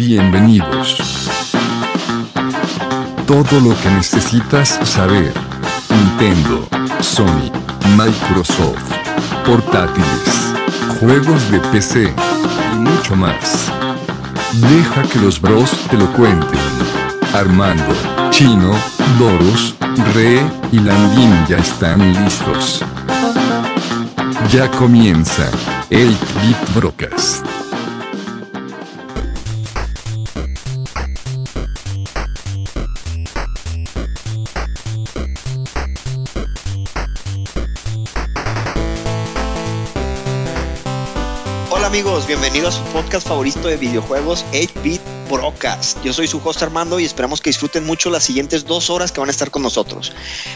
Bienvenidos. Todo lo que necesitas saber. Nintendo, Sony, Microsoft, portátiles, juegos de PC y mucho más. Deja que los bros te lo cuenten. Armando, Chino, Doros, Re y Landin ya están listos. Ya comienza el Bit Broadcast. Bienvenidos a su podcast favorito de videojuegos 8-Bit Broadcast. Yo soy su host Armando y esperamos que disfruten mucho las siguientes dos horas que van a estar con nosotros.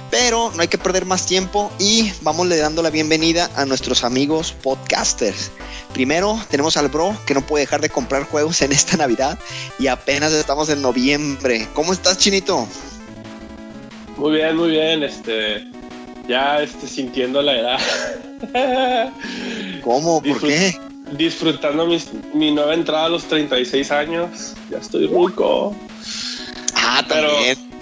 Pero no hay que perder más tiempo y vamos le dando la bienvenida a nuestros amigos podcasters. Primero tenemos al bro que no puede dejar de comprar juegos en esta Navidad y apenas estamos en noviembre. ¿Cómo estás, Chinito? Muy bien, muy bien, este ya este sintiendo la edad. ¿Cómo? ¿Por Disfrut- qué? Disfrutando mis- mi nueva entrada a los 36 años. Ya estoy rico. Ah, Pero- también.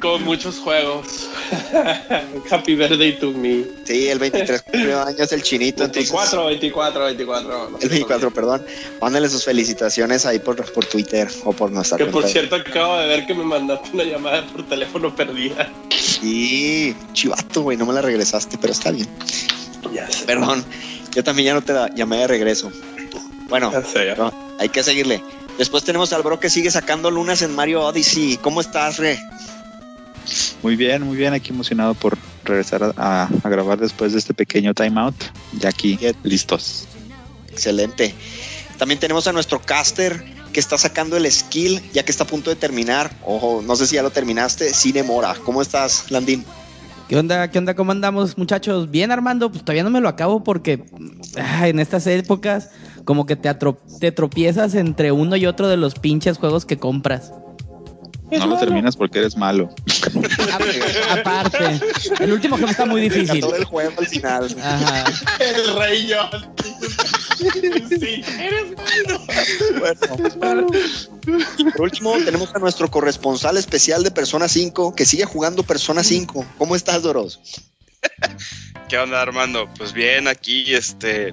Con muchos juegos. Happy birthday to me. Sí, el 23 cumplió años el Chinito. entonces- 24, 24, 24. no sé El 24, perdón. Mándenle sus felicitaciones ahí por, por Twitter o por nuestra Que por cierto acabo de ver que me mandaste una llamada por teléfono perdida. Sí, chivato, güey, no me la regresaste, pero está bien. Ya sé. Perdón, yo también ya no te la llamé de regreso. Bueno, no, hay que seguirle. Después tenemos al bro que sigue sacando lunas en Mario Odyssey. ¿Cómo estás, Re? Muy bien, muy bien, aquí emocionado por regresar a, a- a grabar después de este pequeño timeout. Ya aquí Bien. listos. Excelente. También tenemos a nuestro caster que está sacando el skill ya que está a punto de terminar. Ojo, no sé si ya lo terminaste. Cine Mora. ¿Cómo estás, Landín? ¿Qué onda? ¿Qué onda? ¿Cómo andamos, muchachos? Bien, Armando. Pues todavía no me lo acabo porque en estas épocas como que te, te tropiezas entre uno y otro de los pinches juegos que compras. No lo terminas porque eres malo. Aparte, el último jefe está muy difícil. Todo el juego al final. Ajá. El rey John. Eres Bueno. Por último, tenemos a nuestro corresponsal especial de Persona 5 que sigue jugando Persona 5. ¿Cómo estás, Doros? ¿Qué onda, Armando? Pues bien, aquí, este.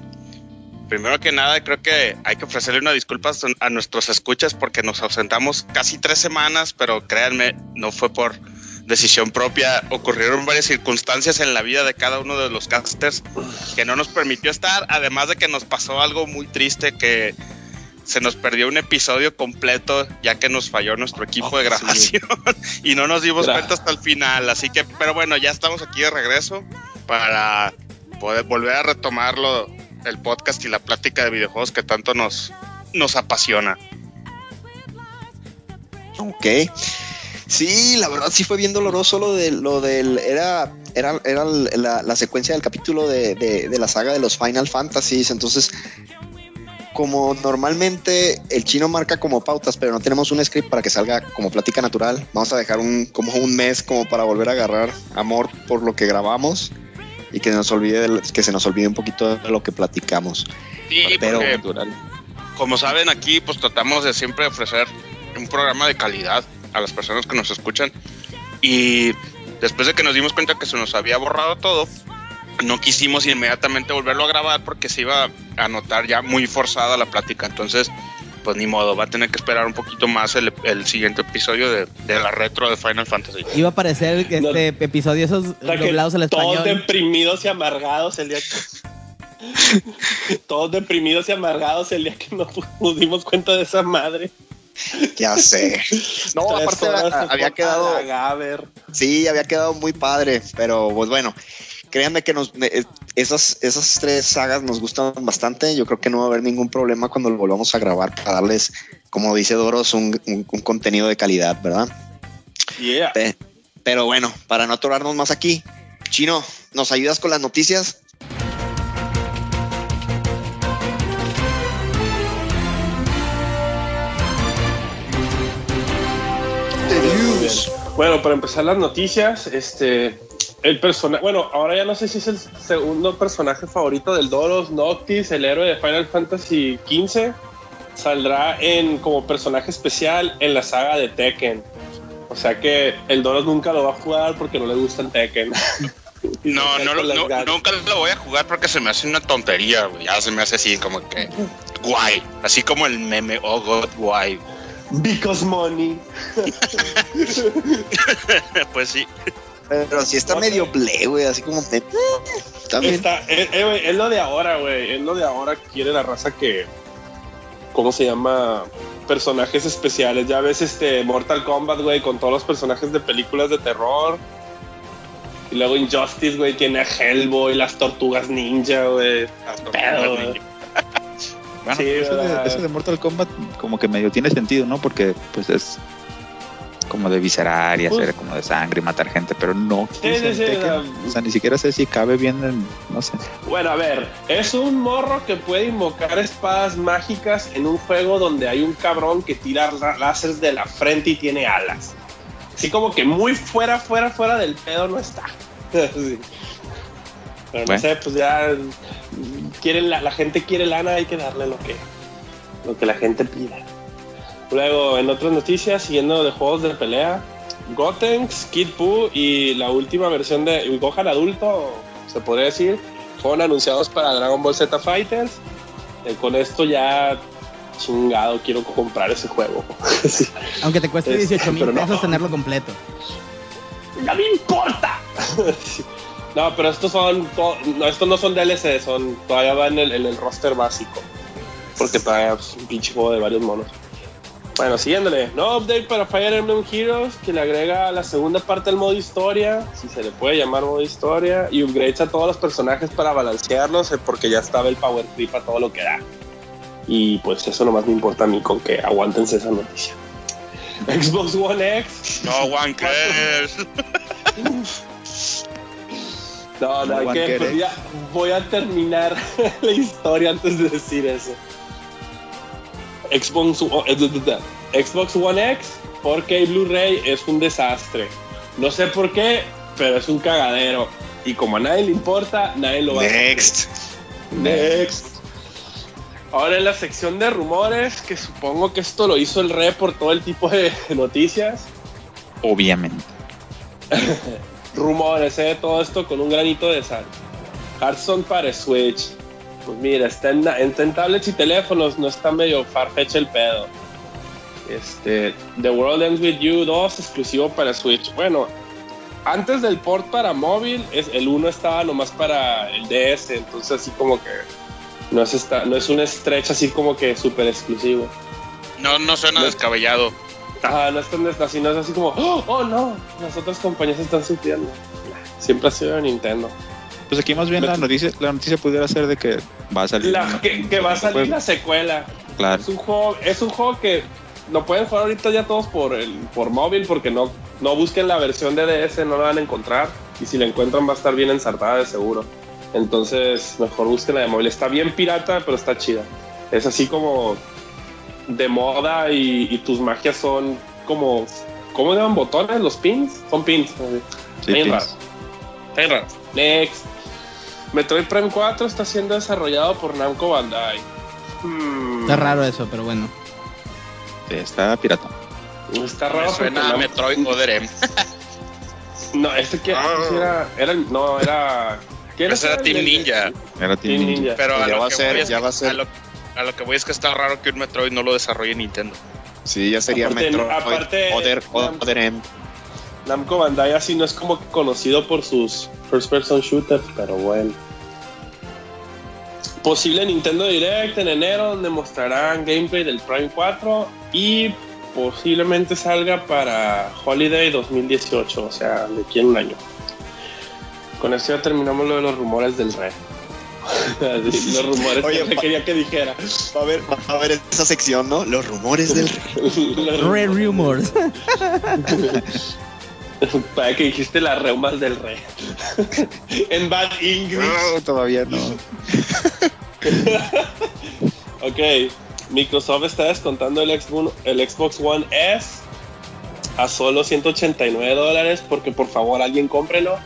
Primero que nada, creo que hay que ofrecerle una disculpa a nuestros escuchas porque nos ausentamos casi tres semanas, pero créanme, no fue por decisión propia. Ocurrieron varias circunstancias en la vida de cada uno de los casters que no nos permitió estar, además de que nos pasó algo muy triste que se nos perdió un episodio completo ya que nos falló nuestro equipo de grabación y no nos dimos Gra- cuenta hasta el final. Así que, pero bueno, ya estamos aquí de regreso para poder volver a retomarlo el podcast y la plática de videojuegos que tanto nos, nos apasiona. Ok. Sí, la verdad sí fue bien doloroso lo de lo del era era, era la, la secuencia del capítulo de, de- de la saga de los Final Fantasies. Entonces, como normalmente el chino marca como pautas, pero no tenemos un script para que salga como plática natural, vamos a dejar un como un mes como para volver a agarrar amor por lo que grabamos y que nos olvide que se nos olvide un poquito de lo que platicamos. Sí, Pero- porque, Natural. como saben, aquí pues tratamos de siempre ofrecer un programa de calidad a las personas que nos escuchan. Y después de que nos dimos cuenta que se nos había borrado todo, no quisimos inmediatamente volverlo a grabar porque se iba a notar ya muy forzada la plática. Entonces, pues ni modo, va a tener que esperar un poquito más el, el siguiente episodio de, de la retro de Final Fantasy. Iba a aparecer este No. episodio esos doblados al Todos deprimidos y amargados el día que. todos deprimidos y amargados el día que nos, nos dimos cuenta de esa madre. Ya sé. No, Tres aparte había quedado Gaber. Sí, había quedado muy padre, pero pues bueno, créanme que nos, eh, esas, esas tres sagas nos gustan bastante. Yo creo que no va a haber ningún problema cuando lo volvamos a grabar para darles, como dice Doros, un, un- un contenido de calidad, ¿verdad? Yeah. Pero bueno, para no atorarnos más aquí, Chino, ¿nos ayudas con las noticias? Bien. Bueno, para empezar las noticias, este, el personaje, bueno, ahora ya no sé si es el segundo personaje favorito del Doros, Noctis, el héroe de Final Fantasy XV. saldrá en como personaje especial en la saga de Tekken. O sea que el Doros nunca lo va a jugar porque no le gustan Tekken. No, no, no, nunca lo voy a jugar porque se me hace una tontería, güey. Ya se me hace así como que guay. Así como el meme, oh god, guay. Because money. pues sí. Pero sí está medio play, güey, así como eh, también. Está, es, es, lo de ahora, güey. Es lo de ahora quiere la raza que. ¿Cómo se llama? Personajes especiales. Ya ves este Mortal Kombat, güey, con todos los personajes de películas de terror y luego Injustice, güey, tiene a Hellboy, las tortugas ninja, güey. Las tortugas ninja. Bueno, sí, eso, de, eso, de, Mortal Kombat como que medio tiene sentido, ¿no? Porque pues es como de viscerar y hacer como de sangre y matar gente, pero no. Sí, sí, sí, o sea, ni siquiera sé si cabe bien en, no sé. Bueno, a ver, es un morro que puede invocar espadas mágicas en un juego donde hay un cabrón que tira láseres de la frente y tiene alas. Así como que muy fuera, fuera, fuera del pedo no está. Pero no sé, pues ya quieren la, la, gente quiere lana, hay que darle lo que, lo que la gente pida. Luego, en otras noticias, siguiendo de juegos de pelea, Gotenks, Kid Buu y la última versión de Gohan adulto, se podría decir, fueron anunciados para Dragon Ball Z Fighters. Eh, con esto ya chingado, quiero comprar ese juego. Aunque te cueste 18 mil pesos tenerlo completo. ¡No me importa! no, pero estos son, no, estos no son DLC, son, todavía van en el, roster básico. Porque todavía es un pinche juego de varios monos. Bueno, siguiéndole, no update para Fire Emblem Heroes que le agrega la segunda parte del modo historia, si se le puede llamar modo historia, y upgrades a todos los personajes para balancearlos, eh, porque ya estaba el power creep a todo lo que da. Y pues eso nomás me importa a mí con que aguantense esa noticia. Xbox One X. No one cares. no, no, que, pues voy a terminar la historia antes de decir eso. Xbox, eh, Xbox One X, porque Blu-ray es un desastre. No sé por qué, pero es un cagadero. Y como a nadie le importa, nadie lo va a Next. Next. Ahora en la sección de rumores, que supongo que esto lo hizo el re por todo el tipo de noticias. Obviamente. rumores, ¿eh? Todo esto con un granito de sal. Hearthstone para Switch. Pues mira, está en, tablets y teléfonos, no está medio farfetch el pedo. Este, The World Ends With You 2 exclusivo para Switch. Bueno, antes del port para móvil, es, el 1 estaba nomás para el DS, entonces así como que no es, esta, no es un stretch así como que súper exclusivo. No, no suena descabellado. Ah, no es tan así, no es así como, oh, oh, no, las otras compañías están sufriendo. Siempre ha sido Nintendo. Pues aquí más bien la noticia, la noticia pudiera ser de que va a salir. que, va a salir la secuela. Claro. Es un juego, es un juego que lo pueden jugar ahorita ya todos por el, por móvil, porque no, no busquen la versión de DS, no la van a encontrar. Y si la encuentran va a estar bien ensartada de seguro. Entonces, mejor busquen la de móvil. Está bien pirata, pero está chida. Es así como de moda y, tus magias son como. ¿Cómo se llaman botones? ¿Los pins? Son pins. Sí, pins. Next. Metroid Prime 4 está siendo desarrollado por Namco Bandai. Hmm. Está raro eso, pero bueno. está pirata. Está raro. Me suena a Metroid Other No, este que ah. era, era. No, era. ¿Quién era Team Ninja. Era Team, Ninja. Pero a ya, va a ser, ya va a ser. A lo, que voy es que está raro que un Metroid no lo desarrolle Nintendo. Sí, ya sería Metroid. Aparte, Other, M. Namco Bandai así no es como conocido por sus first person shooters, pero bueno. Posible Nintendo Direct en enero donde mostrarán gameplay del Prime 4 y posiblemente salga para Holiday 2018, o sea, de aquí en un año. Con esto ya terminamos lo de los rumores del rey. los rumores Oye, que quería que dijera. Va a, ver, va a haber esa sección, ¿no? Los rumores del rey. Red rumors. Para que dijiste las reumas del rey. en bad English. No, todavía no. ok. Microsoft está descontando el Xbox, el Xbox One S a solo 189 dólares porque por favor alguien cómprelo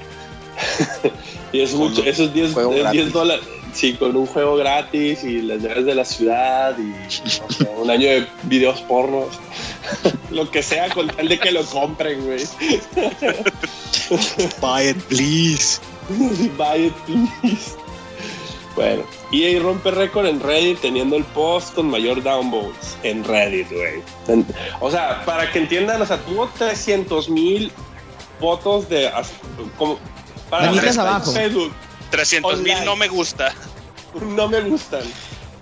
y es mucho, esos 10, 10, sí, con un juego gratis y las llaves de la ciudad y no sé, un año de videos pornos. lo que sea con tal de que lo compren, güey. Buy it, please. Buy it, please. Bueno, EA rompe récord en Reddit teniendo el post con mayor downvotes en Reddit, güey. O sea, para que entiendan, o sea, tuvo 300 mil votos de... Como, para Manitas abajo. 300 mil no me gusta. No me gustan.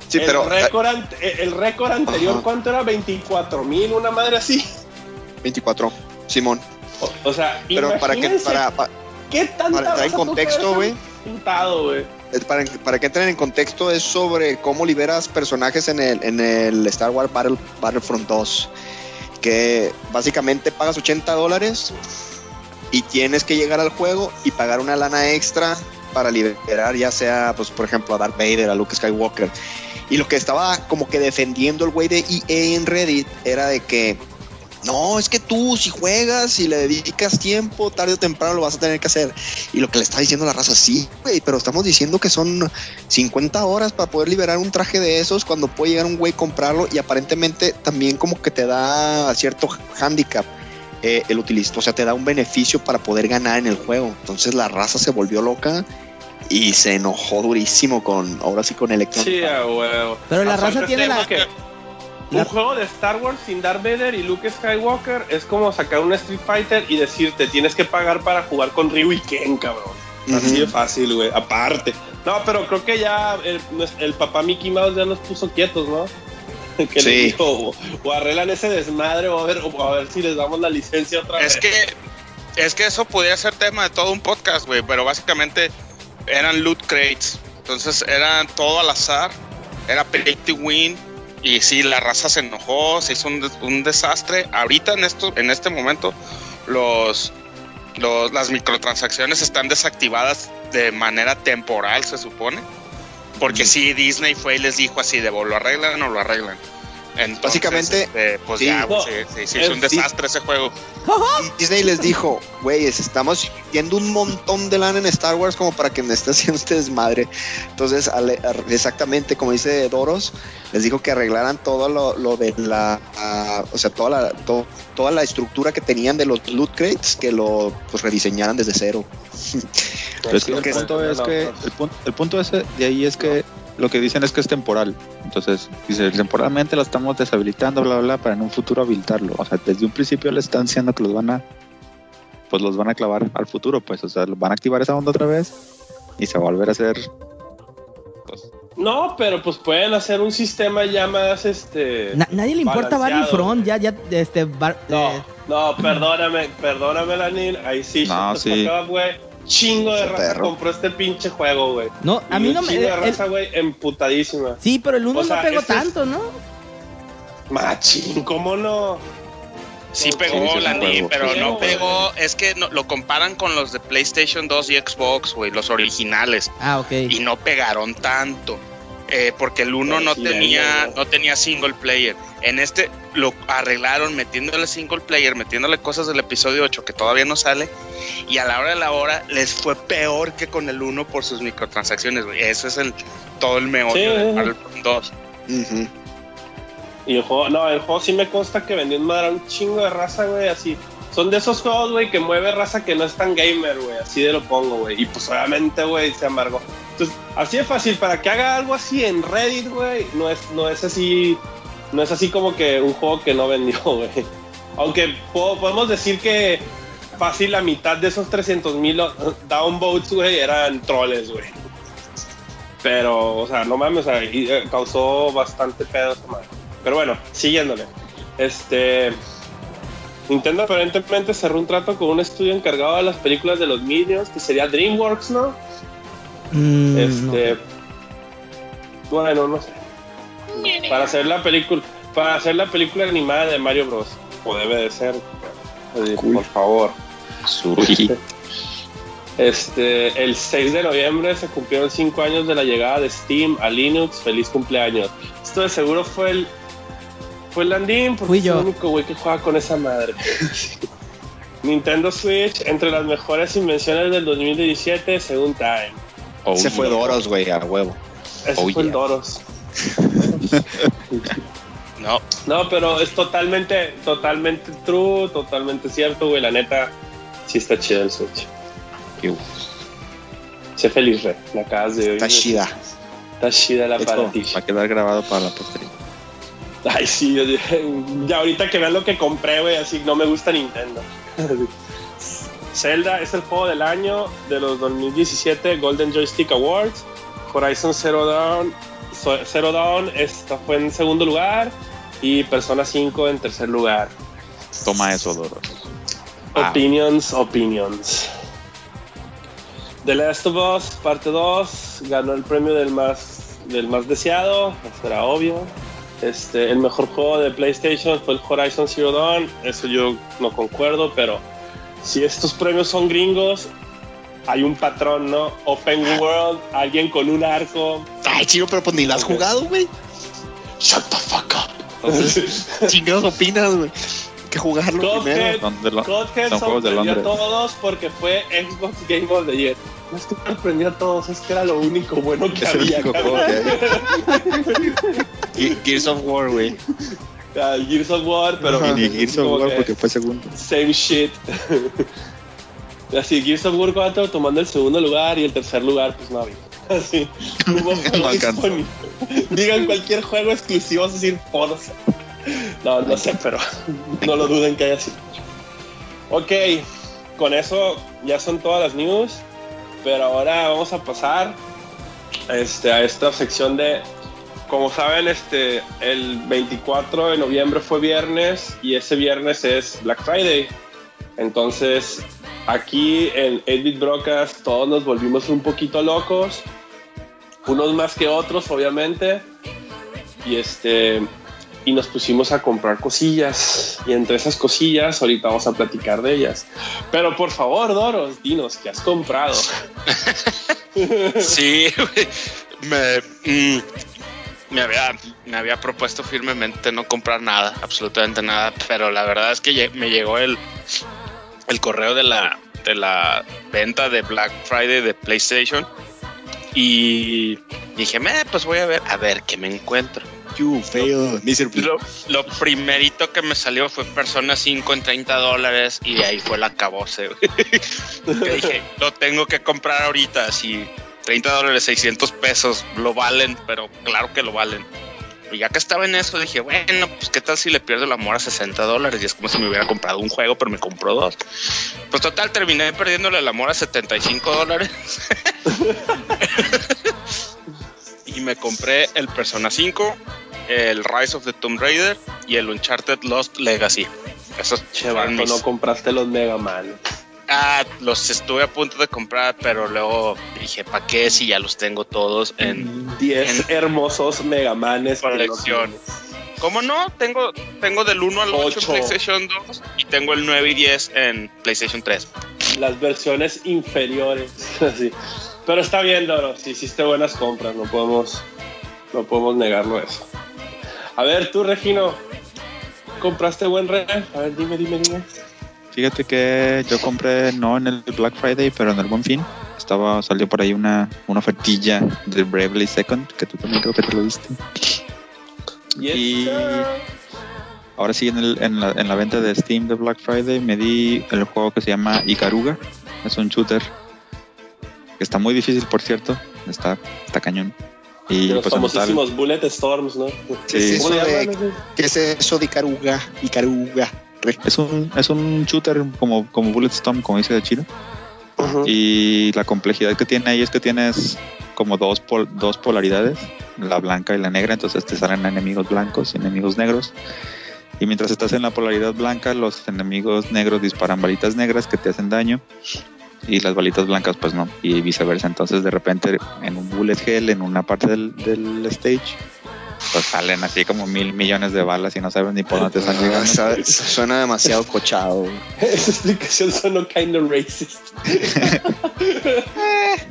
Sí, el pero. récord, ant- el récord anterior, Ajá. ¿cuánto era? 24 mil, una madre así. 24, Simón. O, o sea, Pero para que, para, pa- ¿Qué tanta para entrar en contexto, güey. para, para que entren en contexto, es sobre cómo liberas personajes en el, en el Star Wars Battle, Battlefront 2. Que básicamente pagas 80 dólares y tienes que llegar al juego y pagar una lana extra para liberar, ya sea, pues, por ejemplo, a Darth Vader, a Luke Skywalker. Y lo que estaba como que defendiendo el güey de EA en Reddit era de que no, es que tú si juegas, si le dedicas tiempo, tarde o temprano lo vas a tener que hacer. Y lo que le está diciendo la raza, sí, güey, pero estamos diciendo que son 50 horas para poder liberar un traje de esos cuando puede llegar un güey comprarlo y aparentemente también como que te da cierto handicap eh, el utilizar, o sea, te da un beneficio para poder ganar en el juego. Entonces la raza se volvió loca y se enojó durísimo con, ahora sí con Electronic. Sí, huevo. Pero la Aparte raza tiene la- que la- Un juego de Star Wars sin Darth Vader y Luke Skywalker es como sacar un Street Fighter y decirte tienes que pagar para jugar con Ryu y Ken, cabrón. Así de fácil, güey. Aparte. No, pero creo que ya el, el papá Mickey Mouse ya nos puso quietos, ¿no? Que Sí. le dijo, o, o arreglan ese desmadre o a, ver, o a ver si les damos la licencia otra vez. Es que, es que eso podría ser tema de todo un podcast, güey, pero básicamente eran loot crates. Entonces eran todo al azar, era pay to win. Y sí, la raza se enojó, se hizo un, un desastre. Ahorita en esto, en este momento, los, los, las microtransacciones están desactivadas de manera temporal, se supone. Porque sí, Disney fue y les dijo así de "O lo arreglan o lo arreglan. Entonces, Básicamente, este, pues sí. ya, No, se, se- se hizo un es- sí. desastre ese juego. Y Disney les dijo, güeyes, estamos viendo un montón de lana en Star Wars como para que me esté haciendo este desmadre. Entonces, ale- exactamente como dice Doros, les dijo que arreglaran todo lo, lo de la, ah, o sea, toda la, to- toda la estructura que tenían de los loot crates, que lo pues rediseñaran desde cero. Pero es que el punto es que el punto, el punto ese de ahí es que lo que dicen es que es temporal. Entonces, dice, temporalmente lo estamos deshabilitando, bla, bla, bla, para en un futuro habilitarlo. O sea, desde un principio le están diciendo que los van a, pues los van a clavar al futuro, pues, o sea, van a activar esa onda otra vez y se va a volver a hacer, pues, No, pero pues pueden hacer un sistema ya más este. Na- nadie le importa Battlefront, güey. ya, ya, este, bar- No, eh, no, perdóname, perdóname, Lanin. Ahí sí, No, sí. güey. Chingo de raza perro. compró este pinche juego, güey. no, a mí un no me... Chingo de el- raza, güey, emputadísima. sí, pero el uno O sea, no pegó este es- tanto, ¿no? Machín, ¿cómo no? Sí No, pegó sí, la sí, NI, juego. pero Sí, no güey. pegó. Es que no- lo comparan con los de PlayStation 2 y Xbox, güey, los originales. Ah, ok. Y no pegaron tanto. Eh, porque el 1 no tenía, no. tenía single player. En este lo arreglaron metiéndole single player, metiéndole cosas del episodio 8 que todavía no sale. Y a la hora de la hora les fue peor que con el 1 por sus microtransacciones, güey. Eso es el todo el meollo Sí, de sí. Battlefront 2. Ujú. Y el juego, no, el juego sí me consta que vendió un madre un chingo de raza, güey, así. Son de esos juegos, güey, que mueve raza que no es tan gamer, güey, así de lo pongo, güey. Y pues obviamente, güey, se amargó. Entonces, así de fácil, para que haga algo así en Reddit, güey, no es, no es así, no es así como que un juego que no vendió, güey. Aunque po- podemos decir que fácil la mitad de esos 300 mil downvotes, güey, eran troles, güey. Pero, o sea, no mames, o sea, eh, causó bastante pedo esa madre. Pero bueno, siguiéndole. Este. Nintendo aparentemente cerró un trato con un estudio encargado de las películas de los Minions, que sería DreamWorks, ¿no? Mm, Este. no. Bueno, no sé. Para hacer la película. Para hacer la película animada de Mario Bros. O debe de ser. Así, Por favor. Suri. Este, el 6 de noviembre se cumplieron 5 años de la llegada de Steam a Linux. Feliz cumpleaños. Esto de seguro fue el. Fue el Landín, porque Fui es yo. el único güey que juega con esa madre. Nintendo Switch, entre las mejores invenciones del 2017, según Time. Oh, Se fue. Doros, güey, a huevo. Ese Oh, fue el. Doros. No, No, pero es totalmente, totalmente true, totalmente cierto, güey. La neta, sí está chido el Switch. Ew. Sé feliz, Re. La acabas de oír. Está chida. Está chida la Esto para ti. va a quedar grabado para la posteridad. Ay, sí, ya ahorita que vean lo que compré, güey, así no me gusta Nintendo. Zelda es el juego del año de los 2017 Golden Joystick Awards. Horizon Zero Dawn, Zero Dawn esta fue en segundo lugar y Persona 5 en tercer lugar. Toma eso, Doros. Wow. Opinions, opinions. The Last of Us, parte 2, ganó el premio del más, del más deseado, eso era obvio. Este, el mejor juego de PlayStation fue el Horizon Zero Dawn, eso yo no concuerdo, pero si estos premios son gringos, hay un patrón, ¿no? Open World, alguien con un arco. Ay, chido, pero pues ni la has jugado, güey. Shut the fuck up. Entonces, chingados opinas, güey. Que jugarlo Cuphead, primero. Son, de lo- Cuphead son juegos de sorprendió a todos porque fue Xbox Game of the Year. No es que sorprendió a todos, es que era lo único bueno que Es el había. único cabrón. juego que Ge- Gears of War, güey. Ah, Gears of War, pero Y ni Gears of War que porque fue segundo. same shit. Así, Gears of War 4 tomando el segundo lugar y el tercer lugar, pues no había. Así, hubo juego alcanzó. disponible. Digan cualquier juego exclusivo, es decir, Forza. No, no sé, pero no lo duden que haya sido. Ok, con eso ya son todas las news, pero ahora vamos a pasar este, a esta sección de, como saben, este, el 24 de noviembre fue viernes y ese viernes es Black Friday. Entonces, aquí en 8-Bit Broadcast todos nos volvimos un poquito locos, unos más que otros, obviamente, y este y nos pusimos a comprar cosillas y entre esas cosillas ahorita vamos a platicar de ellas. Pero por favor, Doros, dinos qué has comprado. Sí, me, mm, me, había, me había propuesto firmemente no comprar nada, absolutamente nada, pero la verdad es que me llegó el, el correo de la, de la venta de Black Friday de PlayStation y dije, "Meh, pues voy a ver, a ver qué me encuentro. You fail. Mr. P. Lo, lo primerito que me salió fue Persona 5 en 30 dólares y de ahí fue la cabose. dije, lo tengo que comprar ahorita. Si 30 dólares, 600 pesos lo valen, pero claro que lo valen. Ya que estaba en eso, dije, bueno, pues qué tal si le pierdo el amor a 60 dólares. Y es como si me hubiera comprado un juego, pero me compró dos. Pues total, terminé perdiéndole el amor a 75 dólares. y me compré el Persona 5, el Rise of the Tomb Raider y el Uncharted Lost Legacy. Esos Che, fueron vato, mis- no compraste los Mega Man. Ah, los estuve a punto de comprar, pero luego dije, ¿para qué si ya los tengo todos en 10 hermosos Mega Manes. que no colección? ¿Cómo no? Tengo, tengo del 1 al 8 Ocho. en PlayStation 2 y tengo el 9 y 10 en PlayStation 3. Las versiones inferiores. Así. Pero está bien, Doro. Si hiciste buenas compras, no podemos, no podemos negarlo eso. A ver, tú, Regino, ¿compraste buen re? A ver, dime, dime, dime. Fíjate que yo compré no en el Black Friday, pero en el Buen Fin. Estaba, salió por ahí una, una ofertilla de Bravely Second, que tú también creo que te lo viste. Yes, Y-. Ahora sí, en, el- en la, en la venta de Steam de Black Friday me di el juego que se llama Ikaruga. Es un shooter que está muy difícil, por cierto. Está, está cañón. Y De los pues famosísimos Bullet Storms, ¿no? ¿Qué es Sí. eso ¿Cómo se de? ¿Qué es eso de Icaruga? Icaruga. Es un, es un shooter como, como Bulletstorm, como dice de Chile. Y la complejidad que tiene ahí es que tienes como dos, pol- dos polaridades, la blanca y la negra, entonces te salen enemigos blancos y enemigos negros. Y mientras estás en la polaridad blanca, los enemigos negros disparan balitas negras que te hacen daño y las balitas blancas pues no, y viceversa. Entonces de repente en un bullet hell, en una parte del, del stage, pues salen así como mil millones de balas y no sabes ni por dónde están llegando. suena demasiado cochado. Esa explicación sonó kind of racist.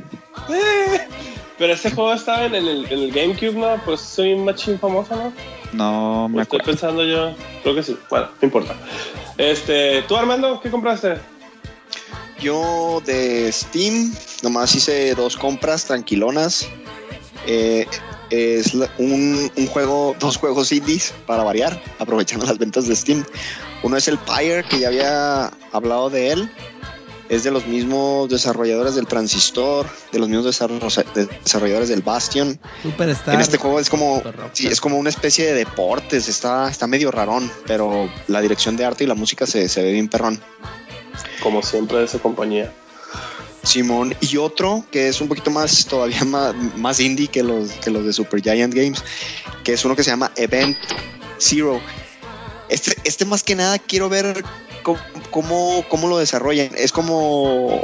Pero ese juego estaba en el, en el GameCube, ¿no? Pues soy un machín famoso, ¿no? No me Estoy acuerdo. pensando yo. Creo que sí. Bueno, no importa. Este, ¿tú, Armando, qué compraste? Yo de Steam nomás hice dos compras tranquilonas. Eh, es un, un juego, dos juegos indies para variar, aprovechando las ventas de Steam. Uno es el Pyre, que ya había hablado de él. Es de los mismos desarrolladores del Transistor, de los mismos desarro- desarrolladores del Bastion. Superstar. En este juego es como, sí, es como una especie de deportes, está, está medio rarón, pero la dirección de arte y la música se, se ve bien perrón. Como siempre de esa compañía. Simón, y otro que es un poquito más, todavía más, indie que los, que los de Super Giant Games, que es uno que se llama Event Zero. Este, este más que nada quiero ver cómo, cómo, cómo lo desarrollan. Es como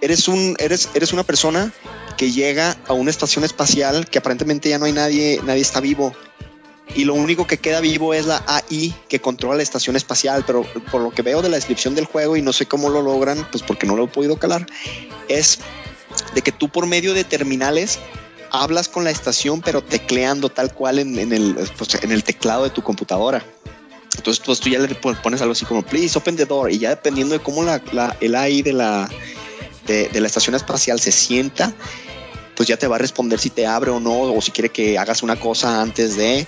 eres un, eres, eres una persona que llega a una estación espacial que aparentemente ya no hay nadie, nadie está vivo. Y lo único que queda vivo es la AI que controla la estación espacial, pero por lo que veo de la descripción del juego y no sé cómo lo logran, pues porque no lo he podido calar, es de que tú por medio de terminales hablas con la estación, pero tecleando tal cual en, el, pues, en el teclado de tu computadora. Entonces pues, tú ya le pon- pones algo así como, please open the door, y ya dependiendo de cómo la, el AI de la, de la estación espacial se sienta, pues ya te va a responder si te abre o no, o si quiere que hagas una cosa antes de.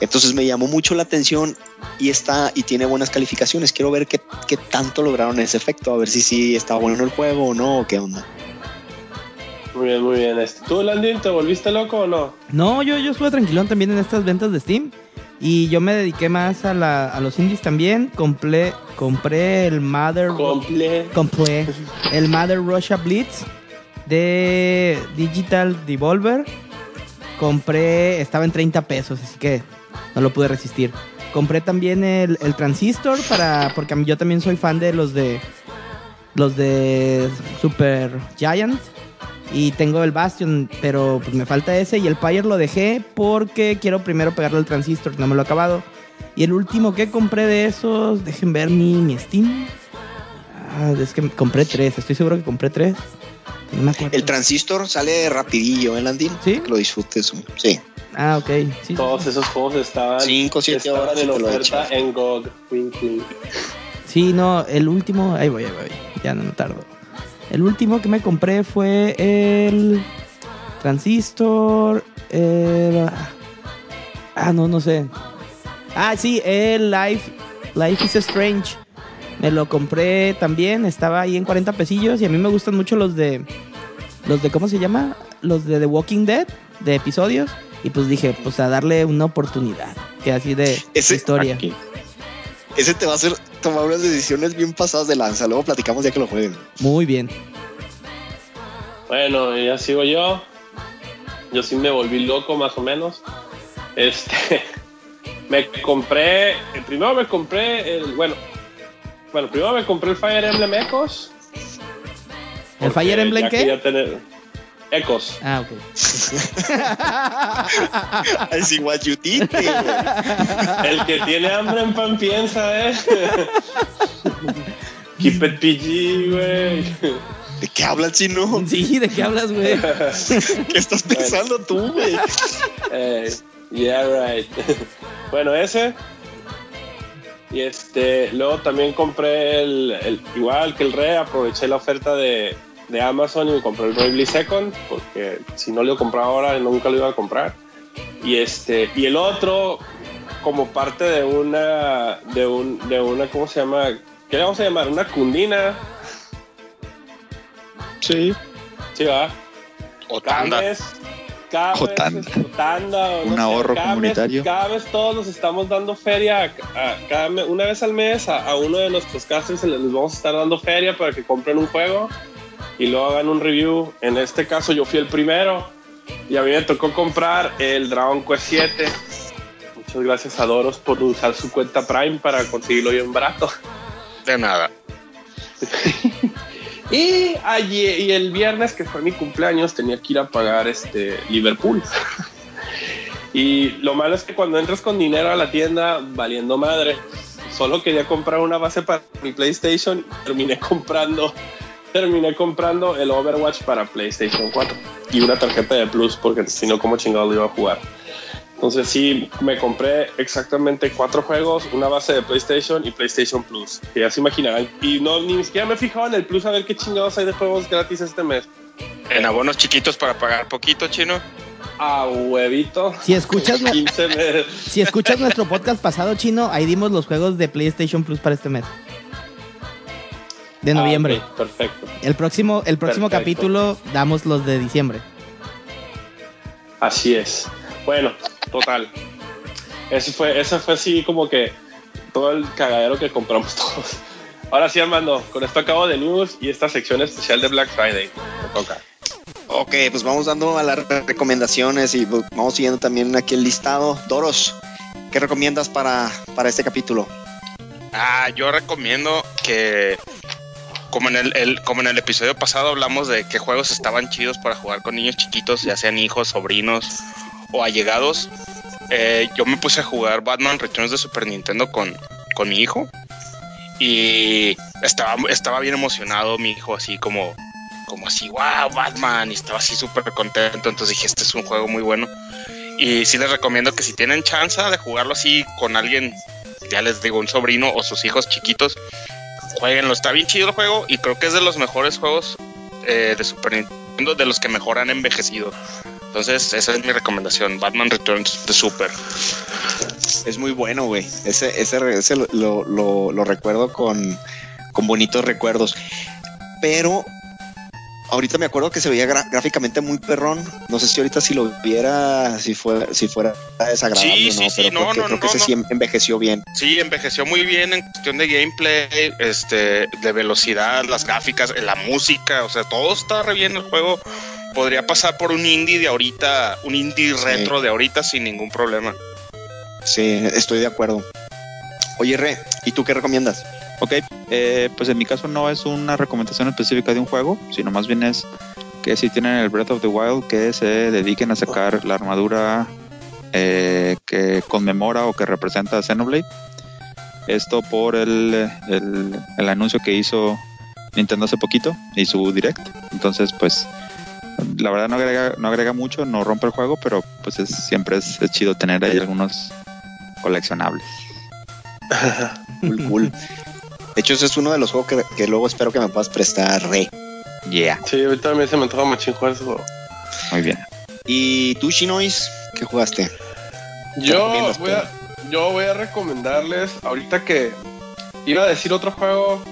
Entonces me llamó mucho la atención y está y tiene buenas calificaciones. Quiero ver qué, qué tanto lograron ese efecto, a ver si sí está bueno el juego o no, o qué onda. Muy bien, muy bien. Este, ¿Tú, Landin, te volviste loco o no? No, yo, yo estuve tranquilón también en estas ventas de Steam. Y yo me dediqué más a, la, a los indies también. Compré, compré el Mother... Comple. compré el Mother Russia Blitz de Digital Devolver. Compré, estaba en 30 pesos, así que no lo pude resistir. Compré también el, el Transistor para, porque yo también soy fan de los de los de Super Giant y tengo el Bastion, pero pues me falta ese y el Pyre lo dejé porque quiero primero pegarle al Transistor, no me lo he acabado. Y el último que compré de esos, dejen ver mi, mi Steam. Ah, es que compré tres, estoy seguro que compré tres. No me acuerdo. El transistor sale rapidillo, ¿eh, Landín? ¿Sí? Que lo disfrutes. Sí. Ah, ok. Sí, Todos esos juegos estaban, Cinco, siete estaban horas y en te lo oferta echas. en GOG. Sí, no, el último, ahí voy, ahí voy, ya no me tardo. El último que me compré fue el Transistor, el... Ah, no, no sé. Ah, sí, el Life, Life is Strange. Me lo compré también, estaba ahí en 40 pesillos y a mí me gustan mucho los de... Los de, ¿cómo se llama? Los de The Walking Dead, de episodios. Y pues dije, pues a darle una oportunidad. Que así de Ese- historia. Aquí. Ese te va a hacer tomar unas decisiones bien pasadas de lanza. Luego platicamos ya que lo jueguen. Muy bien. Bueno, y ya sigo yo. Yo sí me volví loco más o menos. Este, me compré, primero me compré el, bueno, bueno, primero me compré el Fire Emblem Echoes. ¿El Fire Emblem ya qué? quería tener Echoes. Ah, ok. I see what you did. El que tiene hambre en pan piensa, eh. Keep it PG, güey. ¿De qué hablas, chino? Sí, ¿de qué hablas, güey? ¿Qué estás pensando tú, güey? Eh, yeah, right. bueno, ese. Y este, luego también compré el, el- igual que el Re, aproveché la oferta de, de Amazon y me compré el Bravely Second, porque si no lo compraba ahora nunca lo iba a comprar. Y este, y el otro, como parte de una, de un, de una, ¿cómo se llama? ¿Qué le vamos a llamar? Una cundina. Sí. Sí, va. O Cada tanda. Cada vez, tanda. tanda, o Un sé, ahorro cada mes- comunitario. cada vez todos nos estamos dando feria, a- a- cada una vez al mes a, a uno de nuestros casters se les les vamos a estar dando feria para que compren un juego y luego hagan un review. En este caso yo fui el primero y a mí me tocó comprar el Dragon Quest 7. Muchas gracias a Doros por usar su cuenta Prime para conseguirlo bien barato. De nada. Y, ayer, y el viernes, que fue mi cumpleaños, tenía que ir a pagar este Liverpool. y lo malo es que cuando entras con dinero a la tienda, valiendo madre, solo quería comprar una base para mi PlayStation terminé comprando, terminé comprando el Overwatch para PlayStation 4 y una tarjeta de Plus, porque si no, como chingado lo iba a jugar. Entonces sí, me compré exactamente cuatro juegos, una base de PlayStation y PlayStation Plus. Que ya se imaginarán. Y no, ni siquiera me he fijado en el Plus a ver qué chingados hay de juegos gratis este mes. En abonos chiquitos para pagar poquito, chino. A huevito. Si escuchas, nue- 15 meses. si escuchas nuestro podcast pasado chino, ahí dimos los juegos de PlayStation Plus para este mes. De noviembre. Ah, ok, perfecto. El próximo, el próximo Perfecto. capítulo damos los de diciembre. Así es. Bueno, total. Ese fue, ese fue así como que todo el cagadero que compramos todos. Ahora sí, Armando, con esto acabo de news y esta sección especial de Black Friday. Me toca. Ok, pues vamos dando a las re- recomendaciones y pues, vamos siguiendo también aquí el listado. Doros, ¿qué recomiendas para, para este capítulo? Ah, yo recomiendo que, como en el, el- como en el episodio pasado hablamos de qué juegos estaban chidos para jugar con niños chiquitos, ya sean hijos, sobrinos o allegados, eh, yo me puse a jugar Batman Returns de Super Nintendo con, con mi hijo y estaba, estaba bien emocionado mi hijo, así como, como así, wow, Batman, y estaba así súper contento, entonces dije, este es un juego muy bueno. Y sí les recomiendo que si tienen chance de jugarlo así con alguien ya les digo, un sobrino o sus hijos chiquitos, jueguenlo. Está bien chido el juego y creo que es de los mejores juegos eh, de Super Nintendo, de los que mejor han envejecido. Entonces, esa es mi recomendación, Batman Returns de Super. Es muy bueno, güey. Ese, ese, ese lo, lo- recuerdo con, con bonitos recuerdos. Pero ahorita me acuerdo que se veía gráficamente muy perrón. No sé si ahorita si lo viera, si fuera, si fuera desagradable. Sí, o sí, no, sí, pero no, creo que, no, creo que no, ese no. sí en- envejeció bien. Sí, envejeció muy bien en cuestión de gameplay, este, de velocidad, las gráficas, la música, o sea, todo está re bien el juego. Podría pasar por un indie de ahorita, un indie retro de ahorita sin ningún problema. Sí, estoy de acuerdo. Oye, Re, ¿y tú qué recomiendas? Ok, eh, pues en mi caso no es una recomendación específica de un juego, sino más bien es que si tienen el Breath of the Wild, que se dediquen a sacar la armadura eh, que conmemora o que representa a Xenoblade. Esto por el, el, anuncio que hizo Nintendo hace poquito y su direct. Entonces, pues, la verdad no agrega, no agrega mucho, no rompe el juego, pero pues es, siempre es chido tener ahí algunos coleccionables. Cool, cool. De hecho, ese es uno de los juegos que, que luego espero que me puedas prestar, Re. Yeah, Sí, ahorita también se me antoja machín jugar ese juego. muy bien. ¿Y tú, Shinois, qué jugaste? Yo voy, a, yo voy a recomendarles, ahorita que iba a decir otro juego,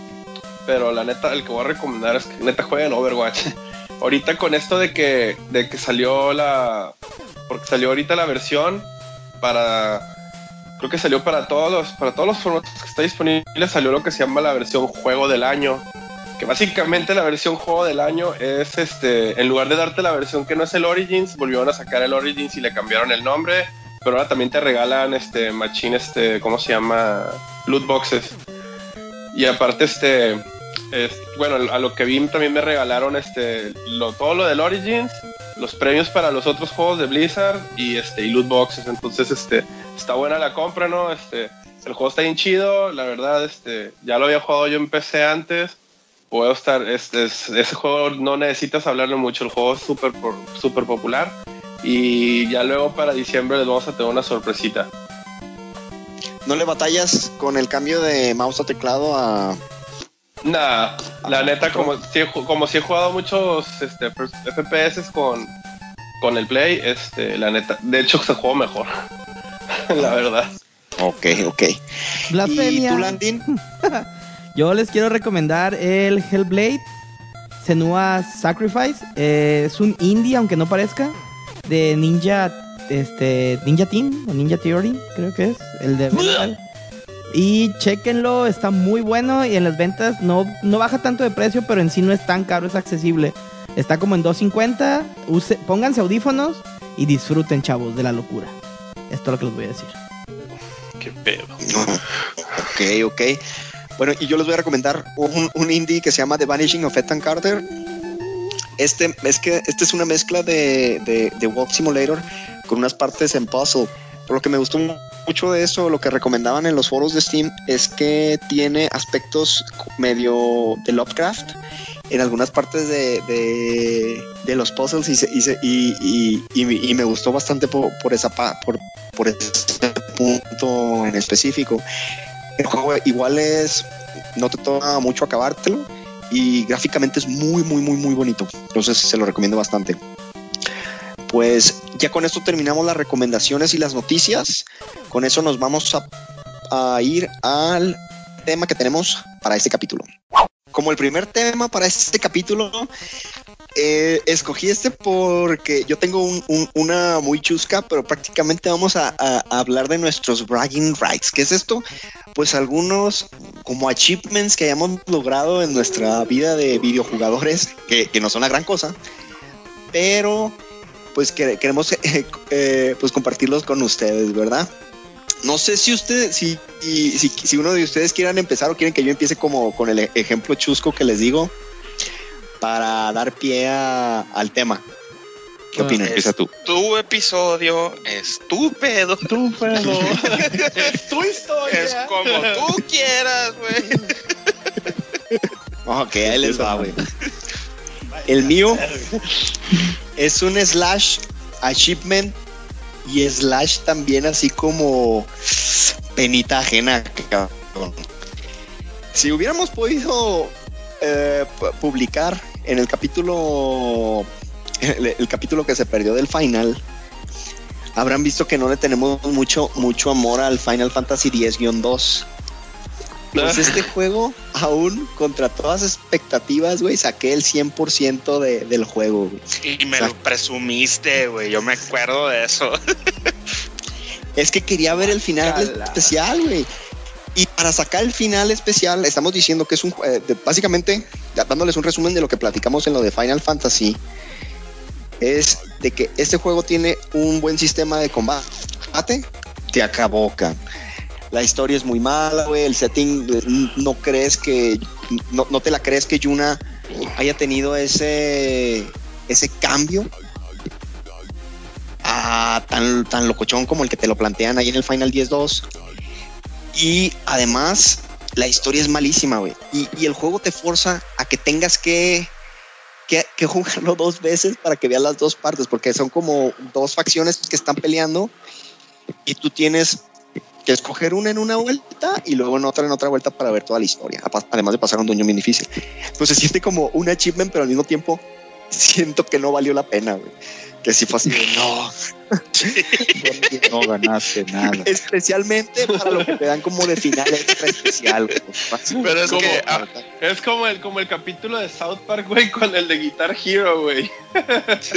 pero la neta, el que voy a recomendar es que neta jueguen Overwatch. ahorita con esto de que, de que salió la. Porque salió ahorita la versión para. Creo que salió para todos los, para todos los formatos que está disponible, salió lo que se llama la versión juego del año. Que básicamente la versión juego del año es este. En lugar de darte la versión que no es el Origins, volvieron a sacar el Origins y le cambiaron el nombre pero ahora también te regalan este machine este cómo se llama loot boxes y aparte este es- bueno a lo que vi también me regalaron este lo, todo lo del Origins los premios para los otros juegos de Blizzard y este y loot boxes. Entonces este está buena la compra no este el juego está bien chido. La verdad este ya lo había jugado yo en PC antes. Puedo estar este es- ese juego no necesitas hablarle mucho. El juego es súper súper popular. Y ya luego para diciembre les vamos a tener una sorpresita. ¿No le batallas con el cambio de mouse a teclado a... Nada, la Ah, neta, como si, he, como si he jugado muchos este, FPS con, con el Play, este, la neta, de hecho se juego mejor. la verdad. Ok, ok. ¿Y Blasfemia. tú, Landin? Yo les quiero recomendar el Hellblade Senua Sacrifice. Eh, es un indie, aunque no parezca, de Ninja, este, Ninja Team o Ninja Theory, creo que es, el de. Y chequenlo, está muy bueno y en las ventas no, no baja tanto de precio, pero en sí no es tan caro, es accesible. Está como en 2.50. Use- pónganse audífonos y disfruten, chavos, de la locura. Esto es lo que les voy a decir. Qué pedo. Ok, ok. Bueno, y yo les voy a recomendar un, un indie que se llama The Vanishing of Ethan Carter. Este es que este es una mezcla de, de, de Walk Simulator con unas partes en puzzle. Pero lo que me gustó mucho de eso, lo que recomendaban en los foros de Steam, es que tiene aspectos medio de Lovecraft en algunas partes de, de, los puzzles y, se- y, se- y, y- me gustó bastante por, por esa por, por ese punto en específico. El juego igual es, no te toma mucho acabártelo y gráficamente es muy, muy, muy, muy bonito. Entonces se lo recomiendo bastante. Pues ya con esto terminamos las recomendaciones y las noticias. Con eso nos vamos a, a ir al tema que tenemos para este capítulo. Como el primer tema para este capítulo, eh, escogí este porque yo tengo un- un- una muy chusca, pero prácticamente vamos a, hablar de nuestros bragging rights. ¿Qué es esto? Pues algunos como achievements que hayamos logrado en nuestra vida de videojugadores, que, que no son la gran cosa, pero pues que, queremos eh, eh, pues compartirlos con ustedes, ¿verdad? No sé si usted, si, si, si, si uno de ustedes quieran empezar o quieren que yo empiece como con el ejemplo chusco que les digo para dar pie a- al tema. ¿Qué Ah, opinan? Empieza tú. Tu episodio es tu pedo. Tu pedo. es tu historia. Es como tú quieras, güey. Ok, ahí les va, güey. El mío es un slash achievement y slash también así como penita ajena. cabrón. Si hubiéramos podido eh, pu- publicar en el capítulo el, el capítulo que se perdió del final, habrán visto que no le tenemos mucho mucho amor al Final Fantasy X-2. Pues este juego, aún contra todas expectativas, güey, saqué el 100% de, del juego, güey. Y me lo presumiste, güey. Yo me acuerdo de eso. Es que quería ver el final Cala. especial, güey. Y para sacar el final especial, estamos diciendo que es un... de- básicamente, dándoles un resumen de lo que platicamos en lo de Final Fantasy, es de que este juego tiene un buen sistema de combate. Te acabó, cabrón. La historia es muy mala, güey. El setting, eh, no crees que... No, no te la crees que Yuna haya tenido ese... Ese cambio a tan, tan locochón como el que te lo plantean ahí en el Final 10-2. Y además, la historia es malísima, güey. Y, y el juego te forza a que tengas que, que, que jugarlo dos veces para que veas las dos partes, porque son como dos facciones que están peleando y tú tienes que escoger una en una vuelta y luego en otra en otra vuelta para ver toda la historia, además de pasar un dueño bien difícil. Entonces se siente como un achievement, pero al mismo tiempo siento que no valió la pena, güey. Que si fue así de no. No ganaste nada. Especialmente para lo que te dan como de final extra especial. güey. Pero es ¿Cómo? que ah, Es como el, como el capítulo de South Park, güey, con el de Guitar Hero, güey.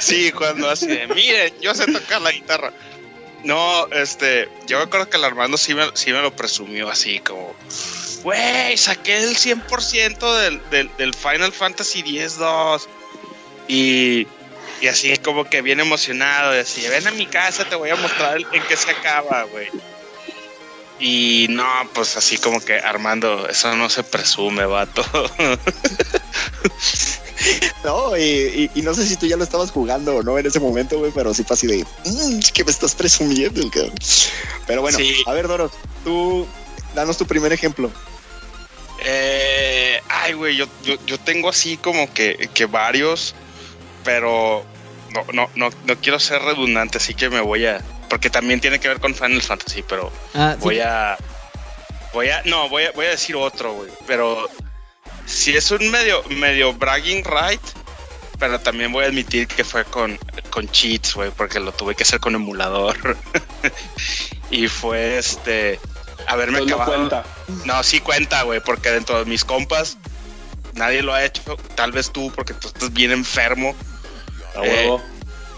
sí, cuando de, miren, yo sé tocar la guitarra. No, este, yo me acuerdo que el Armando sí me, sí me lo presumió así como, güey, saqué el 100% del, del, del Final Fantasy X-2. Y, y así como que bien emocionado, y así, ven a mi casa, te voy a mostrar en qué se acaba, güey. Y no, pues así como que Armando, eso no se presume, vato. No, y, y- y no sé si tú ya lo estabas jugando o no en ese momento, güey, pero sí fue así de, "Mm, que me estás presumiendo, cabrón". Pero bueno, Sí. a ver, Doros, tú, danos tu primer ejemplo. Eh, ay, güey, yo, yo, yo tengo así como que, que varios, pero no, no, no, no quiero ser redundante, así que me voy a. Porque también tiene que ver con Final Fantasy, pero Ah, sí, voy a. Voy a. No, voy a, voy a decir otro, güey. Pero si es un medio, medio bragging right, pero también voy a admitir que fue con, con cheats, güey, porque lo tuve que hacer con emulador. y fue este. Haberme no acabado. cuenta. No, sí cuenta, güey, porque dentro de mis compas nadie lo ha hecho. Tal vez tú, porque tú estás bien enfermo. Huevo.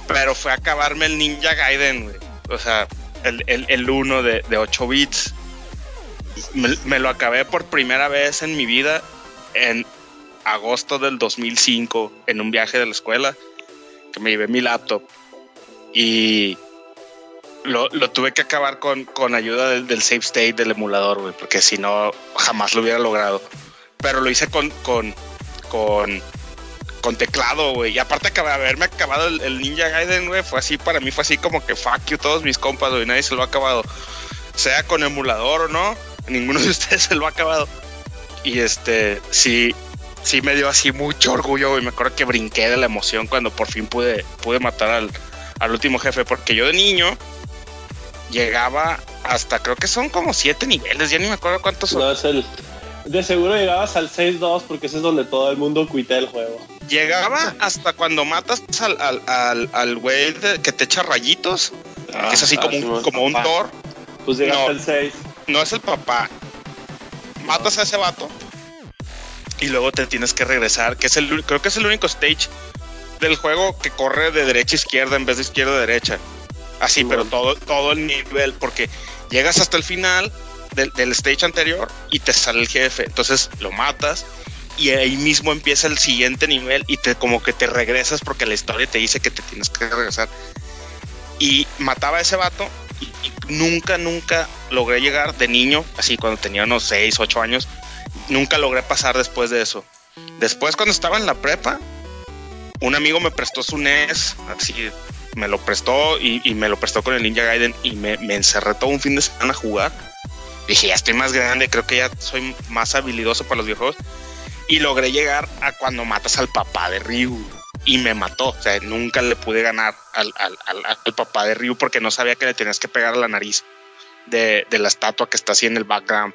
Pero fue acabarme el Ninja Gaiden, güey. O sea, el, el, el uno de, de 8 bits. Me, me lo acabé por primera vez en mi vida en agosto del 2005 en un viaje de la escuela que me llevé mi laptop y lo, tuve que acabar con, con ayuda del, del save state del emulador, porque si no jamás lo hubiera logrado. Pero lo hice con, con, con, teclado, güey. Y aparte de haberme acabado el, el Ninja Gaiden, güey, fue así, para mí fue así como que fuck you, todos mis compas, güey, nadie se lo ha acabado. Sea con emulador o no, ninguno de ustedes se lo ha acabado. Y este, sí, sí me dio así mucho orgullo, y Me acuerdo que brinqué de la emoción cuando por fin pude, pude matar al, al último jefe, porque yo de niño llegaba hasta, creo que son como siete niveles, ya ni me acuerdo cuántos son. No, es el. De seguro llegabas al 6-2 porque ese es donde todo el mundo cuita el juego. Llegaba hasta cuando matas al, al, al, al güey que te echa rayitos, que es así Ah, como, sí, un, como un. Thor. Pues llegaste No. al 6. No es el papá. Matas a ese vato y luego te tienes que regresar, que es el, creo que es el único stage del juego que corre de derecha a izquierda en vez de izquierda a derecha. Así, pero todo, todo el nivel, porque llegas hasta el final del, del stage anterior y te sale el jefe. Entonces lo matas y ahí mismo empieza el siguiente nivel y te como que te regresas porque la historia te dice que te tienes que regresar. Y mataba a ese vato y, nunca, nunca logré llegar de niño, así cuando tenía unos 6, 8 años, nunca logré pasar después de eso. Después cuando estaba en la prepa, un amigo me prestó su NES, así me lo prestó y, y me lo prestó con el Ninja Gaiden y me, me encerré todo un fin de semana a jugar. Dije, ya estoy más grande, creo que ya soy más habilidoso para los videojuegos. Y logré llegar a cuando matas al papá de Ryu. Y me mató. O sea, nunca le pude ganar al, al- al- al papá de Ryu porque no sabía que le tenías que pegar a la nariz de, de la estatua que está así en el background.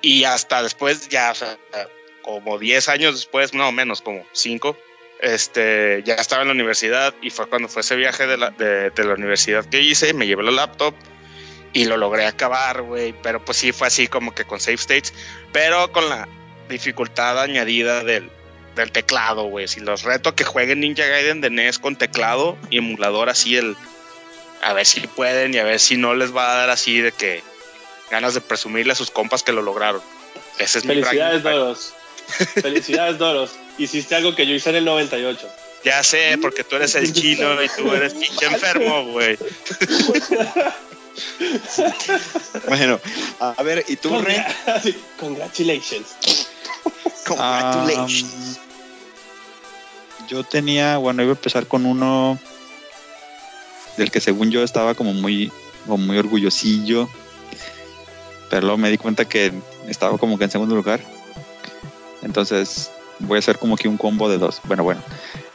Y hasta después, ya, o sea, como 10 años después, no menos, como 5, este, ya estaba en la universidad y fue cuando fue ese viaje de la, de, de la universidad que hice, me llevé la laptop y lo logré acabar, güey, pero pues sí fue así como que con save states, pero con la dificultad añadida del, del teclado, güey, si los reto a que jueguen Ninja Gaiden de NES con teclado y emulador así el a ver si pueden y a ver si no les va a dar así de que ganas de presumirle a sus compas que lo lograron. Ese es mi Felicidades, bragging Doros. Felicidades, Doros. Hiciste algo que yo hice en el 98. Ya sé, porque tú eres el chino y tú eres pinche enfermo, güey. Bueno, a ver, ¿y tú? Congra- Congratulations. Congratulations. Um, yo tenía, bueno, iba a empezar con uno del que según yo estaba como muy, muy orgullosillo, pero luego me di cuenta que estaba como que en segundo lugar. Entonces voy a hacer como que un combo de dos. Bueno, bueno.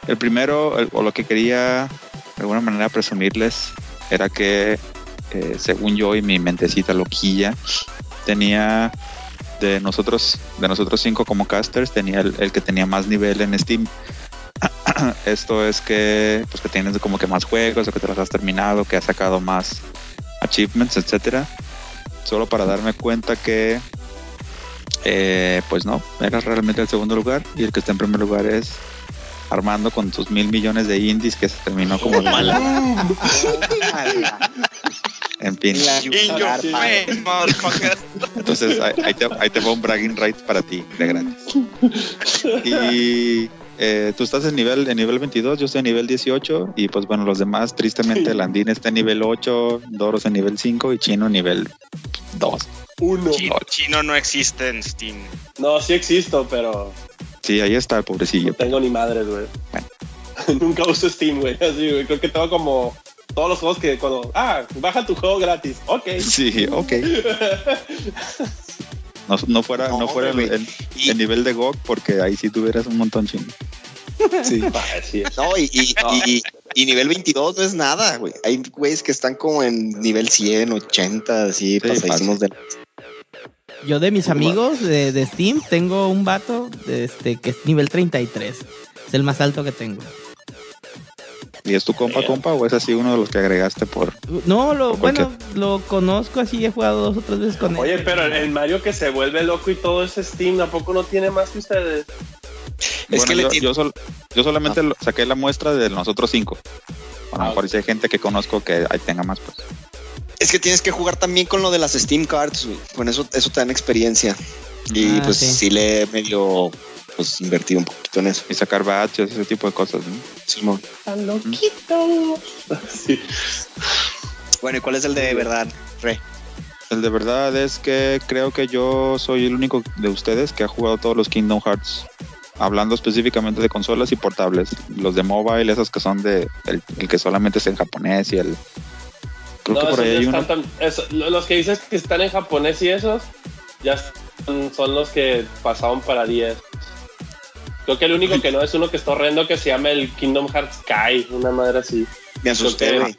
El primero, o lo que quería de alguna manera presumirles, era que eh, según yo y mi mentecita loquilla, tenía de nosotros, de nosotros cinco como casters, tenía el, el que tenía más nivel en Steam. Esto es que, pues que tienes como que más juegos, o que te los has terminado, que has sacado más achievements, etcétera. Solo para darme cuenta que, eh, pues no, era realmente el segundo lugar y el que está en primer lugar es Armando con tus mil millones de indies que se terminó como en fin. Entonces ahí, ahí te, ahí te va un bragging right para ti, de gratis. Y eh, tú estás en nivel, en nivel 22, yo estoy en nivel 18 y pues bueno, los demás, tristemente, Landín está en nivel 8, Doros en nivel 5 y Chino en nivel 2. Uno. Chino, chino no existe en Steam. No, sí existo, pero Sí, ahí está el pobrecillo. no tengo ni madres, güey. Bueno. Nunca uso Steam, güey. Así, güey. Creo que tengo como todos los juegos que cuando. Ah, baja tu juego gratis. Ok. Sí, ok. No, no fuera, no, No, fuera el, güey. el- Y- el nivel de GOG porque ahí sí tuvieras un montón chino. Sí. Ah, sí. No, y, y, y- y nivel 22 no es nada, güey. Hay güeyes que están como en nivel 100, 80, así, pasadísimos de... Yo de mis amigos de, de Steam tengo un vato de este, que es nivel 33. Es el más alto que tengo. ¿Y es tu compa, compa o es así uno de los que agregaste por... No, lo, bueno, lo conozco así, he jugado dos o tres veces con él. Oye, pero el- Mario que se vuelve loco y todo ese Steam, ¿a poco no tiene más que ustedes? Es Bueno, que yo, yo, sol- yo solamente lo- saqué la muestra de nosotros cinco. A lo Ah, mejor si hay gente que conozco que ahí tenga más, pues. Es que tienes que jugar también con lo de las Steam Cards, güey. Con eso, eso te dan experiencia. Y Ah, pues sí. sí. le medio pues invertido un poquito en eso. Y sacar batches, ese tipo de cosas, ¿no? Simón. Están loquitos. Sí. Bueno, ¿y cuál es el de verdad, Re? El de verdad es que creo que yo soy el único de ustedes que ha jugado todos los Kingdom Hearts. Hablando específicamente de consolas y portables. Los de mobile, esos que son de el, el que solamente es en japonés y el. Creo No, que por ahí hay uno. tan- eso- los que dices que están en japonés y esos, ya son, son los que pasaron para 10. Creo que el único que no es uno que está horrendo que se llama el Kingdom Hearts Sky, una madre así. Me asusté, güey.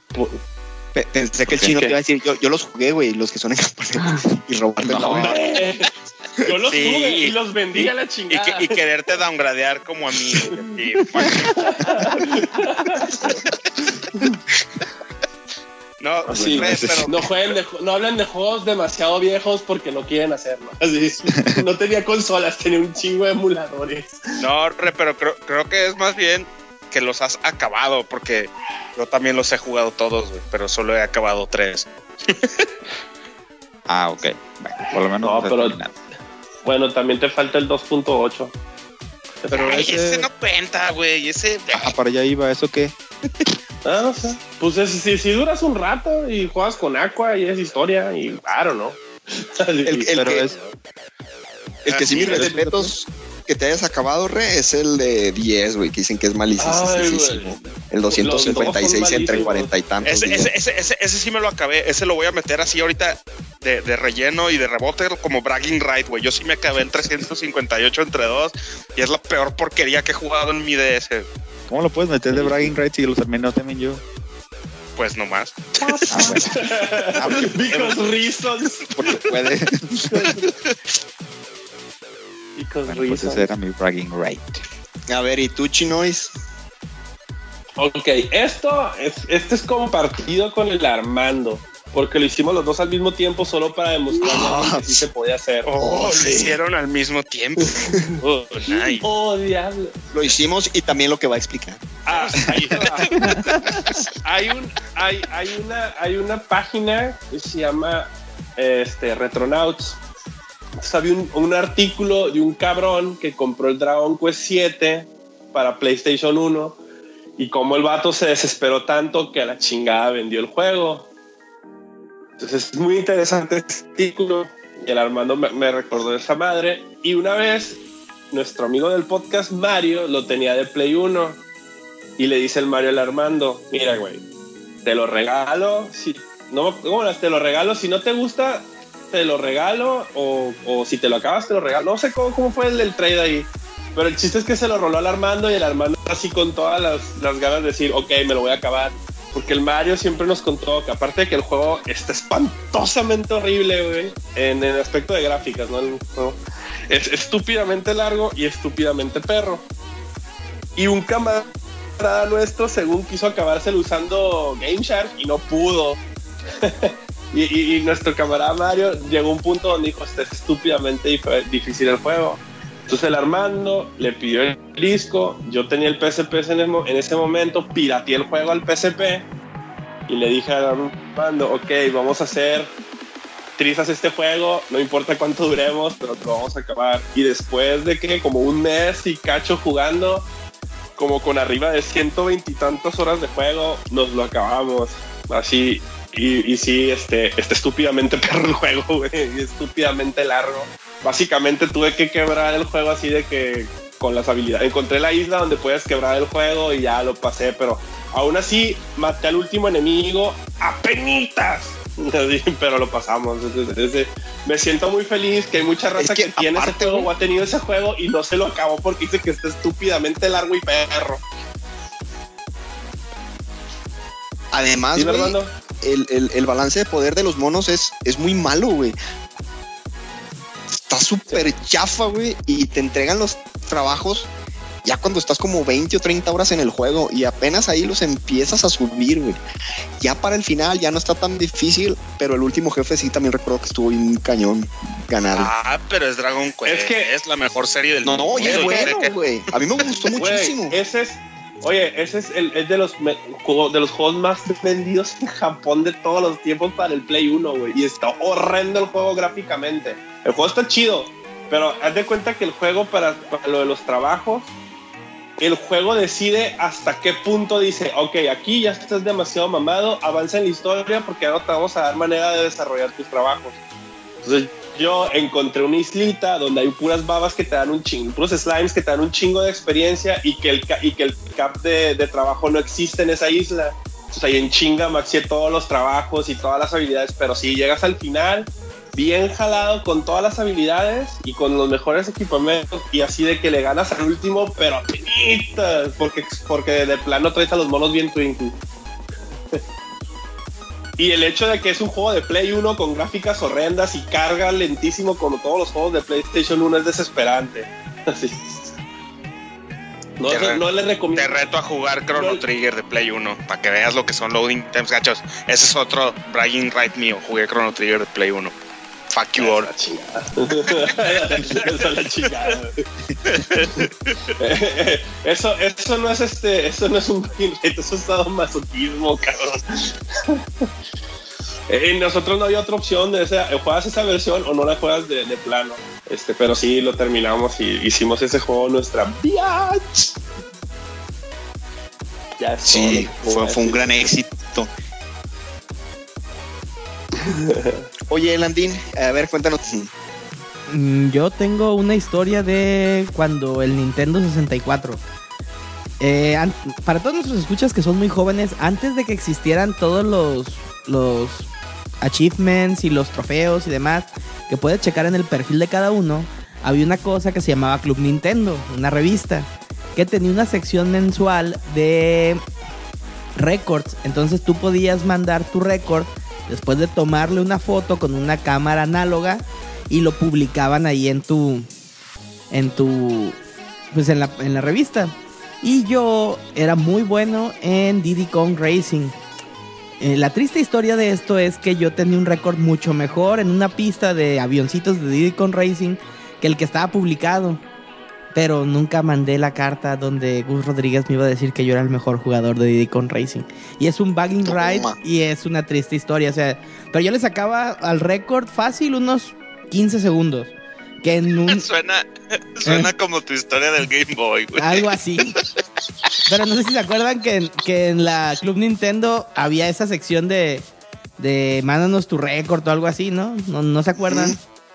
Pensé que el chino te iba a decir, yo, yo los jugué, güey, los que son en japonés. y robarte No, hombre. Yo los Sí, tuve y y- los vendí a la Y, chingada. que- y quererte downgradear como a mí. Sí, no, Sí, re, pero no jueguen de, no hablan de juegos demasiado viejos porque no quieren hacerlo. Así, no tenía consolas, tenía un chingo de emuladores. No, re, pero creo, creo que es más bien que los has acabado, porque yo también los he jugado todos, güey, pero solo he acabado tres. Ah, ok. Bueno, por lo menos No, no, se pero- terminan. Bueno, también te falta el 2.8. Pero Ay, ese- ese no cuenta, güey, ese... Ah, para allá iba, ¿eso qué? Ah, no sé. Pues es- si, si duras un rato y juegas con Aqua y es historia y claro, ¿no? El, el Pero que, es- el que sí, mis Ah, sí, respetos que te hayas acabado, re, es el de 10, güey, que dicen que es malísimo. Ay, el 256 Los dos son entre malísimos. 40 y tantos. Ese, ese, ese, ese, ese sí me lo acabé. Ese lo voy a meter así ahorita de, de relleno y de rebote como bragging right, güey. Yo sí me acabé el 358 entre dos y es la peor porquería que he jugado en mi DS. ¿Cómo lo puedes meter de bragging rights y los terminó también yo? Pues nomás. Ah, porque- Because reasons. porque puede. Because Bueno, pues reasons. ese era mi bragging right. A ver, ¿y tú, Chinois? Ok, esto es, este es compartido con el Armando. Porque lo hicimos los dos al mismo tiempo solo para demostrar que sí se podía hacer. Oh, sí. lo hicieron al mismo tiempo. Oh, nice. Oh, diablo. Lo hicimos y también lo que va a explicar. Ah, ahí va. hay, un, hay, hay, una, hay una página que se llama este, Retronauts. Entonces, había un, un artículo de un cabrón que compró el Dragon Quest 7 para PlayStation 1 y como el vato se desesperó tanto que a la chingada vendió el juego. Entonces es muy interesante este artículo el Armando me, me recordó esa madre. Y una vez nuestro amigo del podcast Mario lo tenía de Play 1 y le dice el Mario al Armando, mira, güey, te lo regalo, si no, te lo regalo, si no te gusta, te lo regalo, o, o si te lo acabas, te lo regalo. No sé cómo, cómo fue el, el trade ahí. Pero el chiste es que se lo roló al Armando y el Armando así con todas las, las ganas de decir, ok, me lo voy a acabar. Porque el Mario siempre nos contó que aparte de que el juego está espantosamente horrible, güey, en el aspecto de gráficas, ¿no? Es estúpidamente largo y estúpidamente perro. Y un camarada nuestro, según quiso acabárselo usando Game Shark y no pudo. y, y- nuestro camarada Mario llegó a un punto donde dijo, este es estúpidamente dif- difícil el juego. Entonces el Armando le pidió el disco, yo tenía el PSP en, ese momento, pirateé el juego al PSP y le dije al Armando, ok, vamos a hacer trizas este juego, no importa cuánto duremos, pero lo vamos a acabar. Y después de que como un mes y cacho jugando, como con arriba de 120 y tantas horas de juego, nos lo acabamos. Así, y, sí, este, este estúpidamente perro el juego, güey, estúpidamente largo. Básicamente tuve que quebrar el juego así de que con las habilidades. Encontré la isla donde puedes quebrar el juego y ya lo pasé, pero aún así maté al último enemigo a penitas. Pero lo pasamos. Entonces, me siento muy feliz que hay mucha raza Es que, que tiene ese juego o ha tenido ese juego y no se lo acabó porque dice que está estúpidamente largo y perro. Además, el, el- el balance de poder de los monos es, es muy malo, güey. Está súper chafa, güey, y te entregan los trabajos ya cuando estás como 20 o 30 horas en el juego y apenas ahí los empiezas a subir, güey. Ya para el final ya no está tan difícil, pero el último jefe sí también recuerdo que estuvo bien cañón ganar. Ah, pero es Dragon Quest. Es que- es la mejor serie del no, mundo. no, y es güey. bueno, Que- güey. A mí me gustó Güey, muchísimo. ese es, oye, ese es el es de los me- de los juegos más vendidos en Japón de todos los tiempos para el Play 1, güey. Y está horrendo el juego gráficamente. El juego está chido, pero haz de cuenta que el juego para, para lo de los trabajos, el juego decide hasta qué punto dice, ok, aquí ya estás demasiado mamado, avanza en la historia porque no te vamos a dar manera de desarrollar tus trabajos. Entonces yo encontré una islita donde hay puras babas que te dan un chingo, puros slimes que te dan un chingo de experiencia y que el, y que el cap de, de trabajo no existe en esa isla. Entonces ahí en chinga maxié todos los trabajos y todas las habilidades, pero si llegas al final, bien jalado con todas las habilidades y con los mejores equipamientos y así de que le ganas al último, pero apenitas, porque, porque de plano traes a los monos bien twinkly. y el hecho de que es un juego de Play 1 con gráficas horrendas y carga lentísimo como todos los juegos de PlayStation 1 es desesperante. Así. No, Te re- no Te recomiendo. reto a jugar Chrono No. Trigger de Play 1 para que veas lo que son loading times, gachos. Ese es otro bragging right mío. Jugué Chrono Trigger de Play 1. Fuck you all. Eso, eso no es este, eso no es un eso es todo masoquismo, cabrón. Eh, nosotros no había otra opción de esa, juegas esa versión o no la juegas de, de plano. Este, pero sí lo terminamos y hicimos ese juego nuestra biatch. Ya Sí, fue, fue un gran éxito. Oye, Landín, a ver, cuéntanos. Mm, Yo tengo una historia de cuando el Nintendo 64. Eh, para todos nuestros escuchas que son muy jóvenes, antes de que existieran todos los, los achievements y los trofeos y demás, que puedes checar en el perfil de cada uno, había una cosa que se llamaba Club Nintendo, una revista, que tenía una sección mensual de records. Entonces tú podías mandar tu récord después de tomarle una foto con una cámara análoga y lo publicaban ahí en tu en tu pues en la, en la revista. Y yo era muy bueno en Diddy Kong Racing. Eh, la triste historia de esto es que yo tenía un récord mucho mejor en una pista de avioncitos de Diddy Kong Racing que el que estaba publicado pero nunca mandé la carta donde Gus Rodríguez me iba a decir que yo era el mejor jugador de Diddy Kong Racing. Y es un bagging Toma. ride y es una triste historia. O sea, pero yo le sacaba al récord fácil unos 15 segundos. Que en un. Suena, suena como tu historia del Game Boy, güey. Algo así. Pero no sé si se acuerdan que, en- que en la Club Nintendo había esa sección de. De mándanos tu récord o algo así, ¿no? ¿No, no se acuerdan?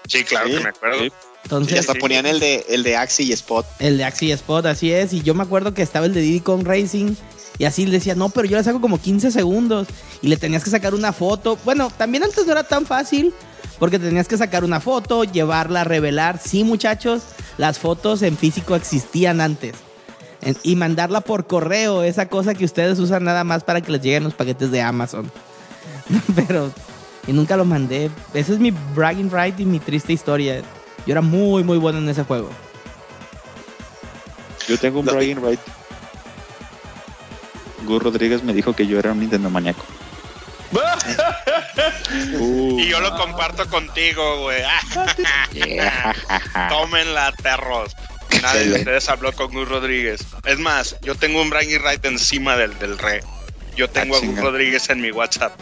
Sí, claro Sí, que me acuerdo. sí. Y Entonces, hasta ponían el de, el de Axie y Spot. El de Axie Spot, así es. Y yo me acuerdo que estaba el de Diddy Kong Racing. Y así le decía, no, pero yo le saco como 15 segundos. Y le tenías que sacar una foto. Bueno, también antes no era tan fácil. Porque tenías que sacar una foto, llevarla a revelar. Sí, muchachos, las fotos en físico existían antes. En- y mandarla por correo, esa cosa que ustedes usan nada más para que les lleguen los paquetes de Amazon. pero, y nunca lo mandé. Ese es mi bragging right y mi triste historia. Yo era muy, muy bueno en ese juego. Yo tengo un bragging right. Gus Rodríguez me dijo que yo era un Nintendo maníaco. Uh, Y yo lo comparto contigo, güey. Ah, Tómenla, perros. Nadie de ustedes habló con Gus Rodríguez. Es más, yo tengo un bragging right encima del, del re. Yo tengo Ah, a Gus chinga. Rodríguez en mi WhatsApp.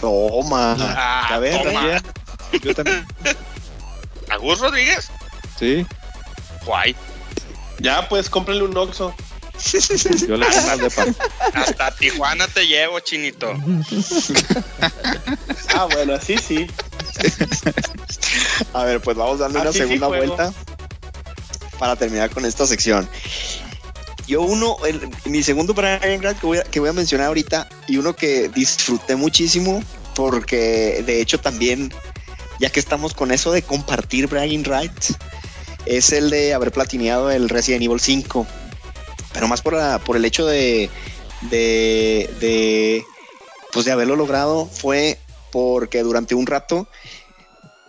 Toma. Ah, toma. Yo también. ¿A Gus Rodríguez? Sí, Guay. Ya, pues cómprenle un Oxxo. yo le de. Hasta Tijuana te llevo, chinito. Ah, bueno, así sí. A ver, pues vamos dando una Así sí segunda vuelta para terminar con esta sección. Yo uno, el- mi segundo bragging right que voy, a, que voy a mencionar ahorita y uno que disfruté muchísimo porque de hecho también, ya que estamos con eso de compartir bragging rights, es el de haber platineado el Resident Evil 5. Pero más por, la- por el hecho de, de, de, pues de haberlo logrado fue porque durante un rato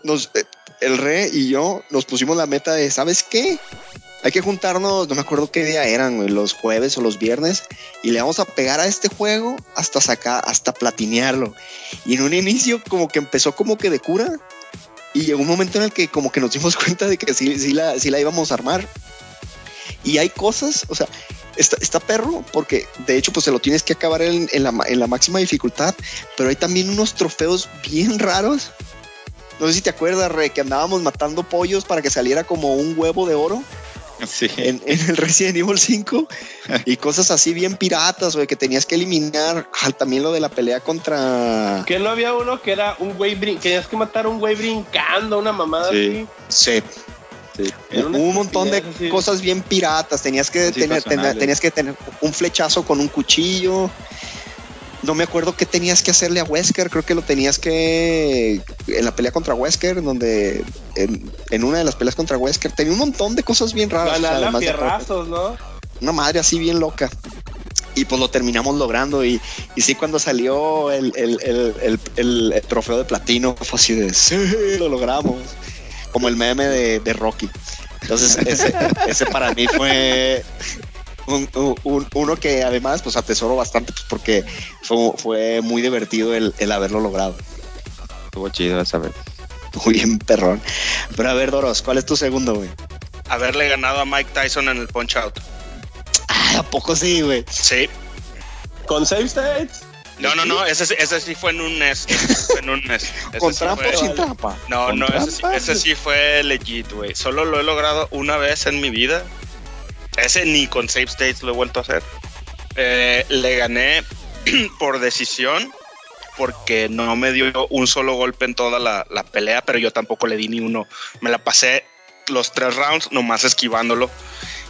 nos, eh, el re y yo nos pusimos la meta de, ¿sabes qué? Hay que juntarnos, no me acuerdo qué día eran, los jueves o los viernes, y le vamos a pegar a este juego hasta sacar, hasta platinearlo. Y en un inicio como que empezó como que de cura, y llegó un momento en el que como que nos dimos cuenta de que sí, sí, la, sí la íbamos a armar. Y hay cosas, o sea, está, está perro, porque de hecho pues se lo tienes que acabar en, en la, en la máxima dificultad, pero hay también unos trofeos bien raros. No sé si te acuerdas, Re, que andábamos matando pollos para que saliera como un huevo de oro Sí. en, en el Resident Evil 5 y cosas así bien piratas, güey, que tenías que eliminar. Ah, también lo de la pelea contra. Que no había uno que era un güey brin que tenías que matar a un güey brincando, una mamada Sí. así. Sí. Hubo un montón de así. cosas bien piratas. Tenías que, tener- tenías que tener un flechazo con un cuchillo. No me acuerdo qué tenías que hacerle a Wesker. Creo que lo tenías que en la pelea contra Wesker, donde en, en una de las peleas contra Wesker tenía un montón de cosas bien raras. o sea, Ganar a además de- fierrazos, ¿no? una madre así bien loca. Y pues lo terminamos logrando. Y, y sí, cuando salió el, el- el- el- el- el trofeo de platino, fue así de sí, lo logramos. Como el meme de, de Rocky. Entonces, ese, ese para mí fue un- un- uno que además pues atesoro bastante pues, porque fue, fue muy divertido el, el haberlo logrado. Estuvo chido esa vez. Muy bien, perrón. Pero a ver, Doros, ¿cuál es tu segundo, güey? Haberle ganado a Mike Tyson en el Punch Out. Ay, ¿a poco sí, güey? Sí. Con save states. No, no, no, ese, sí- ese sí fue en un NES. en un NES. ¿Con sí trampa fue- o sin trampa? No, ¿Con no, ese, ese sí fue legit, güey. Solo lo he logrado una vez en mi vida. Ese ni con save states lo he vuelto a hacer. Eh, le gané por decisión porque no me dio un solo golpe en toda la, la pelea, pero yo tampoco le di ni uno. Me la pasé los tres rounds nomás esquivándolo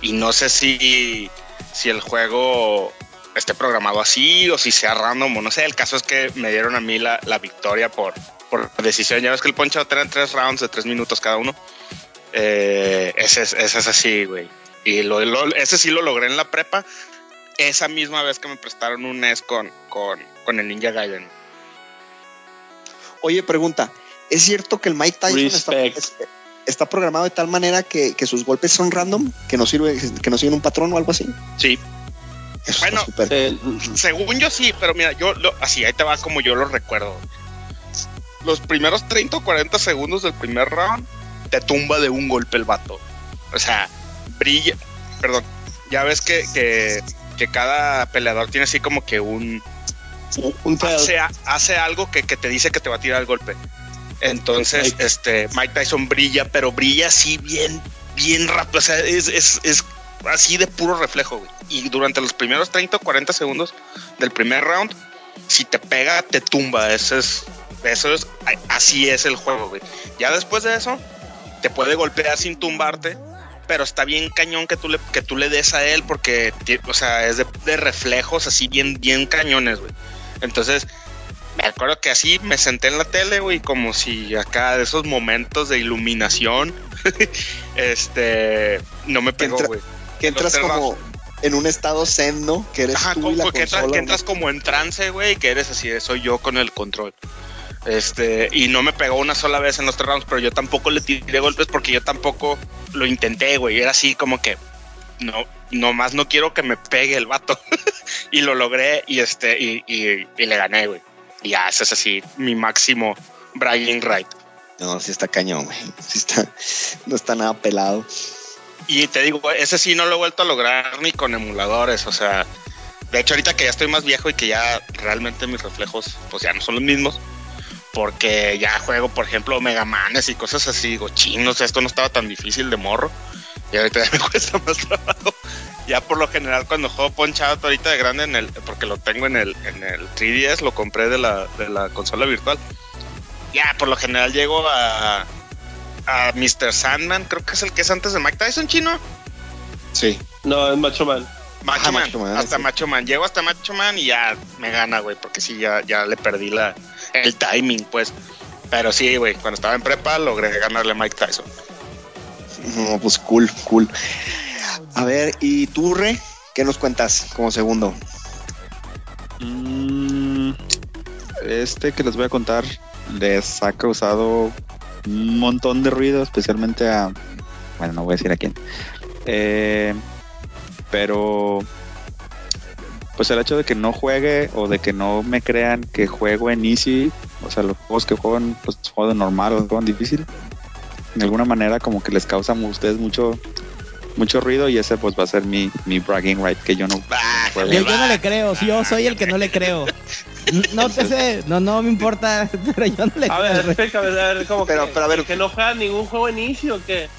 y no sé si, si el juego esté programado así o si sea random no sé. El caso es que me dieron a mí la, la victoria por, por decisión. Ya ves que el poncho eran tres rounds de tres minutos cada uno. Eh, ese, es, ese es así, güey. Y lo, lo- ese sí lo logré en la prepa. Esa misma vez que me prestaron un NES con, con, con el Ninja Gaiden. Oye, pregunta, ¿es cierto que el Mike Tyson está, está programado de tal manera que, que sus golpes son random, que no sirve, que no siguen un patrón o algo así? Sí, Eso Bueno. Eh, según yo sí, pero mira, yo lo, así, ahí te va como yo lo recuerdo. Los primeros 30 o 40 segundos del primer round te tumba de un golpe el vato. O sea, brilla, perdón, ya ves que, que, que cada peleador tiene así como que un, un hace, hace algo que, que te dice que te va a tirar el golpe. Entonces, Mike. este, Mike Tyson brilla, pero brilla así bien, bien rápido. O sea, es, es, es así de puro reflejo, güey. Y durante los primeros 30 o 40 segundos del primer round, si te pega, te tumba. Eso es, eso es, así es el juego, güey. Ya después de eso, te puede golpear sin tumbarte, pero está bien cañón que tú le, que tú le des a él porque, o sea, es de, de reflejos así bien, bien cañones, güey. Entonces, me acuerdo que así me senté en la tele, güey, como si acá de esos momentos de iluminación, este, no me pegó, güey. que entras como en un estado zen, ¿no? Que eres Ajá, tú como y la que, entras, que entras como en trance, güey, que eres así, soy yo con el control. Este, y no me pegó una sola vez en los tres rounds, pero yo tampoco le tiré golpes porque yo tampoco lo intenté, güey. Era así como que no, nomás no quiero que me pegue el vato. y lo logré y este, y, y- y le gané, güey. Y ya, ese es así, mi máximo bragging right. No, sí está cañón, güey. Sí está, no está nada pelado. Y te digo, ese sí no lo he vuelto a lograr ni con emuladores, o sea, de hecho ahorita que ya estoy más viejo y que ya realmente mis reflejos pues ya no son los mismos, porque ya juego, por ejemplo, Mega Manes y cosas así, digo, chinos, esto no estaba tan difícil de morro, y ahorita ya me cuesta más trabajo. Ya por lo general cuando juego Punch Out ahorita de grande en el, porque lo tengo en el, en el 3DS, lo compré de la, de la consola virtual. Ya por lo general llego a, a Mr. Sandman, creo que es el que es antes de Mike Tyson, chino. Sí. No, es Macho Man. Macho Ajá, Man, Macho Man, hasta sí. Macho Man. Llego hasta Macho Man y ya me gana, güey, porque sí, ya, ya le perdí la, el timing, pues. Pero sí, güey, cuando estaba en prepa logré ganarle a Mike Tyson. No, pues cool, cool. A ver, ¿y tú, Re? ¿Qué nos cuentas como segundo? Mm, este que les voy a contar les ha causado un montón de ruido, especialmente a. Bueno, no voy a decir a quién. Eh, pero. Pues el hecho de que no juegue o de que no me crean que juego en easy, o sea, los juegos que juego en pues, juego normal o juego en difícil, de alguna manera como que les causa a ustedes mucho mucho ruido y ese pues va a ser mi, mi bragging right que yo no juego. Yo, yo no le creo, yo soy el que no le creo. No te sé, no, no me importa, pero yo no le A creo. ver, güey. explícame, a ver, ¿cómo Pero- que, pero a ver- que no juega ningún juego en inicio o qué?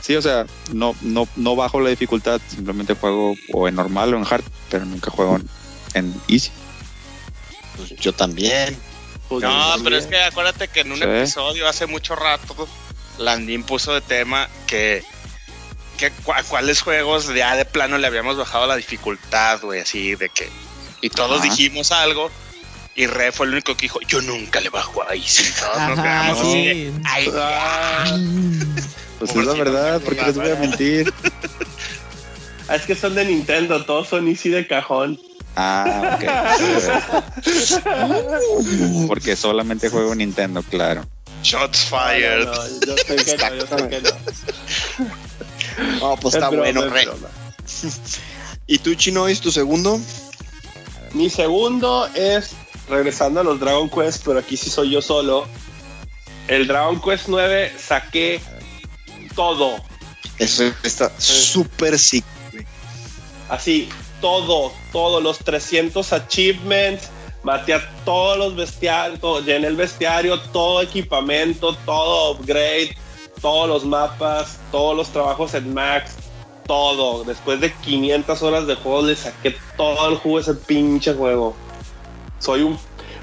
Sí, o sea, no, no, no bajo la dificultad, simplemente juego o en normal o en hard, pero nunca juego en, en easy. Pues yo también. Pues No, yo pero también. es que acuérdate que en un Sí. episodio hace mucho rato, Landín puso de tema que, que cu- a cuáles juegos ya de plano le habíamos bajado la dificultad, güey, así de que. Y todos Ajá. dijimos algo Y Re fue el único que dijo, yo nunca le bajo a Easy. Todos nos quedamos así de. "Ay, Ah, Pues es la si verdad, no porque les voy a mentir. es que son de Nintendo, todos son easy de cajón. Ah, ok. Porque solamente juego Nintendo, claro. Shots fired. no, no, yo sé que no, yo sé que no. No, pues Es está broma, bueno, es Re. ¿Y tú, Chino, es tu segundo? Mi segundo es, regresando a los Dragon Quest, pero aquí sí soy yo solo. El Dragon Quest 9 saqué todo. Eso está súper sick. güey. Así, todo, todos los 300 achievements. Maté a todos los bestiarios, todo- llené el bestiario, todo equipamiento, todo upgrade, todos los mapas, todos los trabajos en Max, todo. Después de 500 horas de juego le saqué todo el jugo a ese pinche juego. Soy un...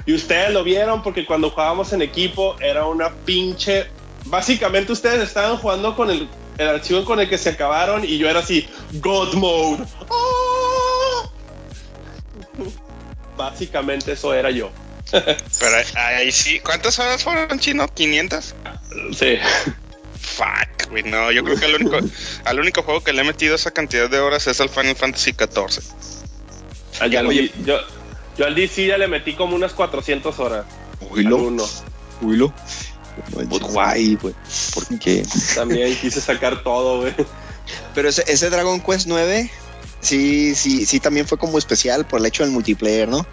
Y ustedes lo vieron porque cuando jugábamos en equipo era una pinche... Básicamente ustedes estaban jugando con el, el archivo con el que se acabaron y yo era así, God Mode. ¡Ah! Básicamente eso era yo. Pero ahí sí. ¿Cuántas horas fueron, chino? ¿500? Sí. Fuck, güey. No, yo creo que el único, al único juego que le he metido esa cantidad de horas es al Final Fantasy XIV. Al- Oye. yo, yo al DC ya le metí como unas 400 horas. Oílo, Alguno. Pues guay, güey. ¿Por qué? También quise sacar todo, güey. Pero ese, ese Dragon Quest 9, sí, sí, sí, también fue como especial por el hecho del multiplayer, ¿no?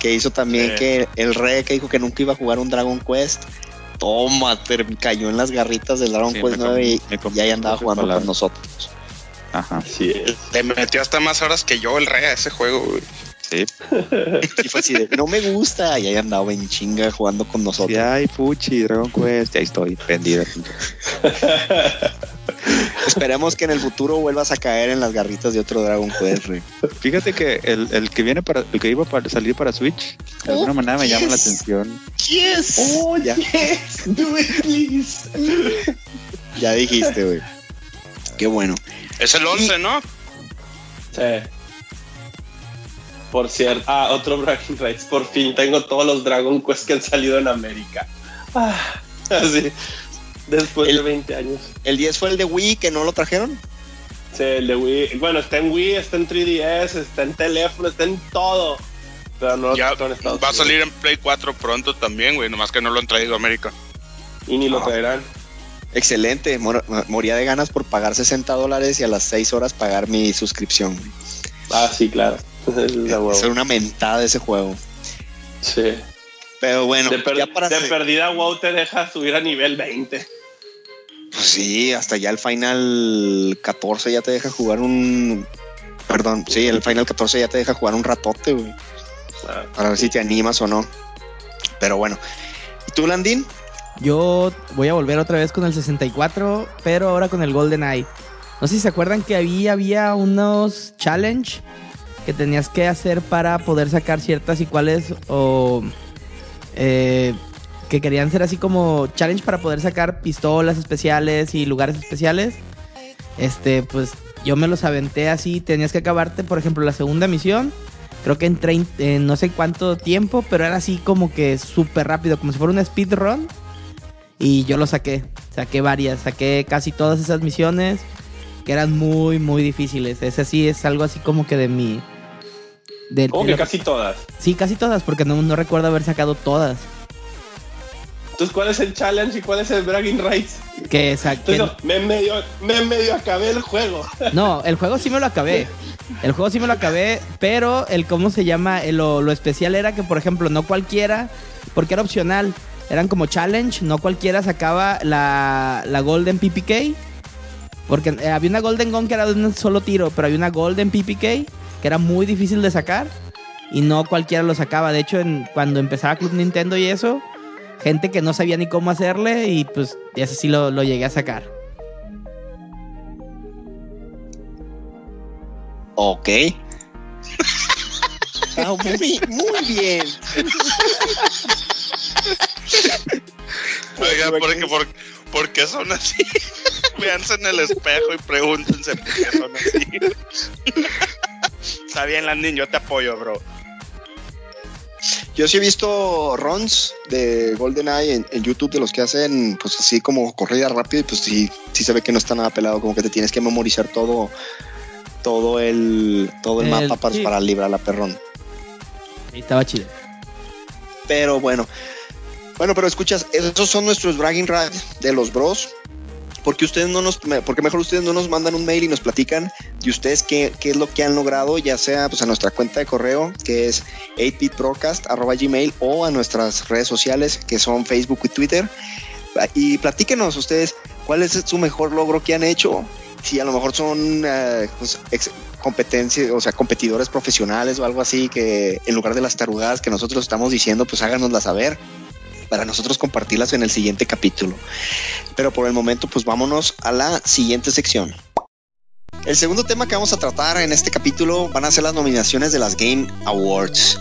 Que hizo también Sí. que el Re que dijo que nunca iba a jugar un Dragon Quest. Toma, cayó en las garritas del Dragon Sí, Quest me com- 9 y, y ahí andaba jugando con nosotros. Ajá, es. Le metió hasta más horas que yo el rey a ese juego, güey. Sí. Y fue así de, no me gusta. Y ahí andaba en chinga jugando con Sí, nosotros. ay, Fuchi, Dragon Quest, ya estoy prendido. Esperemos que en el futuro vuelvas a caer en las garritas de otro Dragon Quest, Re. Fíjate que el, el que viene para, el que iba para salir para Switch, de alguna manera me llama la atención. Yes. Oh, ya, yes, do it, please. ya dijiste, güey. Qué bueno. Es el 11, ¿no? Sí. Por cierto, ah, otro Bragging Rights. Por fin tengo todos los Dragon Quest que han salido en América. Ah, así. Después El- de 20 años. El 10 fue el de Wii que no lo trajeron. Sí, el de Wii. Bueno, está en Wii, está en 3DS, está en teléfono, está en todo. Pero no lo Ya trajeron en Estados va a Unidos. salir en Play 4 pronto también, güey. Nomás que no lo han traído a América. Y ni lo Ah. traerán. Excelente. Mor- moría de ganas por pagar 60 dólares y a las 6 horas pagar mi suscripción. Ah, sí, claro. Es una mentada ese juego. Sí. Pero bueno, de, per- ya para de perdida, WoW te deja subir a nivel 20. pues sí, hasta ya el Final 14 ya te deja jugar un. Perdón, sí, el Final 14 ya te deja jugar un ratote, güey. Ah, Para ver si te animas o no. Pero bueno. ¿Y tú, Landín? Yo voy a volver otra vez con el 64, pero ahora con el Golden Eye. No sé si se acuerdan que había, había unos challenge que tenías que hacer para poder sacar ciertas y cuales o eh, que querían ser así como challenge para poder sacar pistolas especiales y lugares especiales. Este, pues yo me los aventé así, tenías que acabarte, por ejemplo, la segunda misión. Creo que en, 30 en no sé cuánto tiempo, pero era así como que súper rápido, como si fuera un speedrun. Y yo lo saqué, saqué varias, saqué casi todas esas misiones que eran muy, muy difíciles. Ese sí es algo así como que de mi... De, Como de que casi todas. Sí, casi todas, porque no, no recuerdo haber sacado todas. Entonces, ¿cuál es el challenge y cuál es el bragging rights? Que saqué... Entonces, me medio, me medio acabé el juego. No, el juego sí me lo acabé. El juego sí me lo acabé, pero el cómo se llama, El- lo, lo especial era que, por ejemplo, no cualquiera, porque era opcional, eran como challenge, no cualquiera sacaba la, la Golden PPK, porque eh, había una Golden Gun que era de un solo tiro, pero había una Golden PPK que era muy difícil de sacar y no cualquiera lo sacaba. De hecho, en- cuando empezaba Club Nintendo y eso, gente que no sabía ni cómo hacerle y pues ese sí lo, lo llegué a sacar. Ok. Ah, muy, muy bien. Oiga, ¿por qué, por, por qué son así? Véanse en el espejo y pregúntense por qué son así. Está bien, Landin, yo te apoyo, bro. Yo sí he visto runs de GoldenEye en, en YouTube de los que hacen, pues así como corrida rápido y pues sí, sí se ve que no está nada pelado, como que te tienes que memorizar todo, todo el, todo el, El- mapa para, sí. para librar la perrón. Y estaba chido. Pero bueno, bueno, pero escuchas, esos son nuestros bragging rights de los bros. Porque ustedes no nos, porque mejor ustedes no nos mandan un mail y nos platican de ustedes qué, qué es lo que han logrado, ya sea pues a nuestra cuenta de correo que es 8bitbroadcast@gmail o a nuestras redes sociales que son Facebook y Twitter. Y platíquenos ustedes cuál es su mejor logro que han hecho, si a lo mejor son eh, pues, ex- competencias, o sea, competidores profesionales o algo así que en lugar de las tarugadas que nosotros estamos diciendo, pues háganoslas saber para nosotros compartirlas en el siguiente capítulo. Pero por el momento, pues vámonos a la siguiente sección. El segundo tema que vamos a tratar en este capítulo van a ser las nominaciones de las Game Awards.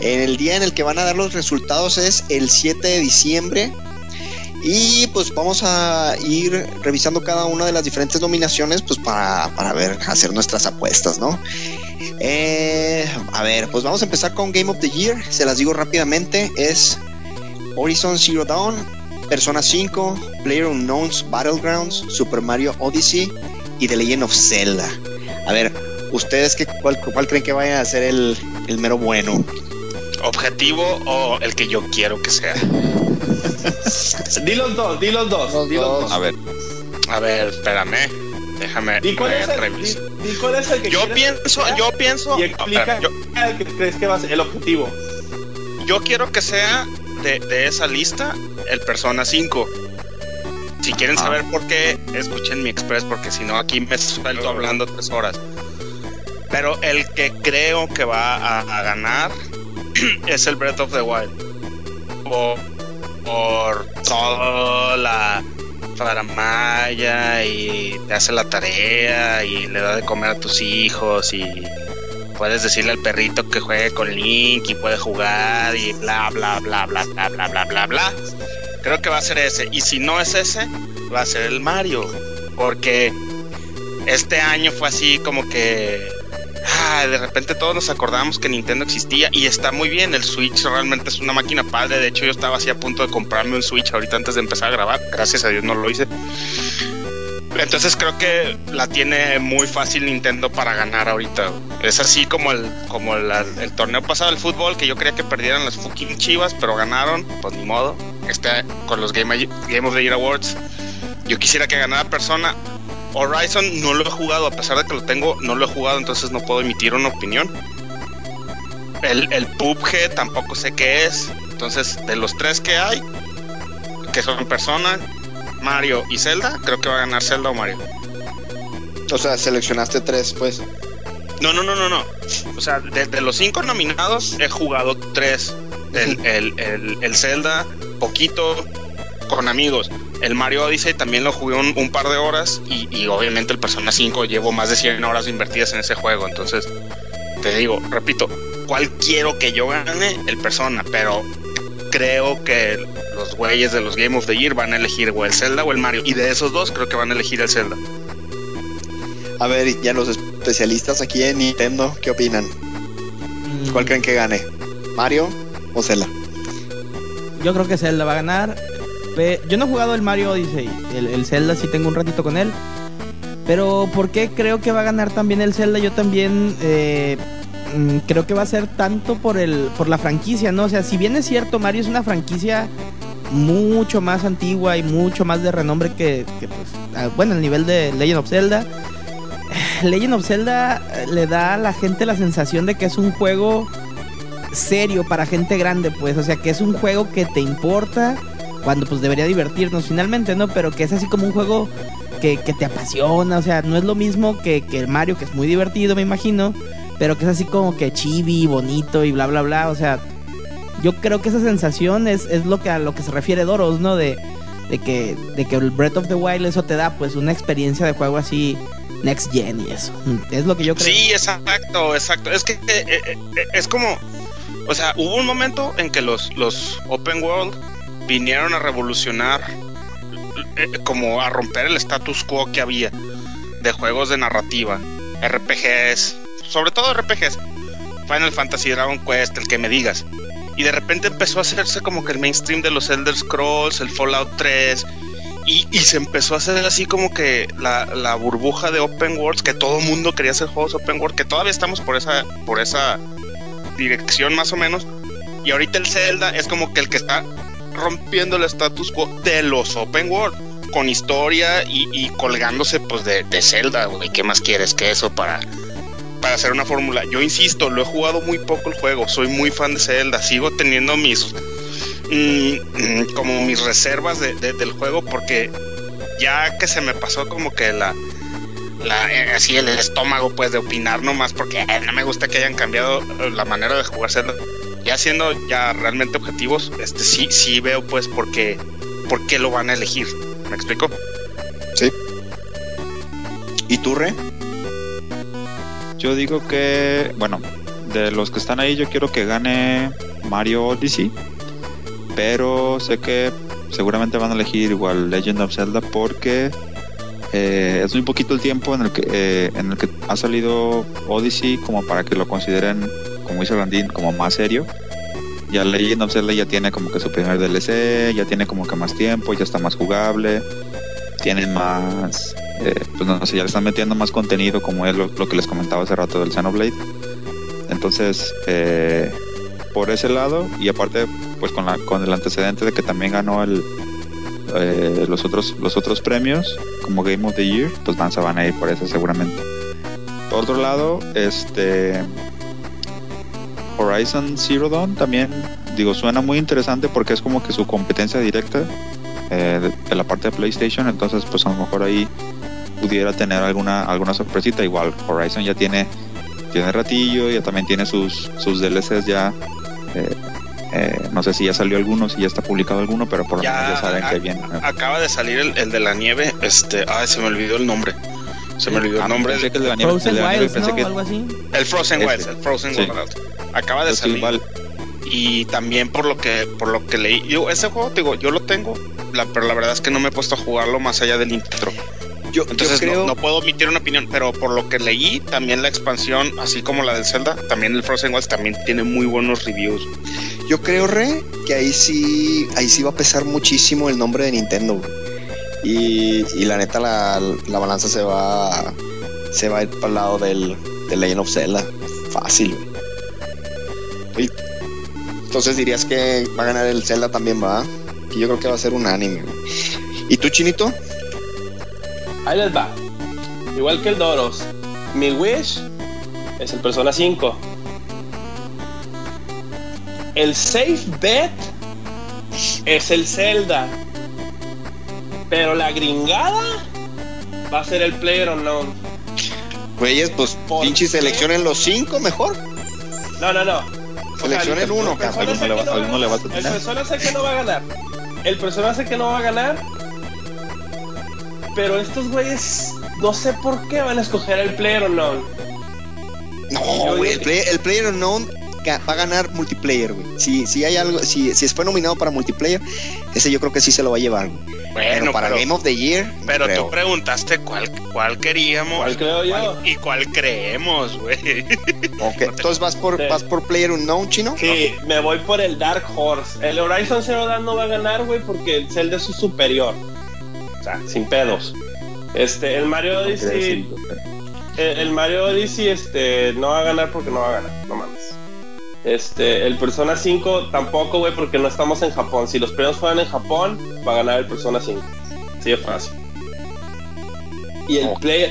En el día en el que van a dar los resultados es el 7 de diciembre. Y pues vamos a ir revisando cada una de las diferentes nominaciones, pues para, para ver, hacer nuestras apuestas, ¿no? Eh, a ver, pues vamos a empezar con Game of the Year. Se las digo rápidamente. Es Horizon Zero Dawn, Persona 5, Player Unknown's Battlegrounds, Super Mario Odyssey y The Legend of Zelda. A ver, ¿ustedes qué, cuál, cuál creen que vaya a ser el, el mero bueno? ¿Objetivo o el que yo quiero que sea? Di los dos, di los dos, Los di los dos. dos. A ver, A ver, espérame. Déjame Di cuál, es el, revisar. di- di cuál es el que Yo pienso, que yo pienso, y explica espérame, yo, el que crees que va a ser el objetivo. yo quiero que sea de, de esa lista el Persona 5. Si quieren Ah. saber por qué, escuchen mi express, porque si no aquí me suelto hablando tres horas. Pero el que creo que va a, a ganar es el Breath of the Wild. Por, por toda la faramaya y te hace la tarea y le da de comer a tus hijos y puedes decirle al perrito que juegue con Link y puede jugar y bla bla bla bla bla bla bla bla bla. Creo que va a ser ese. Y si no es ese, va a ser el Mario. Porque este año fue así como que. ah, de repente todos nos acordamos que Nintendo existía y está muy bien. El Switch realmente es una máquina padre. De hecho, yo estaba así a punto de comprarme un Switch ahorita antes de empezar a grabar. Gracias a Dios no lo hice. Entonces creo que la tiene muy fácil Nintendo para ganar ahorita. Es así como el como el, torneo pasado del fútbol que yo creía que perdieran las fucking Chivas, pero ganaron, pues ni modo. Este con los Game, Game of the Year Awards. Yo quisiera que ganara persona. Horizon no lo he jugado, a pesar de que lo tengo, no lo he jugado, entonces no puedo emitir una opinión. El, el PUBG tampoco sé qué es. Entonces, de los tres que hay, que son Persona, Mario y Zelda, creo que va a ganar Zelda o Mario. O sea, seleccionaste tres, pues. No, no, no, no, no. O sea, de, de los cinco nominados he jugado tres. El, el, el, el Zelda, poquito, con amigos. El Mario Odyssey también lo jugué un, un par de horas y, y obviamente el Persona 5 llevo más de 100 horas invertidas en ese juego. Entonces, te digo, repito, ¿cuál quiero que yo gane? El Persona, pero creo que los güeyes de los Game of the Year van a elegir o el Zelda o el Mario. Y de esos dos creo que van a elegir el Zelda. A ver, ya los especialistas aquí en Nintendo, ¿qué opinan? Mm, ¿Cuál creen que gane? ¿Mario o Zelda? Yo creo que Zelda va a ganar. Yo no he jugado el Mario Odyssey. El, el Zelda sí tengo un ratito con él. Pero ¿por qué creo que va a ganar también el Zelda? Yo también eh, creo que va a ser tanto por el por la franquicia, ¿no? O sea, si bien es cierto, Mario es una franquicia mucho más antigua y mucho más de renombre que, pues, bueno, el nivel de Legend of Zelda. Legend of Zelda eh, le da a la gente la sensación de que es un juego serio para gente grande, pues, o sea, que es un juego que te importa cuando pues debería divertirnos finalmente, ¿no? Pero que es así como un juego que, te apasiona, o sea, no es lo mismo que el Mario, que es muy divertido, me imagino, pero que es así como que chibi, bonito y bla, bla, bla, o sea, yo creo que esa sensación es, es lo que a lo que se refiere Doros, ¿no? De, de, que, de que el Breath of the Wild eso te da pues una experiencia de juego así next gen y eso. Es lo que yo creo. Sí, exacto, exacto. Es que eh, eh, eh, es como, o sea, hubo un momento en que los, los Open World vinieron a revolucionar, como a romper el status quo que había de juegos de narrativa, RPGs, sobre todo RPGs, Final Fantasy, Dragon Quest, el que me digas. y de repente empezó a hacerse como que el mainstream de los Elder Scrolls, el Fallout 3, y, y se empezó a hacer así como que la, la burbuja de Open Worlds, que todo el mundo quería hacer juegos Open World, que todavía estamos por esa, por esa dirección más o menos. Y ahorita el Zelda es como que el que está rompiendo el status quo de los Open World, con historia y, y colgándose pues de, de Zelda, güey. ¿Qué más quieres que eso para, para hacer una fórmula? Yo insisto, lo he jugado muy poco el juego, soy muy fan de Zelda, sigo teniendo mis mm, como mis reservas de- de- del juego porque ya que se me pasó como que la, la eh, así el estómago pues de opinar nomás porque no me gusta que hayan cambiado la manera de jugar Zelda. Ya siendo ya realmente objetivos, este sí sí veo pues por qué por qué lo van a elegir. ¿Me explico? ¿Y tú, Re? Yo digo que, bueno, de los que están ahí, yo quiero que gane Mario Odyssey. Pero sé que seguramente van a elegir igual Legend of Zelda porque eh, es muy poquito el tiempo en el que eh, en el que ha salido Odyssey como para que lo consideren, como dice Randín, como más serio. Ya Legend of Zelda ya tiene como que su primer DLC, ya tiene como que más tiempo, ya está más jugable, tiene más, eh, pues no sé, ya le están metiendo más contenido como es lo, lo que les comentaba hace rato del Xenoblade. Entonces, eh, por ese lado, y aparte, pues con, la, con el antecedente de que también ganó el, eh, los, otros, los otros premios, como Game of the Year, pues van, se van a ir por eso seguramente. Por otro lado, este Horizon Zero Dawn también, digo, suena muy interesante porque es como que su competencia directa eh, de, de la parte de PlayStation, entonces pues a lo mejor ahí pudiera tener alguna alguna sorpresita. Igual Horizon ya tiene tiene ratillo, ya también tiene sus sus DLCs ya. eh, eh, no sé si ya salió alguno, si ya está publicado alguno, pero por lo Ya, menos ya saben a- que viene. Acaba de salir el, el de la nieve, este, ay, se me olvidó el nombre. Se me olvidó Ah, el nombre. pensé que el de la nieve- el Frozen de la nieve Wilds, pensé ¿no? que- Algo así. El Frozen. Wilds, el Frozen Sí. Wilds. Acaba de salir. igual- Y también por lo que por lo que leí, yo ese juego te digo, yo lo tengo, la, pero la verdad es que no me he puesto a jugarlo más allá del intro. Yo, Entonces yo no- creo. no, puedo emitir una opinión, pero por lo que leí, también la expansión, así como la del Zelda, también el Frozen Wilds también tiene muy buenos reviews. Yo creo, Re, que ahí sí, ahí sí va a pesar muchísimo el nombre de Nintendo. Y, y la neta, la, la balanza se va, se va a ir para el lado del, del Legend of Zelda. Fácil. Y- entonces dirías que va a ganar el Zelda también, va. Que yo creo que va a ser unánime. güey. ¿Y tú, Chinito? Ahí les va. Igual que el Doros. Mi wish es el Persona 5. El safe bet es el Zelda. Pero la gringada va a ser el Player Unknown. Güeyes, pues ¿Por pinche qué? seleccionen los cinco mejor. No, no, no. Seleccionen el- uno, cabrón. Alguno le va- no alguno le va a ganar. tener. El Persona sé que no va a ganar. El Persona sé que no va a ganar. Pero estos güeyes, no sé por qué van a escoger el Player Unknown. No, güey, el, play- el Player Unknown va a ganar multiplayer, güey. Si, si hay algo, si, si fue nominado para multiplayer, ese yo creo que sí se lo va a llevar, güey. Bueno, Pero para pero, Game of the Year, pero creo. tú preguntaste cuál, cuál queríamos. ¿Cuál creo yo? y cuál creemos, güey. Ok, Entonces vas por, Sí. vas por Player Unknown, chino. Sí, me voy por el Dark Horse. El Horizon Zero Dawn no va a ganar, güey, porque el Zelda es su superior. O sea, sin pedos. Este, el Mario Odyssey. El, el Mario Odyssey este, no va a ganar porque no va a ganar, no mames. Este, el Persona 5 tampoco, güey, porque no estamos en Japón. Si los premios fueran en Japón, va a ganar el Persona 5. Así de fácil. Y el Ok. Player.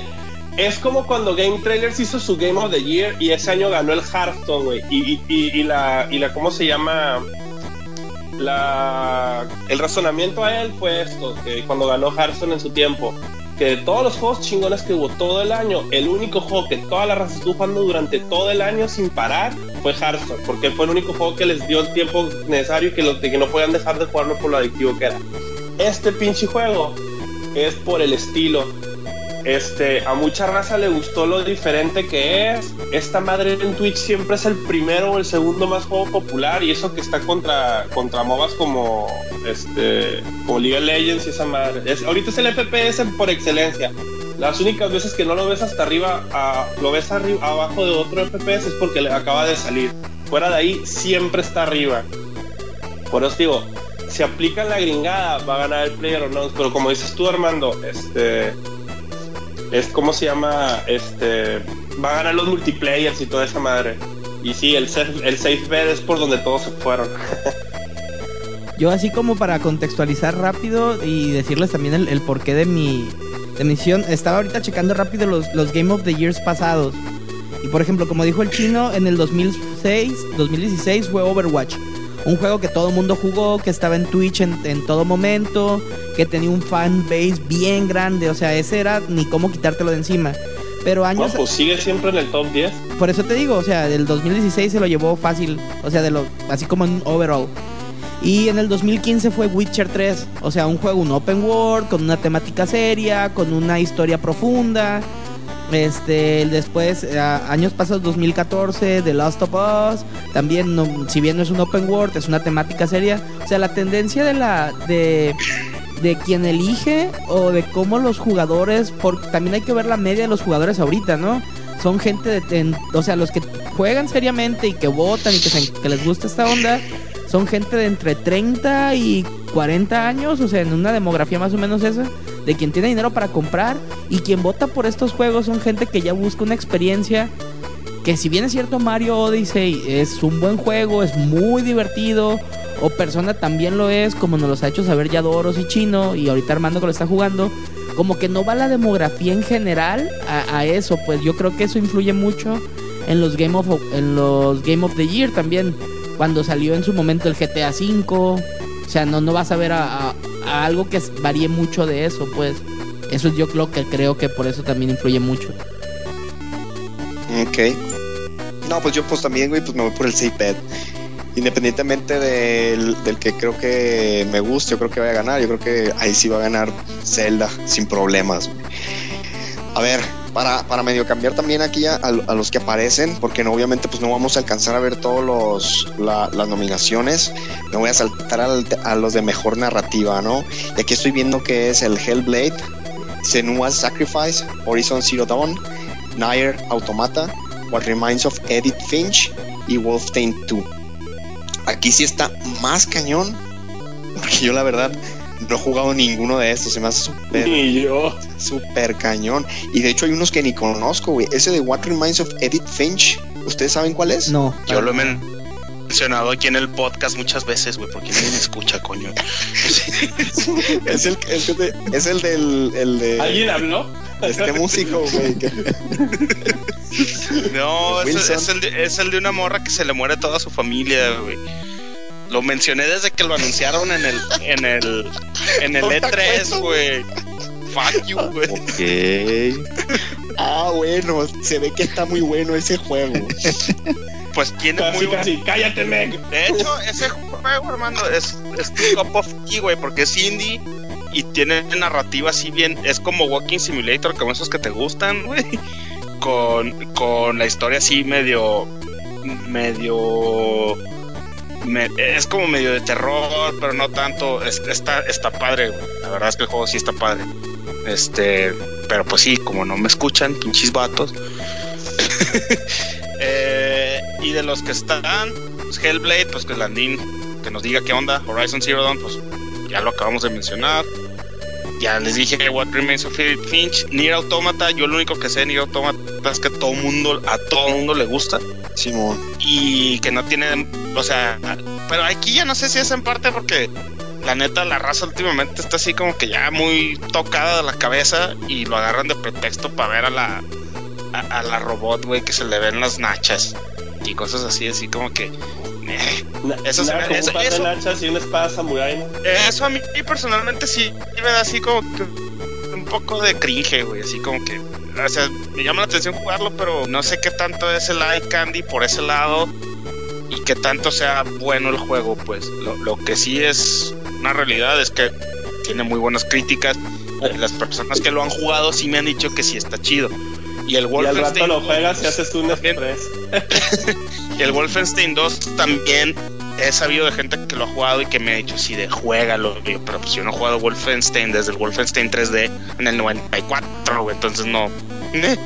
Es como cuando Game Trailers hizo su Game of the Year y ese año ganó el Hearthstone, güey. Y- y la, y la, ¿cómo se llama? La, el razonamiento a él fue esto, que cuando ganó Hearthstone en su tiempo, que de todos los juegos chingones que hubo todo el año, el único juego que toda la raza estuvo jugando durante todo el año sin parar fue Hearthstone, porque fue el único juego que les dio el tiempo necesario y que, lo- que no podían dejar de jugarlo por lo adictivo que era. Este pinche juego es por el estilo. Este, a mucha raza le gustó lo diferente que es. Esta madre en Twitch siempre es el primero o el segundo más juego popular y eso que está contra, contra MOBAs como este como League of Legends y esa madre. Es, ahorita es el FPS por excelencia. Las únicas veces que no lo ves hasta arriba, a- lo ves arriba, abajo de otro FPS es porque le acaba de salir. fuera de ahí, siempre está arriba. Por eso digo, si aplica la gringada, va a ganar el Player Unknowns. Pero como dices tú, Armando, este. Es como se llama. Este. Va a ganar los multiplayers y toda esa madre. Y sí, el, safe- el safe bet es por donde todos se fueron. Yo así como para contextualizar rápido y decirles también el, el porqué de mi de misión, estaba ahorita checando rápido los, los Game of the Years pasados. Y por ejemplo, como dijo el chino, en el 2006, 2016 fue Overwatch. Un juego que todo el mundo jugó, que estaba en Twitch en, en todo momento, que tenía un fan base bien grande. O sea, ese era ni cómo quitártelo de encima. Pero años... pues sigue siempre en el top 10. Por eso te digo, o sea, del 2016 se lo llevó fácil, o sea, de lo, así como en overall. Y en el 2015 fue Witcher 3, o sea, un juego, un open world, con una temática seria, con una historia profunda. Este, después, eh, años pasados, 2014, The Last of Us, también, no- si bien no es un open world, es una temática seria. O sea, la tendencia de la, de, de quien elige o de cómo los jugadores, porque también hay que ver la media de los jugadores ahorita, ¿no? Son gente, de, en- o sea, los que juegan seriamente y que votan y que, se- que les gusta esta onda, son gente de entre 30 y 40 años, o sea, en una demografía más o menos esa, de quien tiene dinero para comprar y quien vota por estos juegos son gente que ya busca una experiencia que si bien es cierto Mario Odyssey es un buen juego, es muy divertido, o Persona también lo es, como nos los ha hecho saber ya Doros y Chino, y ahorita Armando que lo está jugando, como que no va la demografía en general a, eso, pues yo creo que eso influye mucho en los Game of en los Game of the Year también, cuando salió en su momento el GTA V, o sea, no, no vas a ver a, a- algo que varíe mucho de eso, pues. Eso yo creo que creo que por eso también influye mucho. Ok. No, pues yo pues también, güey, pues me voy por el bet. Independientemente del, del que creo que me guste, yo creo que va a ganar. Yo creo que ahí sí va a ganar Zelda sin problemas. A ver, para, para medio cambiar también aquí a, a los que aparecen, porque no, obviamente pues no vamos a alcanzar a ver todos los la- las nominaciones. Me voy a saltar al- a los de mejor narrativa, ¿no? Y aquí estoy viendo que es el Hellblade, Senua's Sacrifice, Horizon Zero Dawn, Nier Automata, What Reminds of Edith Finch y Wolfenstein 2. Aquí sí está más cañón, porque yo la verdad no he jugado ninguno de estos, se me hace súper Ni yo. súper cañón. Y de hecho hay unos que ni conozco, güey. Ese de What Reminds of Edith Finch, ¿ustedes saben cuál es? No. Yo lo he men- mencionado aquí en el podcast muchas veces, güey, porque nadie me escucha, coño. Es el, es el, de- es el del el de ¿Alguien habló? este músico, güey. que- No, es, el de, es el de una morra que se le muere toda su familia, güey. Lo mencioné desde que lo anunciaron en el en el en el No me E3, acuerdo. güey. Fuck you, güey. Ok. Ah, bueno, se ve que está muy bueno ese juego. Pues tiene Casi, muy casi. Cállate, Meg. De hecho, ese juego, hermano, es, es cup of tea, güey, porque es indie y tiene narrativa así bien. Es como Walking Simulator, como esos que te gustan, güey. Con, con la historia así medio. medio. Es como medio de terror, pero no tanto. Es- está, está padre. La verdad es que el juego sí está padre. Este. Pero pues sí, como no me escuchan, pinches vatos. Eh, y de los que están, pues Hellblade, pues que Landín, que nos diga qué onda. Horizon Zero Dawn, pues ya lo acabamos de mencionar. Ya les dije What Remains of Edith Finch. Nier Automata, yo lo único que sé de Nier Automata es que todo mundo, a todo mundo le gusta. Simón. Y que no tiene, o sea, pero aquí ya no sé si es en parte porque la neta la raza últimamente está así como que ya muy tocada de la cabeza y lo agarran de pretexto para ver a la a, a la robot, güey, que se le ven las nachas y cosas así, así como que Eso se me- eso- eso- nachas y una espada samurai, eso a mí personalmente sí me da así como que un poco de cringe, güey, así como que o sea, me llama la atención jugarlo, pero no sé qué tanto es el eye candy por ese lado y qué tanto sea bueno el juego, pues lo, lo que sí es una realidad es que tiene muy buenas críticas. y Las personas que lo han jugado sí me han dicho que sí está chido. Y el Y al Wolfenstein rato lo juegas y haces un También. y el Wolfenstein 2 también he sabido de gente que lo ha jugado y que me ha dicho sí de juégalo, pero pues yo no he jugado Wolfenstein desde el Wolfenstein 3D en el 94, güey, entonces no. Eh,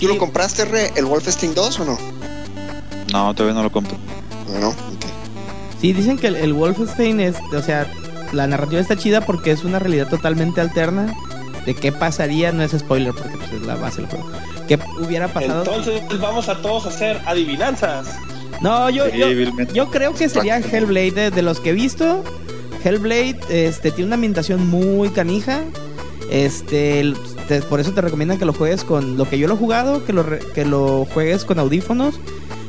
¿Tú lo compraste, Re, el Wolfenstein 2 o no? No, todavía no lo compro. No, ok. Sí, dicen que el, el Wolfenstein es, o sea, la narrativa está chida porque es una realidad totalmente alterna de qué pasaría, no es spoiler porque pues, es la base del juego. ¿Qué hubiera pasado? Entonces vamos a todos a hacer adivinanzas. no, yo, yo, creo que sería Hellblade de, de los que he visto. Hellblade este, tiene una ambientación muy canija. Este, te- por eso te recomiendan que lo juegues con lo que yo lo he jugado, que lo, re- que lo juegues con audífonos.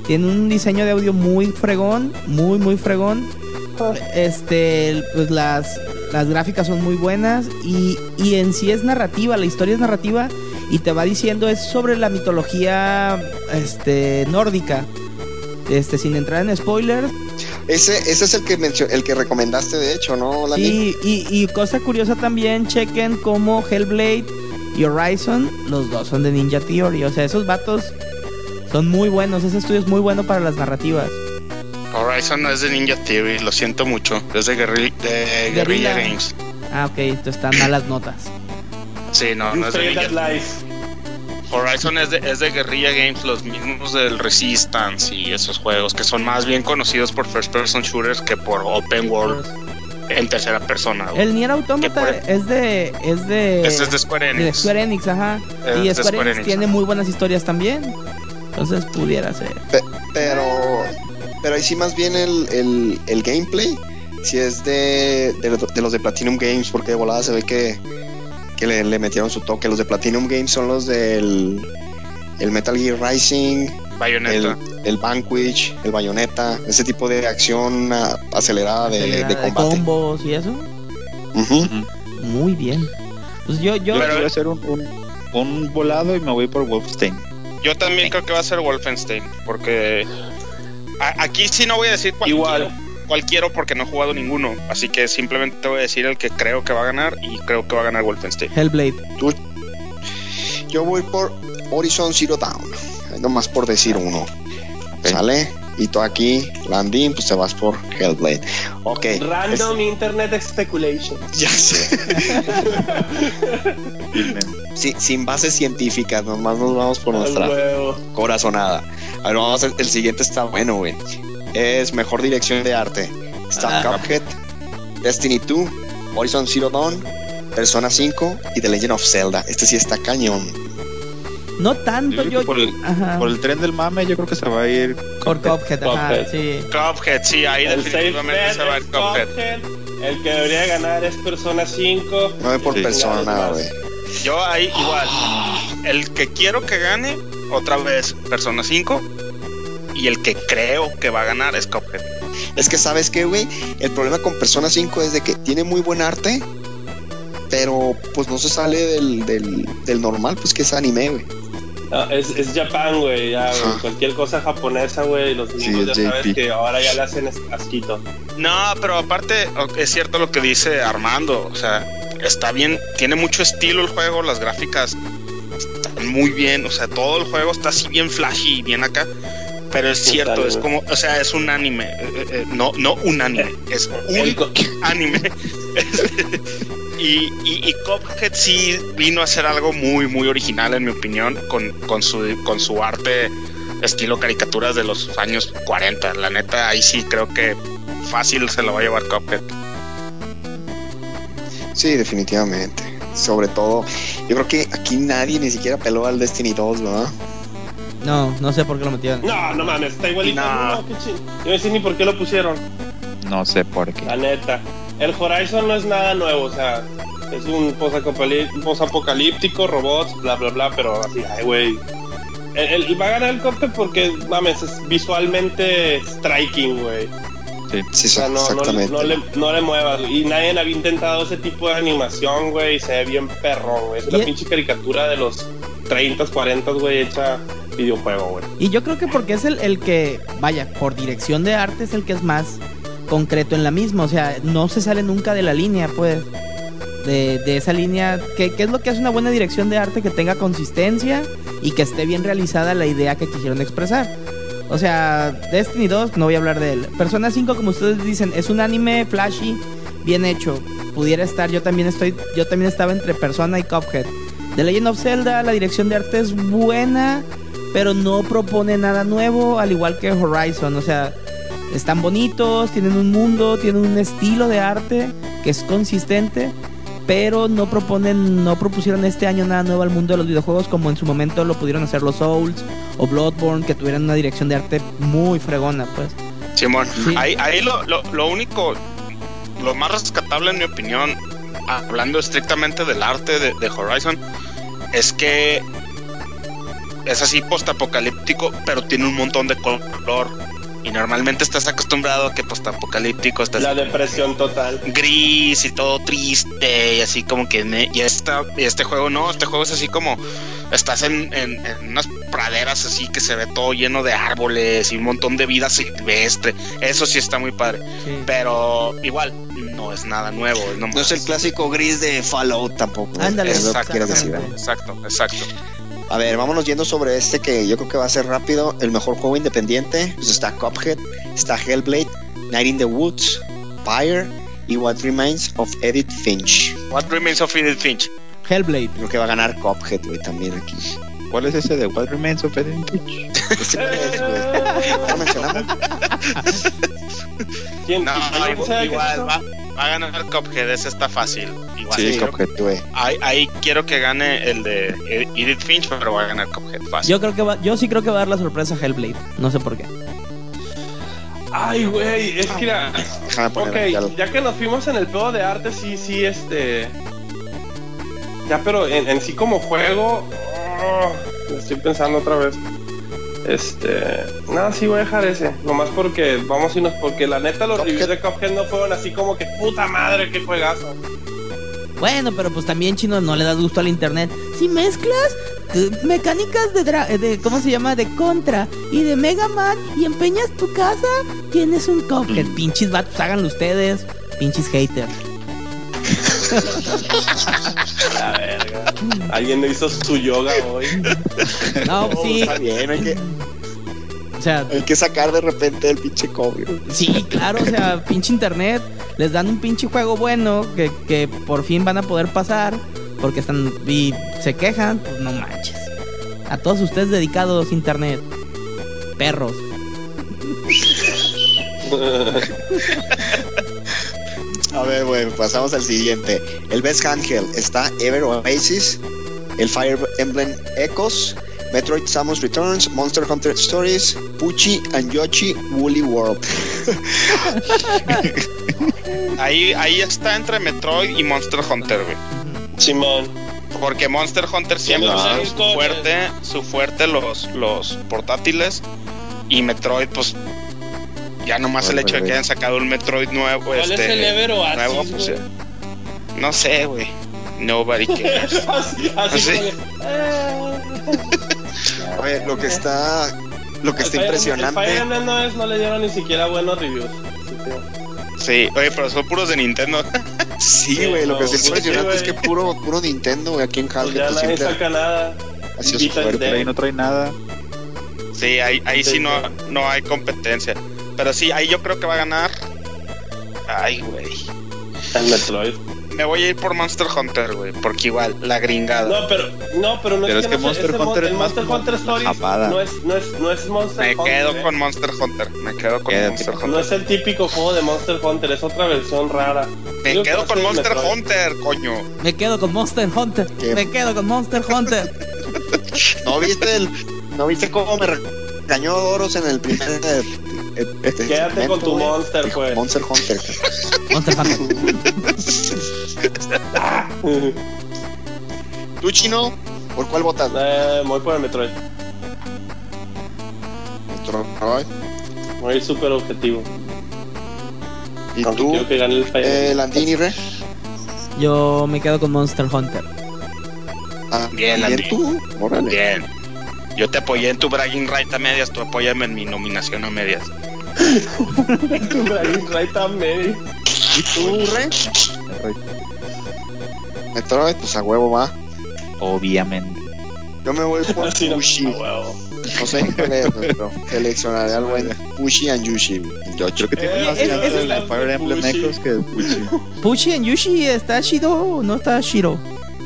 Tiene un diseño de audio muy fregón, muy, muy fregón. Este, pues las, las gráficas son muy buenas y, y en sí es narrativa, la historia es narrativa y te va diciendo es sobre la mitología este, nórdica. Este, sin entrar en spoilers, Ese, ese es el que mencio- el que recomendaste, de hecho, ¿no, Landín? Sí, y, y cosa curiosa también, chequen como Hellblade y Horizon, los dos son de Ninja Theory. O sea, esos vatos son muy buenos. Ese estudio es muy bueno para las narrativas. Horizon no es de Ninja Theory, lo siento mucho. Es de, Guerri- de Guerrilla Guerrilla. Games. Ah, ok, entonces están malas notas. Sí, no, You no es de life. Horizon es de, es de Guerrilla Games, los mismos del Resistance y esos juegos que son más bien conocidos por first person shooters que por open world en tercera persona. güey. El Nier Automata ¿Qué es de. Es de. Este es de Square de Enix. Square Enix, ajá. Es y Square, Square Enix Enix, tiene ajá. muy buenas historias también. Entonces pudiera ser. Pero, pero ahí sí más bien el, el, el gameplay, si es de, de, los- de los de Platinum Games, porque de volada se ve que, que le, le metieron su toque. Los de Platinum Games son los del el Metal Gear Rising, el, Bayonetta. el Vanquish, el Bayonetta, ese tipo de acción acelerada de, combate. combos y eso. Muy bien. Pues yo, yo. Yo Pero- voy a hacer un, un, un volado y me voy por Wolfenstein. Yo también creo que va a ser Wolfenstein, porque a- aquí sí no voy a decir cualquiera, Igual. Cualquiera porque no he jugado ninguno, así que simplemente te voy a decir el que creo que va a ganar y creo que va a ganar Wolfenstein. Hellblade. Yo voy por Horizon Zero Dawn, nomás por decir uno. ¿Sale? Y tú aquí, Landin, pues te vas por Hellblade. Ok. Random Internet Speculation. Ya sé. Sí, sin bases científicas, nomás nos vamos por Al nuestra huevo. corazonada. A ver, vamos a el siguiente está bueno, güey. Es mejor dirección de arte. Está Ah. Cuphead, Destiny 2, Horizon Zero Dawn, Persona 5 y The Legend of Zelda. Este sí está cañón. No tanto, Yo por el, Ajá. por el tren del mame, yo creo que se va a ir. Por Cuphead, ajá, Cuphead. sí. Cuphead, sí, ahí El definitivamente se va a ir es Cuphead. Cuphead. El que debería ganar es Persona 5. No voy por Sí. Persona, güey. Yo ahí igual, el que quiero que gane, otra vez Persona 5, y el que creo que va a ganar es Cuphead. Es que, ¿sabes qué, güey? El problema con Persona 5 es de que tiene muy buen arte, pero pues no se sale del, del, del normal, pues que es anime, güey. No, es, es Japan, güey. Ya, güey. Cualquier cosa japonesa, güey. Los Sí, gringos es ya sabes JP. que ahora ya le hacen asquito. No, pero aparte es cierto lo que dice Armando, o sea, está bien, tiene mucho estilo el juego, las gráficas están muy bien, o sea, todo el juego está así bien flashy y bien acá, pero es cierto, es como, o sea, es un anime, eh, eh, no, no un anime, es un anime. y, y, y Cuphead sí vino a hacer algo muy, muy original, en mi opinión, con, con, su, con su arte estilo caricaturas de los años 40. La neta, ahí sí creo que fácil se lo va a llevar Cuphead. Sí, definitivamente. Sobre todo, yo creo que aquí nadie ni siquiera peló al Destiny 2, ¿verdad? No, no sé por qué lo metieron. No, no mames, está igualito. No. No, qué ching- Yo no sé ni por qué lo pusieron. No sé por qué. La neta. El Horizon no es nada nuevo, o sea, es un posapocalí- posapocalíptico, robots, bla, bla, bla, pero así, ay, güey. El, el- va a ganar el Cuphead porque, mames, es visualmente striking, güey. Sí, O sea, no, no, exactamente. no le, no le muevas. Y nadie había intentado ese tipo de animación, güey, y se ve bien perrón, güey. Es una pinche caricatura de los 30, 40, güey, hecha videojuego, güey. Y yo creo que porque es el, el que, vaya, por dirección de arte es el que es más concreto en la misma. O sea, no se sale nunca de la línea, pues. De, de esa línea. ¿Qué, qué es lo que hace una buena dirección de arte? Que tenga consistencia y que esté bien realizada la idea que quisieron expresar. O sea, Destiny 2, no voy a hablar de él. Persona 5, como ustedes dicen, es un anime flashy, bien hecho. Pudiera estar, yo también estoy, yo también estaba entre Persona y Cuphead. The Legend of Zelda, la dirección de arte es buena, pero no propone nada nuevo, al igual que Horizon. O sea, están bonitos, tienen un mundo, tienen un estilo de arte que es consistente, pero no proponen, no propusieron este año nada nuevo al mundo de los videojuegos como en su momento lo pudieron hacer los Souls o Bloodborne, que tuvieran una dirección de arte muy fregona, pues. Simón, Sí. ahí, ahí lo, lo, lo único, lo más rescatable en mi opinión, hablando estrictamente del arte de, de Horizon, es que es así postapocalíptico, pero tiene un montón de color. Y normalmente estás acostumbrado a que postapocalíptico estás La depresión total. gris y todo triste y así como que ne- y esta y este juego no este juego es así como estás en, en- en unas praderas así que se ve todo lleno de árboles y un montón de vida silvestre eso sí está muy padre pero igual no es nada nuevo es No nomás- es el clásico gris de Fallout tampoco. Ándale, Es lo que exacto, decir. exacto exacto A ver, vámonos yendo sobre este que yo creo que va a ser rápido. El mejor juego independiente. Pues está Cuphead, está Hellblade, Night in the Woods, Fire y What Remains of Edith Finch. What Remains of Edith Finch Hellblade. Creo que va a ganar Cuphead, güey, también aquí. ¿Cuál es ese de What Remains of Edith güey. ¿Lo mencionamos? ¿Quién? no ¿quién igual, sabe qué es igual eso? va, va a ganar Cuphead ese está fácil igual Sí, Sí, Cuphead. güey. ahí, ahí quiero que gane el de Edith Finch pero va a ganar Cuphead fácil Yo creo que va, yo sí creo que va a dar la sorpresa a Hellblade. No sé por qué. Ay, güey, es que aquí Ok, ya que nos fuimos en el pedo de arte, sí, sí, este. Ya, pero en, en sí como juego. oh, estoy pensando otra vez. Este. Nada, sí voy a dejar ese. Nomás porque vamos a irnos. Porque la neta, los reviews de Cuphead no fueron así como que puta madre, qué juegazo. Bueno, pero pues también chino no le das gusto al internet. Si mezclas eh, mecánicas de, dra- eh, de ¿cómo se llama? De Contra y de Mega Man y empeñas tu casa, tienes un Cuphead. Pinches vatos, háganlo ustedes. Pinches haters. La verga. Alguien no hizo su yoga hoy. No, Oh, sí. Está bien, hay que, O sea, hay que sacar de repente el pinche cobio. sí, claro, o sea, pinche internet. Les dan un pinche juego bueno que, que por fin van a poder pasar. Porque están y se quejan, pues no manches. A todos ustedes dedicados, internet. Perros. A ver, bueno, pasamos al siguiente. El Best Handheld está Ever Oasis, el Fire Emblem Echoes, Metroid Samus Returns, Monster Hunter Stories, Pucci and Yoshi Woolly World. Ahí, ahí está entre Metroid y Monster Hunter, güey. Simón. Porque Monster Hunter siempre Ah. ha sido su fuerte, su fuerte los, los portátiles. Y Metroid, pues, ya nomás el hecho de que hayan sacado un Metroid nuevo, ¿Cuál este, es el Ever Oasis, nuevo, pues, no sé, güey. Nobody cares. así, así. A ver, lo que está, lo que El está Fire- impresionante. El Fire Emblem no, es, no le dieron ni siquiera buenos reviews. Así Sí, oye, pero son puros de Nintendo. Sí, güey, lo que está Sí, impresionante es que puro, puro Nintendo, güey, aquí en Pues Halget ya pues, nadie siempre saca nada. Por ahí no trae nada. Sí, ahí, ahí sí no, no hay competencia. Pero sí, ahí yo creo que va a ganar. Ay, güey. El Metroid. Me voy a ir por Monster Hunter, güey. Porque igual, la gringada. No, pero no, pero no Pero es es que, que no Monster Hunter es Monster Hunter Stories no es no es no es Monster Me Hunter. quedo ¿eh? con Monster Hunter. Me quedo con Quédate. Monster No Hunter. es el típico juego de Monster Hunter, es otra versión rara. Me Digo que quedo con Monster Metroid. Hunter, coño. Me quedo con Monster Hunter. ¿Qué? Me quedo con Monster Hunter. ¿No viste el, no viste cómo me regañó Doros en el primer este Quédate con tu? Monster, pues. Monster Hunter. Monster Hunter. ¿Tú, Chino? ¿Por cuál votas? eh, voy por el Metroid. Metroid. Voy a ir súper objetivo. ¿Y Aunque tú, quiero que gane el eh. Landini, Re? Yo me quedo con Monster Hunter. Ah, Bien, ¿y Landini. tú? Órale. Bien. Yo te apoyé en tu bragging right a medias, tú apóyame en mi nominación a medias. Ahí, ahí también. ¿Y tú, Re? Metroid, pues a huevo va. Obviamente. Yo me voy por Así no, Pushi. a huevo. No sé cuál es, pero seleccionaré al buen Pushi and Yushi. Yo Creo que tiene Eh, más ese el Fire Emblem. Echoes que Pushi. Pushi en Yushi está chido o no está Shiro.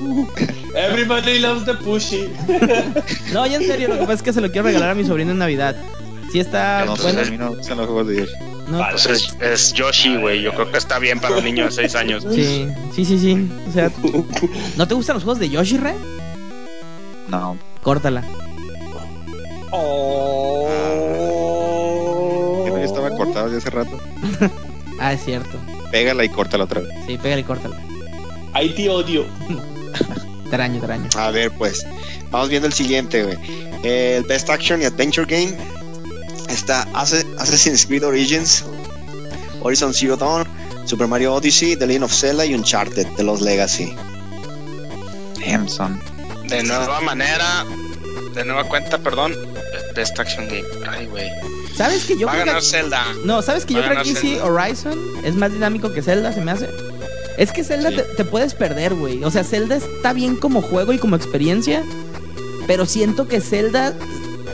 Everybody loves the pushy. No, ya en serio, lo que pasa es que se lo quiero regalar a mi sobrino en Navidad. Sí está No bueno. a mí no me gustan los juegos de Yoshi. No. Pues es, es Yoshi, güey. Yo creo que está bien para un niño de 6 años. sí, sí, sí, sí. O sea, ¿no te gustan los juegos de Yoshi, Re? No, Córtala. Oh. ya estaba cortado desde hace rato. Ah, es cierto. Pégala y córtala otra vez. Sí, pégale y córtala. Ahí te odio. A ver, pues, vamos viendo el siguiente, güey. El Best Action y Adventure Game está Assassin's Creed Origins, Horizon Zero Dawn, Super Mario Odyssey, The Legend of Zelda y Uncharted de los Legacy. Damn, son. De nueva manera, de nueva cuenta, perdón. Best Action Game. Ay, güey. ¿Sabes que yo Va a creo que Zelda. No, ¿sabes que yo Va creo que Zelda. Horizon es más dinámico que Zelda, se me hace? Es que Zelda Sí. te, te puedes perder, güey. O sea, Zelda está bien como juego y como experiencia, pero siento que Zelda,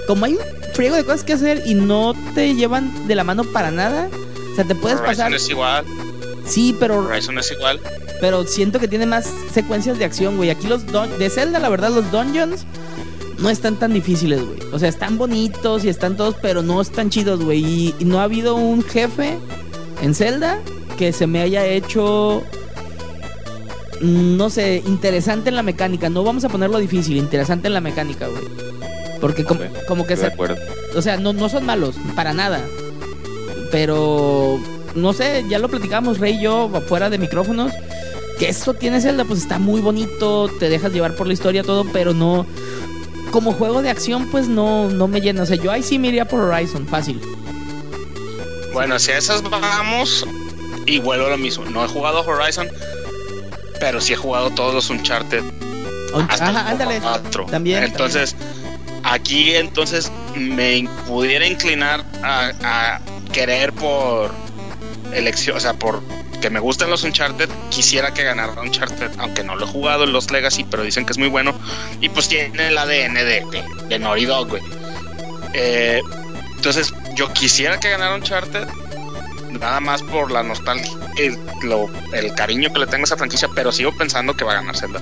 como hay un friego de cosas que hacer y no te llevan de la mano para nada, o sea, te puedes Horizon pasar... es igual. Sí, pero, Horizon es igual. pero siento que tiene más secuencias de acción, güey. Aquí los dun- de Zelda, la verdad, los dungeons no están tan difíciles, güey. O sea, están bonitos y están todos, pero no están chidos, güey. Y, no ha habido un jefe en Zelda que se me haya hecho, no sé, interesante en la mecánica. No vamos a ponerlo difícil, interesante en la mecánica, güey. Porque como, que se, o sea, no, no son malos, para nada. Pero, no sé, ya lo platicamos Rey y yo fuera de micrófonos. Que eso tiene Zelda, pues está muy bonito, te dejas llevar por la historia, todo, pero no. Como juego de acción, pues no, no me llena. O sea, yo ahí sí me iría por Horizon, fácil. Bueno, si a esas vamos, y vuelvo a lo mismo. No he jugado Horizon, pero sí he jugado todos los Uncharted. Hasta Ajá, ándale. cuatro. También, Entonces, aquí entonces me pudiera inclinar a, a querer por elección, o sea, por que me gustan los Uncharted, quisiera que ganara Uncharted, aunque no lo he jugado en los Legacy, pero dicen que es muy bueno. Y pues tiene el ADN de, de, de Naughty Dog, güey. Eh, entonces, yo quisiera que ganara Uncharted, nada más por la nostalgia, el, lo- el cariño que le tengo a esa franquicia, pero sigo pensando que va a ganar Zelda.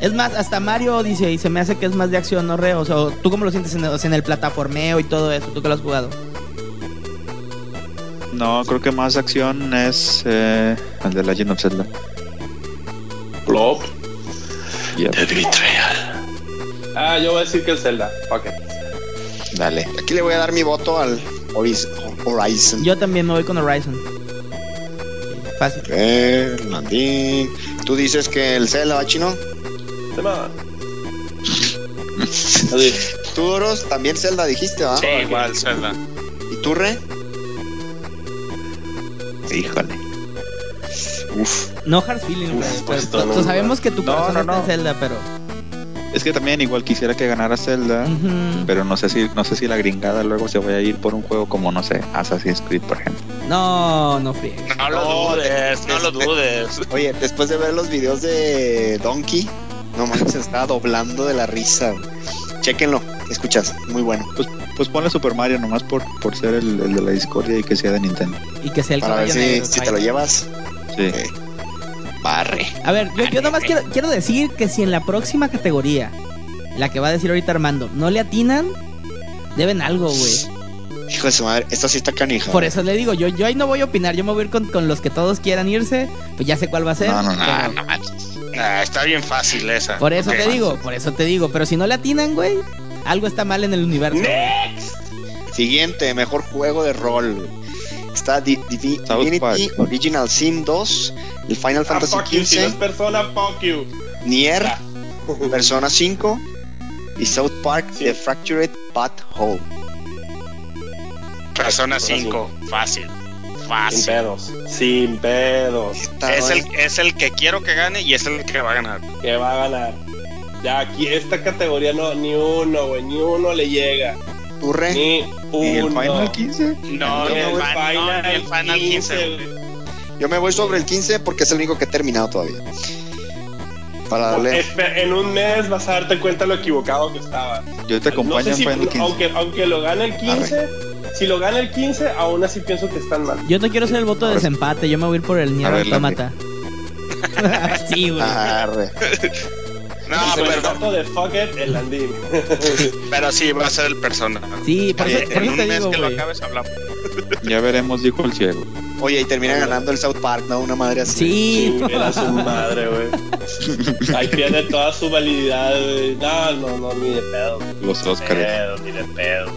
Es más, hasta Mario Odyssey se me hace que es más de acción, ¿no, Re? O sea, ¿tú cómo lo sientes en el, en plataformeo y todo eso? ¿Tú que lo has jugado? No, creo que más acción es eh, el de Legend of Zelda. Plop. Yep. Ah, yo voy a decir que es Zelda. Ok. Dale. Aquí le voy a dar mi voto al Horizon. Yo también me voy con Horizon. Fácil. Ok, Landín. Tú dices que el Zelda va chino. Se me va. Así. Tú, Doros, también Zelda dijiste, ¿va? Sí, igual Zelda. ¿Y tú, Re? Híjole. Uf. No hard feeling, Uf, güey. pues, tú- no, sabemos que tu no, corazón no, está en. Zelda, pero. Es que también igual quisiera que ganara Zelda, pero no sé si no sé si la gringada luego se vaya a ir por un juego como no sé, Assassin's Creed, por ejemplo. No, no friegues. No lo No, dudes, no lo dudes. Oye, después de ver los videos de Donkey, no manches, se estaba doblando de la risa. güey. Chéquenlo, escuchas, muy bueno. Pues ponle Super Mario nomás por, por ser el, el de la discordia y que sea de Nintendo. Y que sea el Para ver si, negro. si te lo llevas. Sí. Barre. A ver, yo, yo nomás quiero, quiero decir que si en la próxima categoría, la que va a decir ahorita Armando, no le atinan, deben algo, güey. Hijo de su madre, esta sí está canija. Por eso le digo, yo, yo ahí no voy a opinar, yo me voy a ir con, con los que todos quieran irse, pues ya sé cuál va a ser. No, no, no. pero- no manches. Ah, está bien fácil esa. Por eso Ok. te digo, por eso te digo, pero si no le atinan, güey, algo está mal en el universo. Next. Siguiente, mejor juego de rol. Está Di- Divi- South Divinity Park. Original Sin 2, el Final Ah, Fantasy you. Si no XV, persona, fuck you. Nier. Persona 5 y South Park Sí. The Fractured Path Hole. Persona 5, fácil. Sin Fácil. pedos. Sin pedos. Es el, es el que quiero que gane y es el que va a ganar. Que va a ganar. Ya aquí esta categoría no, ni uno, güey, ni uno le llega. Turre. Ni ¿Y el uno. Final 15? No, Ni ni el, Fi- no, ni el Final 15. güey. güey. Yo me voy sobre el 15 porque es el único que he terminado todavía. Para darle. En un mes vas a darte cuenta lo equivocado que estaba. Yo te acompaño No sé en si- Final 15. aunque, aunque lo gane el 15, si lo gana el 15, aún así pienso que están mal. Yo no quiero ser el voto de desempate, yo me voy a ir por el ver, Automata. sí, güey. No, el pero, dato de fuck it, el Landín. pero sí, va a ser el persona. Sí, por eso, Oye, por en eso un te mes digo, que lo acabes hablamos. Ya veremos, dijo el ciego. Oye, y termina ganando el South Park, ¿no? Una madre así. Sí, Era su madre, güey. Ahí pierde toda su valididad, güey. No, no, no, ni de pedo. Los Ni de Oscars. pedo, ni de pedo.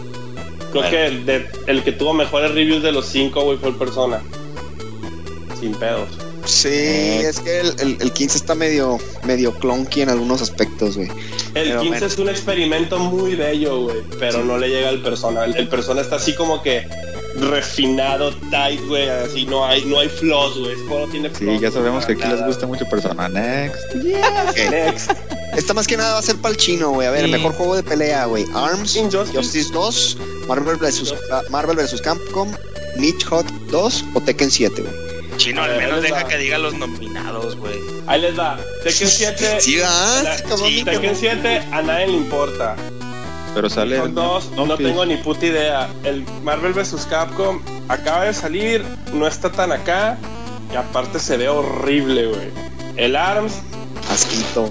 Creo que el, de- el que tuvo mejores reviews de los cinco, güey, fue el persona. Sin pedos. Sí, es que el, el, el 15 está medio, medio clunky en algunos aspectos, güey. El Pero 15 bueno. es un experimento muy bello, güey, pero no le llega al persona. El, el persona está así como que refinado, tight, güey, así no hay, no hay flaws, güey. Tiene Sí, flaws, ya sabemos que aquí les nada. gusta mucho persona. Next. Next. Esta más que nada va a ser para el chino, güey. A ver, Sí. mejor juego de pelea, güey. ARMS, Injustice. Justice 2, Marvel vs. ah, Marvel vs. Capcom, Niche Hot 2 o Tekken 7, güey. Chino, al ver, menos deja que diga los nominados, güey. Ahí les va. Tekken 7. Sí, Cabrón, sí. Tekken 7 a nadie le importa. Pero sale. Son dos, no, tengo ni puta idea. El Marvel vs. Capcom acaba de salir, no está tan acá. Y aparte se ve horrible, güey. El ARMS, Asquito.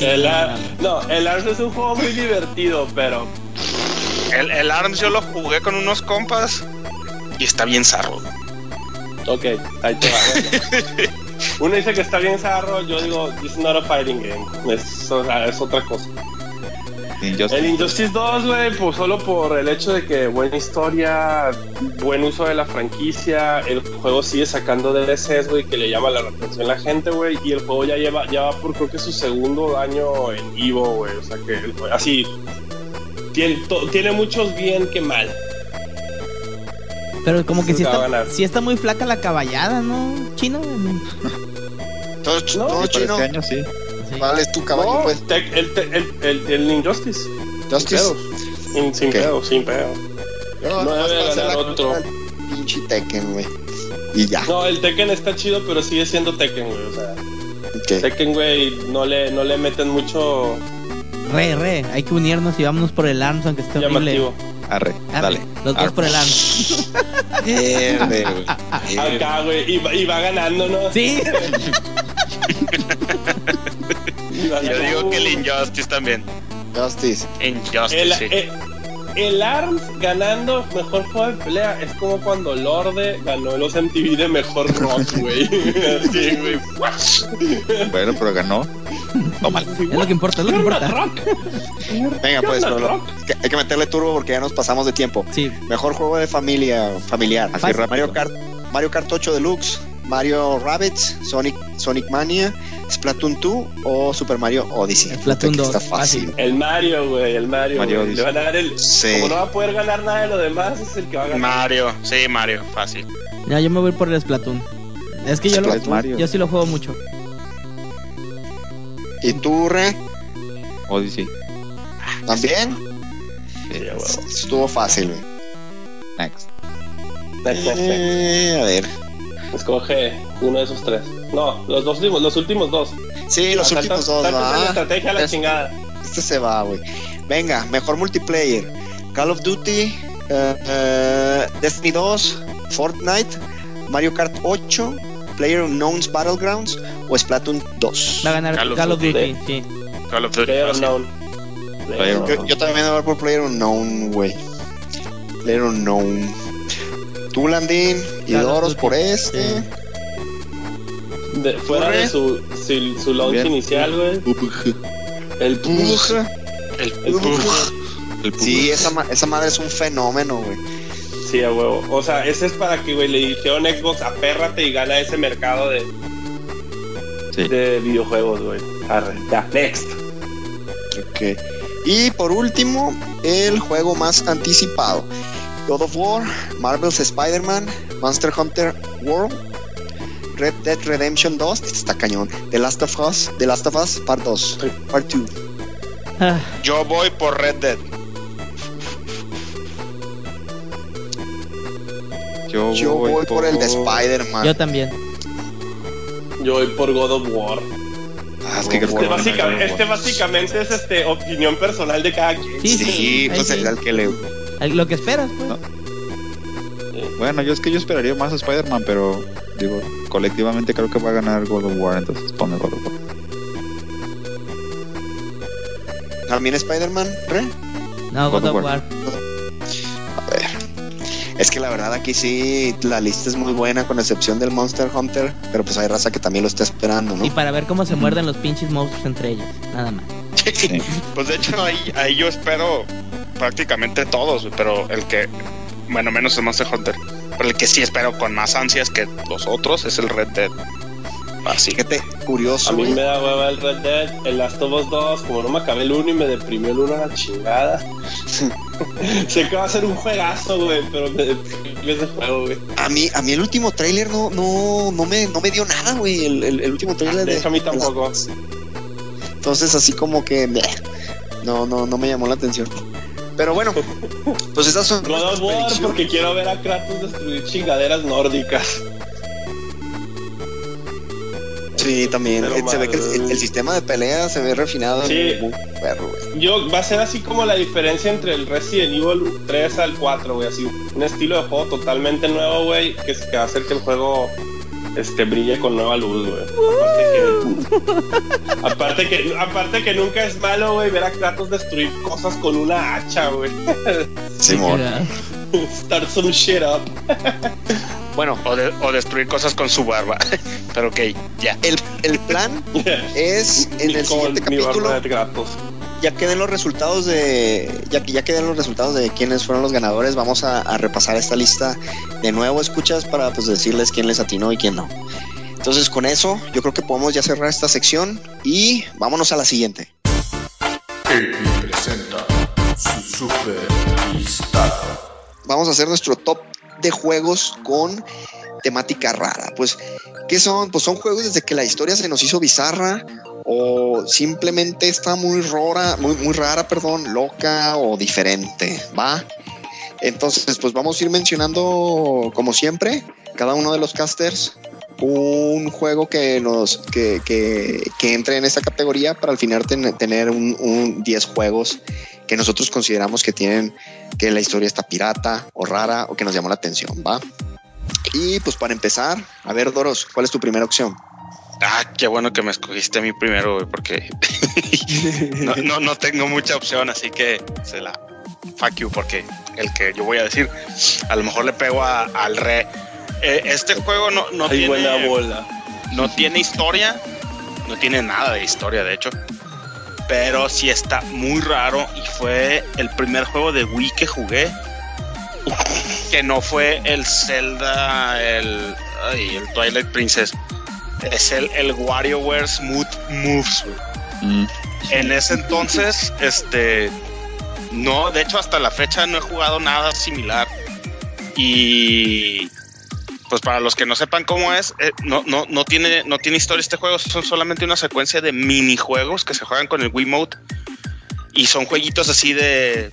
el Ar- no, el ARMS es un juego muy divertido, pero El, el ARMS yo lo jugué con unos compas y está bien zarro. Ok, ahí te va. bueno. Uno dice que está bien zarro, yo digo, it's not a fighting game. Es, o sea, es otra cosa. Injustice. El Injustice 2, güey, pues solo por el hecho de que buena historia, buen uso de la franquicia, el juego sigue sacando DLCs, güey, que le llama la atención a la gente, güey, y el juego ya lleva, ya va por creo que su segundo año en Evo, güey, o sea que así tiene, to- tiene muchos bien que mal. Pero como que sí a está, ganar. sí está muy flaca la caballada, ¿no? Chino. Todo, No, todo chino. este año sí. Sí. ¿Cuál es tu caballo, No, pues? El, el, el, el Injustice. Justice. Sin. Sin, pedos, sin pedos. Yo, No nomás debe ganar otro. Pinche Tekken, güey. Y ya. No, el Tekken está chido, pero sigue siendo Tekken, güey. O sea. Tekken, güey, no le, no le meten mucho Re, re. Hay que unirnos y vámonos por el ARMS, aunque esté horrible. Arre, Arre, dale. Los dos Arre. por el ARMS. Verde, güey. Acá, güey, y, va- y va ganando, ¿no? Sí. Yo digo que el Injustice también. Justice. Injustice, El, sí. eh, el ARMS ganando mejor juego de pelea es como cuando Lorde ganó los MTV de mejor rock, güey. Así, güey. Bueno, pero ganó. Tómala. Es lo que importa, es lo que importa. Rock. Venga, ¿Qué pues, que hay que meterle turbo porque ya nos pasamos de tiempo. Sí. Mejor juego de familia, familiar. Así. Mario Kart, Mario Kart 8 Deluxe, Mario Rabbids, Sonic, Sonic Mania, Splatoon 2 o Super Mario Odyssey. Splatoon Puta, que 2, Está fácil. El Mario, güey, el Mario. Mario. Le van a dar el. Sí. Como no va a poder ganar nada de lo demás, es el que va a ganar. Mario, sí, Mario, fácil. No, yo me voy por el Splatoon. Es que yo, lo, yo sí lo juego mucho. ¿Y tú, Re? Odyssey. ¿También? Sí. Estuvo fácil, güey. Next. Next, next, next. Eh, a ver. Escoge uno de esos tres. No, los dos últimos, los últimos dos. Sí, los últimos dos, ¿va? estrategia a la Es- chingada. Este se va, güey. Venga, mejor multiplayer. Call of Duty, eh, eh, Destiny 2, Fortnite, Mario Kart 8, Player Unknown's Battlegrounds o Splatoon 2. Va a ganar Call of Call of Duty, Duty. sí. Call of Duty, Player unknown. Player Yo, yo también voy por Player Unknown, güey. Player Unknown. Tú, Landín, y Doros por este. sí. De- fuera Corre. de su, su, su launch Bien. inicial, güey. El Uf. El, El Uf. El pu- Sí, esa, ma- esa madre es un fenómeno, güey. Sí, a huevo. O sea, ese es para que, güey, le dijeron Xbox, apérrate y gana ese mercado de, Sí. de videojuegos, güey. Arre. Ya, next. Ok. Y por último, el juego más anticipado. God of War, Marvel's Spider-Man, Monster Hunter World, Red Dead Redemption 2, este está cañón, The Last of Us, The Last of Us Part 2, Part 2. Ah, Yo voy por Red Dead. Yo, Yo voy por el de Spider-Man. yo también. Yo voy por God of War. Ah, es que Este, War. básica- este básicamente es este opinión personal de cada quien. Sí, Sí, sí. pues el que le. Lo que esperas, pues. No. Bueno, yo es que yo esperaría más a Spider-Man, pero digo, colectivamente creo que va a ganar God of War, entonces pone God of War. También Spider-Man, ¿re? No, God God of War. War. A ver. Es que la verdad aquí sí la lista es muy buena con excepción del Monster Hunter, pero pues hay raza que también lo está esperando, ¿no? Y para ver cómo se muerden los pinches monstruos entre ellos. Nada más. Sí. Pues de hecho ahí, ahí yo espero prácticamente todos, pero el que, bueno, menos el Monster Hunter, pero el que sí espero con más ansias que los otros es el Red Dead. Así. Fíjate, curioso, A mí güey. me da hueva el Red Dead, el Last of Us 2, como no me acabé el 1 y me deprimió el 1 a la chingada. sé que va a ser un juegazo, güey, pero me deprimió ese juego, güey. A mí, a mí el último tráiler no, no, no me, no me dio nada, güey. El, el- el último tráiler De a mí tampoco. Entonces así como que no, no, no me llamó la atención. Pero bueno, pues esas son God of War, porque quiero ver a Kratos destruir chingaderas nórdicas. Sí, también. Pero Eh, se ve que el, el- el sistema de pelea se ve refinado. Sí. Muy perro, güey. Yo, va a ser así como la diferencia entre el Resident Evil 3 al 4, güey. Así, un estilo de juego totalmente nuevo, güey, que, que va a hacer que el juego este, brille con nueva luz, güey. Aparte que, aparte que, aparte que nunca es malo, güey, ver a Kratos destruir cosas con una hacha, güey. Simón. Start some shit up. Bueno, O, de- o destruir cosas con su barba. Pero ok, ya. el, el plan es en el siguiente mi capítulo. Ya queden los resultados de ya que ya queden los resultados de quiénes fueron los ganadores vamos a, a repasar esta lista de nuevo escuchas para pues decirles quién les atinó y quién no entonces con eso yo creo que podemos ya cerrar esta sección y vámonos a la siguiente presenta su super lista. vamos a hacer nuestro top de juegos con temática rara pues qué son pues son juegos desde que la historia se nos hizo bizarra o simplemente está muy rara, muy, muy rara, perdón, loca o diferente, ¿va? Entonces, pues vamos a ir mencionando, como siempre, cada uno de los casters un juego que nos que, que, que entre en esta categoría para al final ten- tener un, un 10 juegos que nosotros consideramos que tienen que la historia está pirata o rara o que nos llamó la atención, ¿va? Y pues para empezar, a ver, Doros, ¿cuál es tu primera opción? Ah, qué bueno que me escogiste a mí primero, güey, porque no, no, no tengo mucha opción, así que se la fuck you, porque el que yo voy a decir, a lo mejor le pego a- al re. Eh, este juego no, no Hay buena tiene, bola. no tiene historia, no tiene nada de historia, de hecho, pero sí está muy raro y fue el primer juego de Wii que jugué. Que no fue el Zelda, el, ay, el Twilight Princess. Es el, el WarioWare Smooth Moves. Mm. En ese entonces, este. No, de hecho, hasta la fecha no he jugado nada similar. Y. Pues para los que no sepan cómo es, eh, no, no, no, tiene, no tiene historia este juego, son solamente una secuencia de minijuegos que se juegan con el Wiimote. Y son jueguitos así de.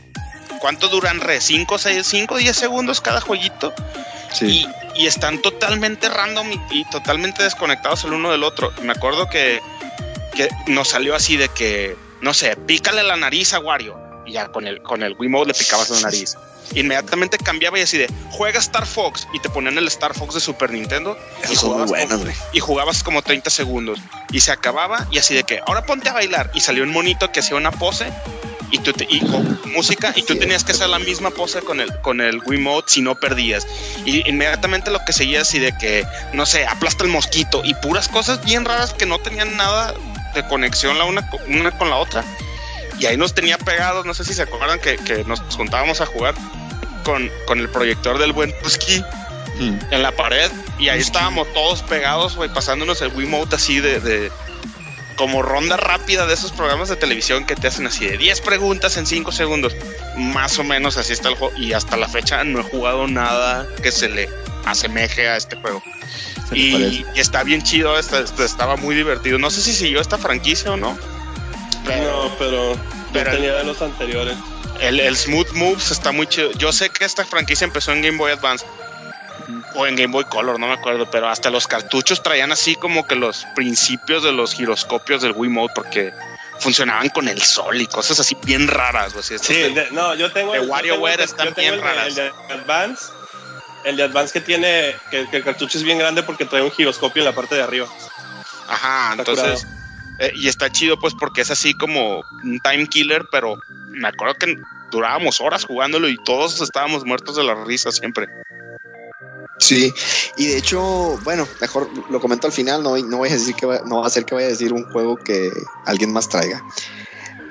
¿Cuánto duran? ¿Re? ¿5, 6, 5, 10 segundos cada jueguito? Sí. y, y están totalmente random y, y totalmente desconectados el uno del otro. Me acuerdo que, que nos salió así de que, no sé, pícale la nariz a Wario. Y ya con el, con el Wiimote le picabas la nariz. Inmediatamente cambiaba y así de, juega Star Fox. Y te ponían el Star Fox de Super Nintendo. Y muy jugabas, buenos, como, y jugabas como 30 segundos. Y se acababa y así de que, ahora ponte a bailar. Y salió un monito que hacía una pose. Y, tú te- y con música y tú tenías que hacer la misma pose con el con el Wiimote si no perdías y inmediatamente lo que seguía así de que, no sé, aplasta el mosquito y puras cosas bien raras que no tenían nada de conexión la una, una con la otra. Y ahí nos tenía pegados, no sé si se acuerdan que, que nos juntábamos a jugar con, con el proyector del buen Tusky Mm. en la pared y ahí estábamos todos pegados, güey, pasándonos el Wiimote así de, de como ronda rápida de esos programas de televisión que te hacen así de 10 preguntas en 5 segundos. Más o menos así está el juego y hasta la fecha no he jugado nada que se le asemeje a este juego. Y, está bien chido, está- está- estaba muy divertido. No sé si siguió esta franquicia o no. Pero No, pero, pero- tenía de los anteriores. el, el Smooth Moves está muy chido. Yo sé que esta franquicia empezó en Game Boy Advance o en Game Boy Color, no me acuerdo, pero hasta los cartuchos traían así como que los principios de los giroscopios del Wiimote porque funcionaban con el sol y cosas así bien raras. así, estos Sí, de- no, yo tengo de WarioWare están yo tengo bien el raras. el de Advance, el de Advance que tiene, que, que el cartucho es bien grande porque trae un giroscopio en la parte de arriba. Ajá, Está entonces. eh, y está chido, pues, porque es así como un time killer, pero me acuerdo que durábamos horas jugándolo y todos estábamos muertos de la risa siempre. Sí, y de hecho, bueno, mejor lo comento al final, no, no voy a decir que va- no va a ser que vaya a decir un juego que alguien más traiga.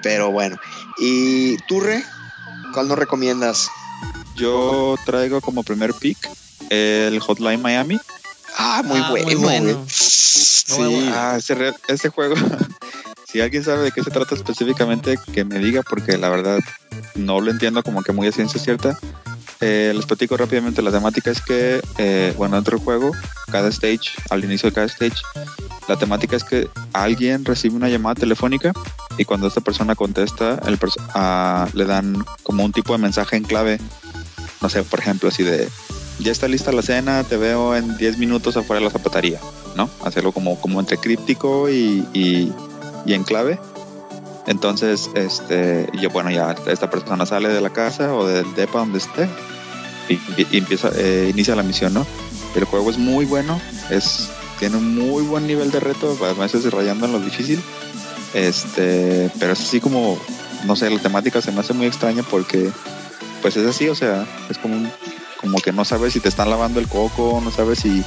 Pero bueno, y tú, Re, ¿cuál nos recomiendas? Yo traigo como primer pick el Hotline Miami. Ah, muy Ah, bueno, muy bueno. Muy Sí, bueno. Ah, ese, re- ese juego, si alguien sabe de qué se trata específicamente, que me diga, porque la verdad no lo entiendo como que muy a ciencia cierta. Eh, les platico rápidamente. La temática es que, eh, bueno, dentro juego, cada stage, al inicio de cada stage, la temática es que alguien recibe una llamada telefónica y cuando esta persona contesta, le dan como un tipo de mensaje en clave. No sé, por ejemplo, así de, ya está lista la cena, te veo en 10 minutos afuera de la zapatería. ¿no? Hacerlo como, como entre críptico y, y en clave. Entonces, este, yo, bueno, ya esta persona sale de la casa o del depa donde esté y, empieza, eh, inicia la misión, ¿no? El juego es muy bueno, es, tiene un muy buen nivel de reto, a veces rayando en lo difícil. Este, pero es así como, no sé, la temática se me hace muy extraña porque, pues es así, o sea, es como un, como que no sabes si te están lavando el coco, no sabes si,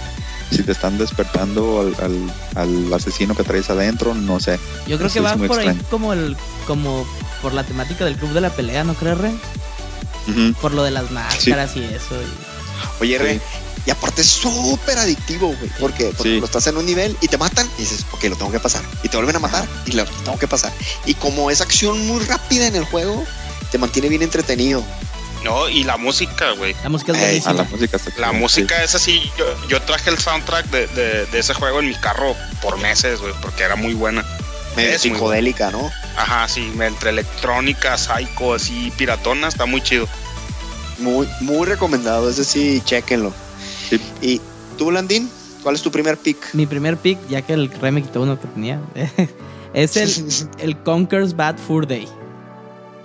si te están despertando al, al, al asesino que traes adentro, no sé. Yo creo Sí, que va por ahí como el como por la temática del club de la pelea, ¿no crees, Re? Por lo de las máscaras y eso. y- Oye, Re, Sí. y aparte es súper adictivo, güey. Porque, porque Sí. lo estás en un nivel y te matan y dices, ok, lo tengo que pasar. Y te vuelven a matar y lo tengo que pasar. Y como es acción muy rápida en el juego, te mantiene bien entretenido. No, y la música, güey. La música es buenísima. A la música está La música es así. Yo, yo traje el soundtrack de, de- de ese juego en mi carro por meses, güey, porque era muy buena. Medio Es muy psicodélica, ¿no? Ajá, sí, entre electrónica, psycho, así, piratona, está muy chido. Muy, muy recomendado. Ese sí, chéquenlo. Sí. Y tú, Landín, ¿cuál es tu primer pick? Mi primer pick, ya que el Re me quitó uno que tenía, es el, el Conker's Bad Fur Day.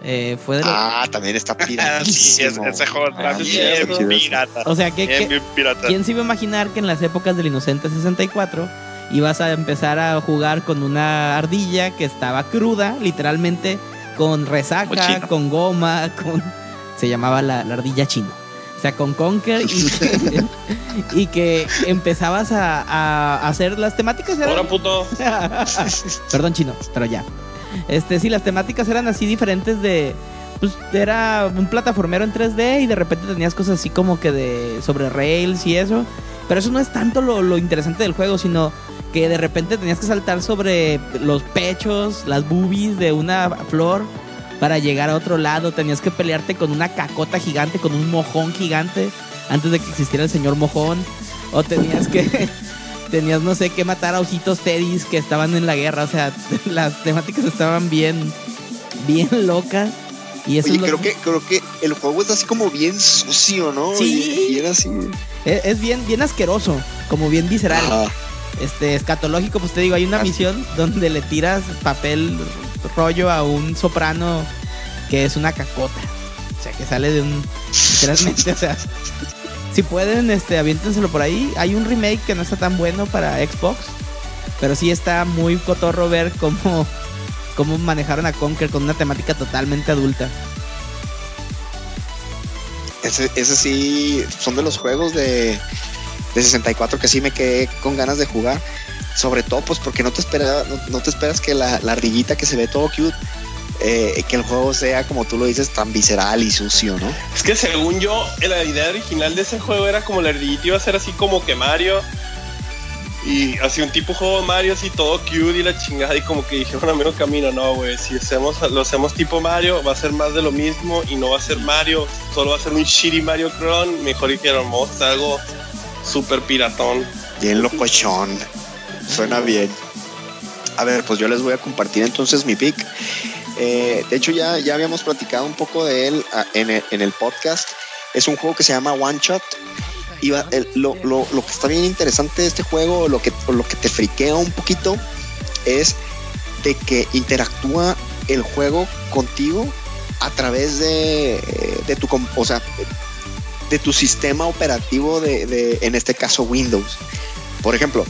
Eh, fue de ah, también está sí, es- piradísimo. ese juego Ah, bien pirata. O sea, que, Bien, que- bien pirata. ¿quién se iba a imaginar que en las épocas del Inocente 64 ibas a empezar a jugar con una ardilla que estaba cruda, literalmente con resaca, con goma, con... Se llamaba la, la ardilla chino. O sea, con Conker y que, y que empezabas a, a hacer las temáticas. Ahora, puto. Perdón, chino, pero ya. Este, sí, las temáticas eran así diferentes de. Pues era un plataformero en 3D y de repente tenías cosas así como que de. sobre rails y eso. Pero eso no es tanto lo, lo interesante del juego, sino que de repente tenías que saltar sobre los pechos, las boobies de una flor para llegar a otro lado. Tenías que pelearte con una cacota gigante, con un mojón gigante, antes de que existiera el señor mojón. O tenías que. Tenías, no sé, que matar a ositos teddys que estaban en la guerra. O sea, las temáticas estaban bien, bien locas. Y eso Oye, creo que, creo que el juego es así como bien sucio, ¿no? Sí. Y, y era así. es, es bien, bien asqueroso, como bien visceral. Ajá. Este, escatológico, pues te digo, hay una Así. misión donde le tiras papel rollo a un soprano que es una cacota. O sea, que sale de un. Literalmente, o sea. Si pueden, este, aviéntenselo por ahí. Hay un remake que no está tan bueno para Xbox. Pero sí está muy cotorro ver cómo, cómo manejaron a Conker con una temática totalmente adulta. Ese, ese sí, son de los juegos de, de 64 que sí me quedé con ganas de jugar. Sobre todo, pues porque no te esperas, no, te esperas que la, la ardillita que se ve todo cute, eh, que el juego sea, como tú lo dices, tan visceral y sucio, ¿no? Es que según yo, la idea original de ese juego era como la ardillita iba a ser así como que Mario. Y así un tipo juego de Mario, así todo cute y la chingada. Y como que dijeron a medio camino, no, güey, si hacemos, lo hacemos tipo Mario, va a ser más de lo mismo y no va a ser Mario, solo va a ser un shitty Mario Cron. Mejor dijeron, vamos a hacer algo súper piratón. Bien locochón. Suena bien. A ver, pues yo les voy a compartir entonces mi pick. Eh, de hecho, ya, ya habíamos platicado un poco de él ah, en el, en el podcast. Es un juego que se llama One Shot. Y lo, lo- lo que está bien interesante de este juego, lo que, lo que te friquea un poquito, es de que interactúa el juego contigo a través de, de tu... O sea, de tu sistema operativo de, de, en este caso, Windows. Por ejemplo,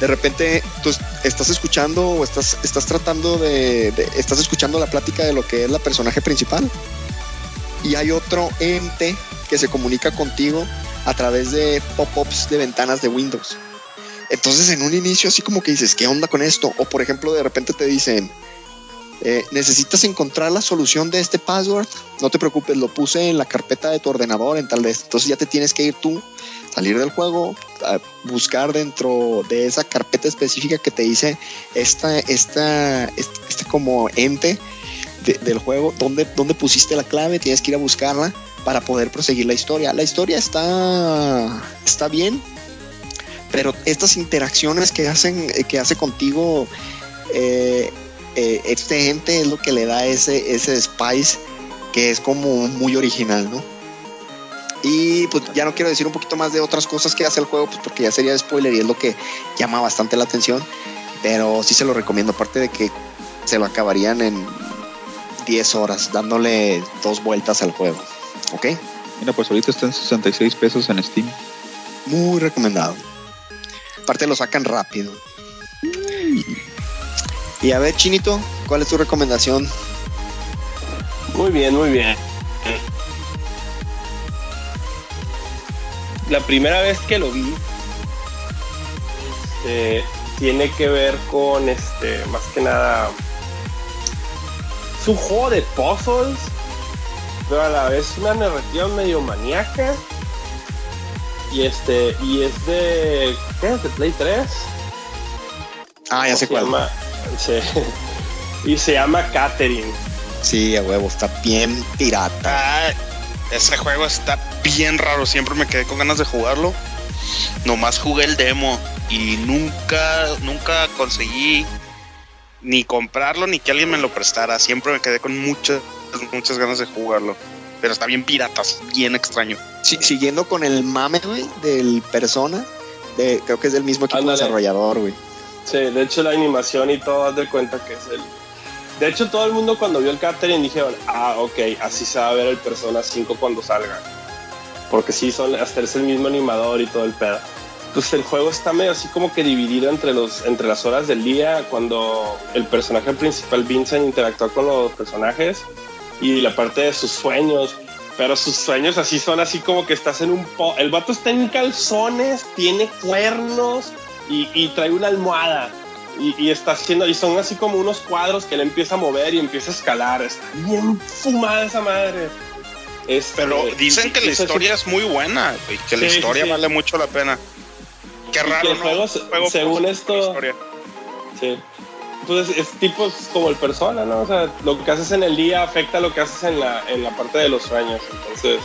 de repente tú estás escuchando o estás, estás tratando de, estás escuchando la plática de lo que es la personaje principal y hay otro ente que se comunica contigo a través de pop-ups de ventanas de Windows. Entonces en un inicio así como que dices, ¿qué onda con esto? O por ejemplo de repente te dicen, eh, necesitas encontrar la solución de este password, no te preocupes, lo puse en la carpeta de tu ordenador en tal vez. Entonces ya te tienes que ir tú, salir del juego, buscar dentro de esa carpeta específica que te dice esta, esta, este, como ente de, del juego, dónde pusiste la clave, tienes que ir a buscarla para poder proseguir la historia. La historia está, está bien, pero estas interacciones que hacen, que hace contigo eh, eh, este ente es lo que le da ese, ese spice que es como muy original, ¿no? Y pues ya no quiero decir un poquito más de otras cosas que hace el juego, pues porque ya sería spoiler y es lo que llama bastante la atención. Pero sí se lo recomiendo, aparte de que se lo acabarían en 10 horas, dándole dos vueltas al juego. ¿Ok? Mira, pues ahorita está en 66 pesos en Steam. Muy recomendado. Aparte lo sacan rápido. Y a ver, Chinito, ¿cuál es tu recomendación? Muy bien, muy bien. La primera vez que lo vi este, tiene que ver con este, más que nada, es un juego de puzzles, pero a la vez una narrativa medio maníaca. Y este, y es de, ¿qué es? De Play 3. Ah, ya sé se cuál. llama, sí. Y se llama Catherine. Sí, a huevo, está bien pirata. Ah, ese juego está bien raro. Siempre me quedé con ganas de jugarlo. Nomás jugué el demo y nunca, nunca conseguí ni comprarlo ni que alguien me lo prestara. Siempre me quedé con muchas, muchas ganas de jugarlo. Pero está bien pirata, bien extraño. Sí, siguiendo con el mame, güey, del persona, de, creo que es del mismo equipo Ándale. desarrollador, güey. Sí, de hecho la animación y todo, haz de cuenta que es el... De hecho todo el mundo cuando vio el Catherine dijeron, ah, ok, así se va a ver el Persona 5 cuando salga. Porque sí, son, hasta es el mismo animador y todo el pedo. Entonces el juego está medio así como que dividido entre, los, entre las horas del día, cuando el personaje principal, Vincent, interactúa con los personajes y la parte de sus sueños. Pero sus sueños así son así como que estás en un... Po el vato está en calzones, tiene cuernos y, y trae una almohada. Y, y, está haciendo, y son así como unos cuadros que le empieza a mover y empieza a escalar. Está bien fumada esa madre. Este, Pero dicen y- que la historia es muy buena, güey, que la Sí, sí, historia sí. vale mucho la pena. Qué Y que raro, el ¿no? juego, juego según esto-. Sí. Entonces es tipo como el persona, ¿no? O sea, lo que haces en el día afecta lo que haces en la, en la parte de los sueños. Entonces,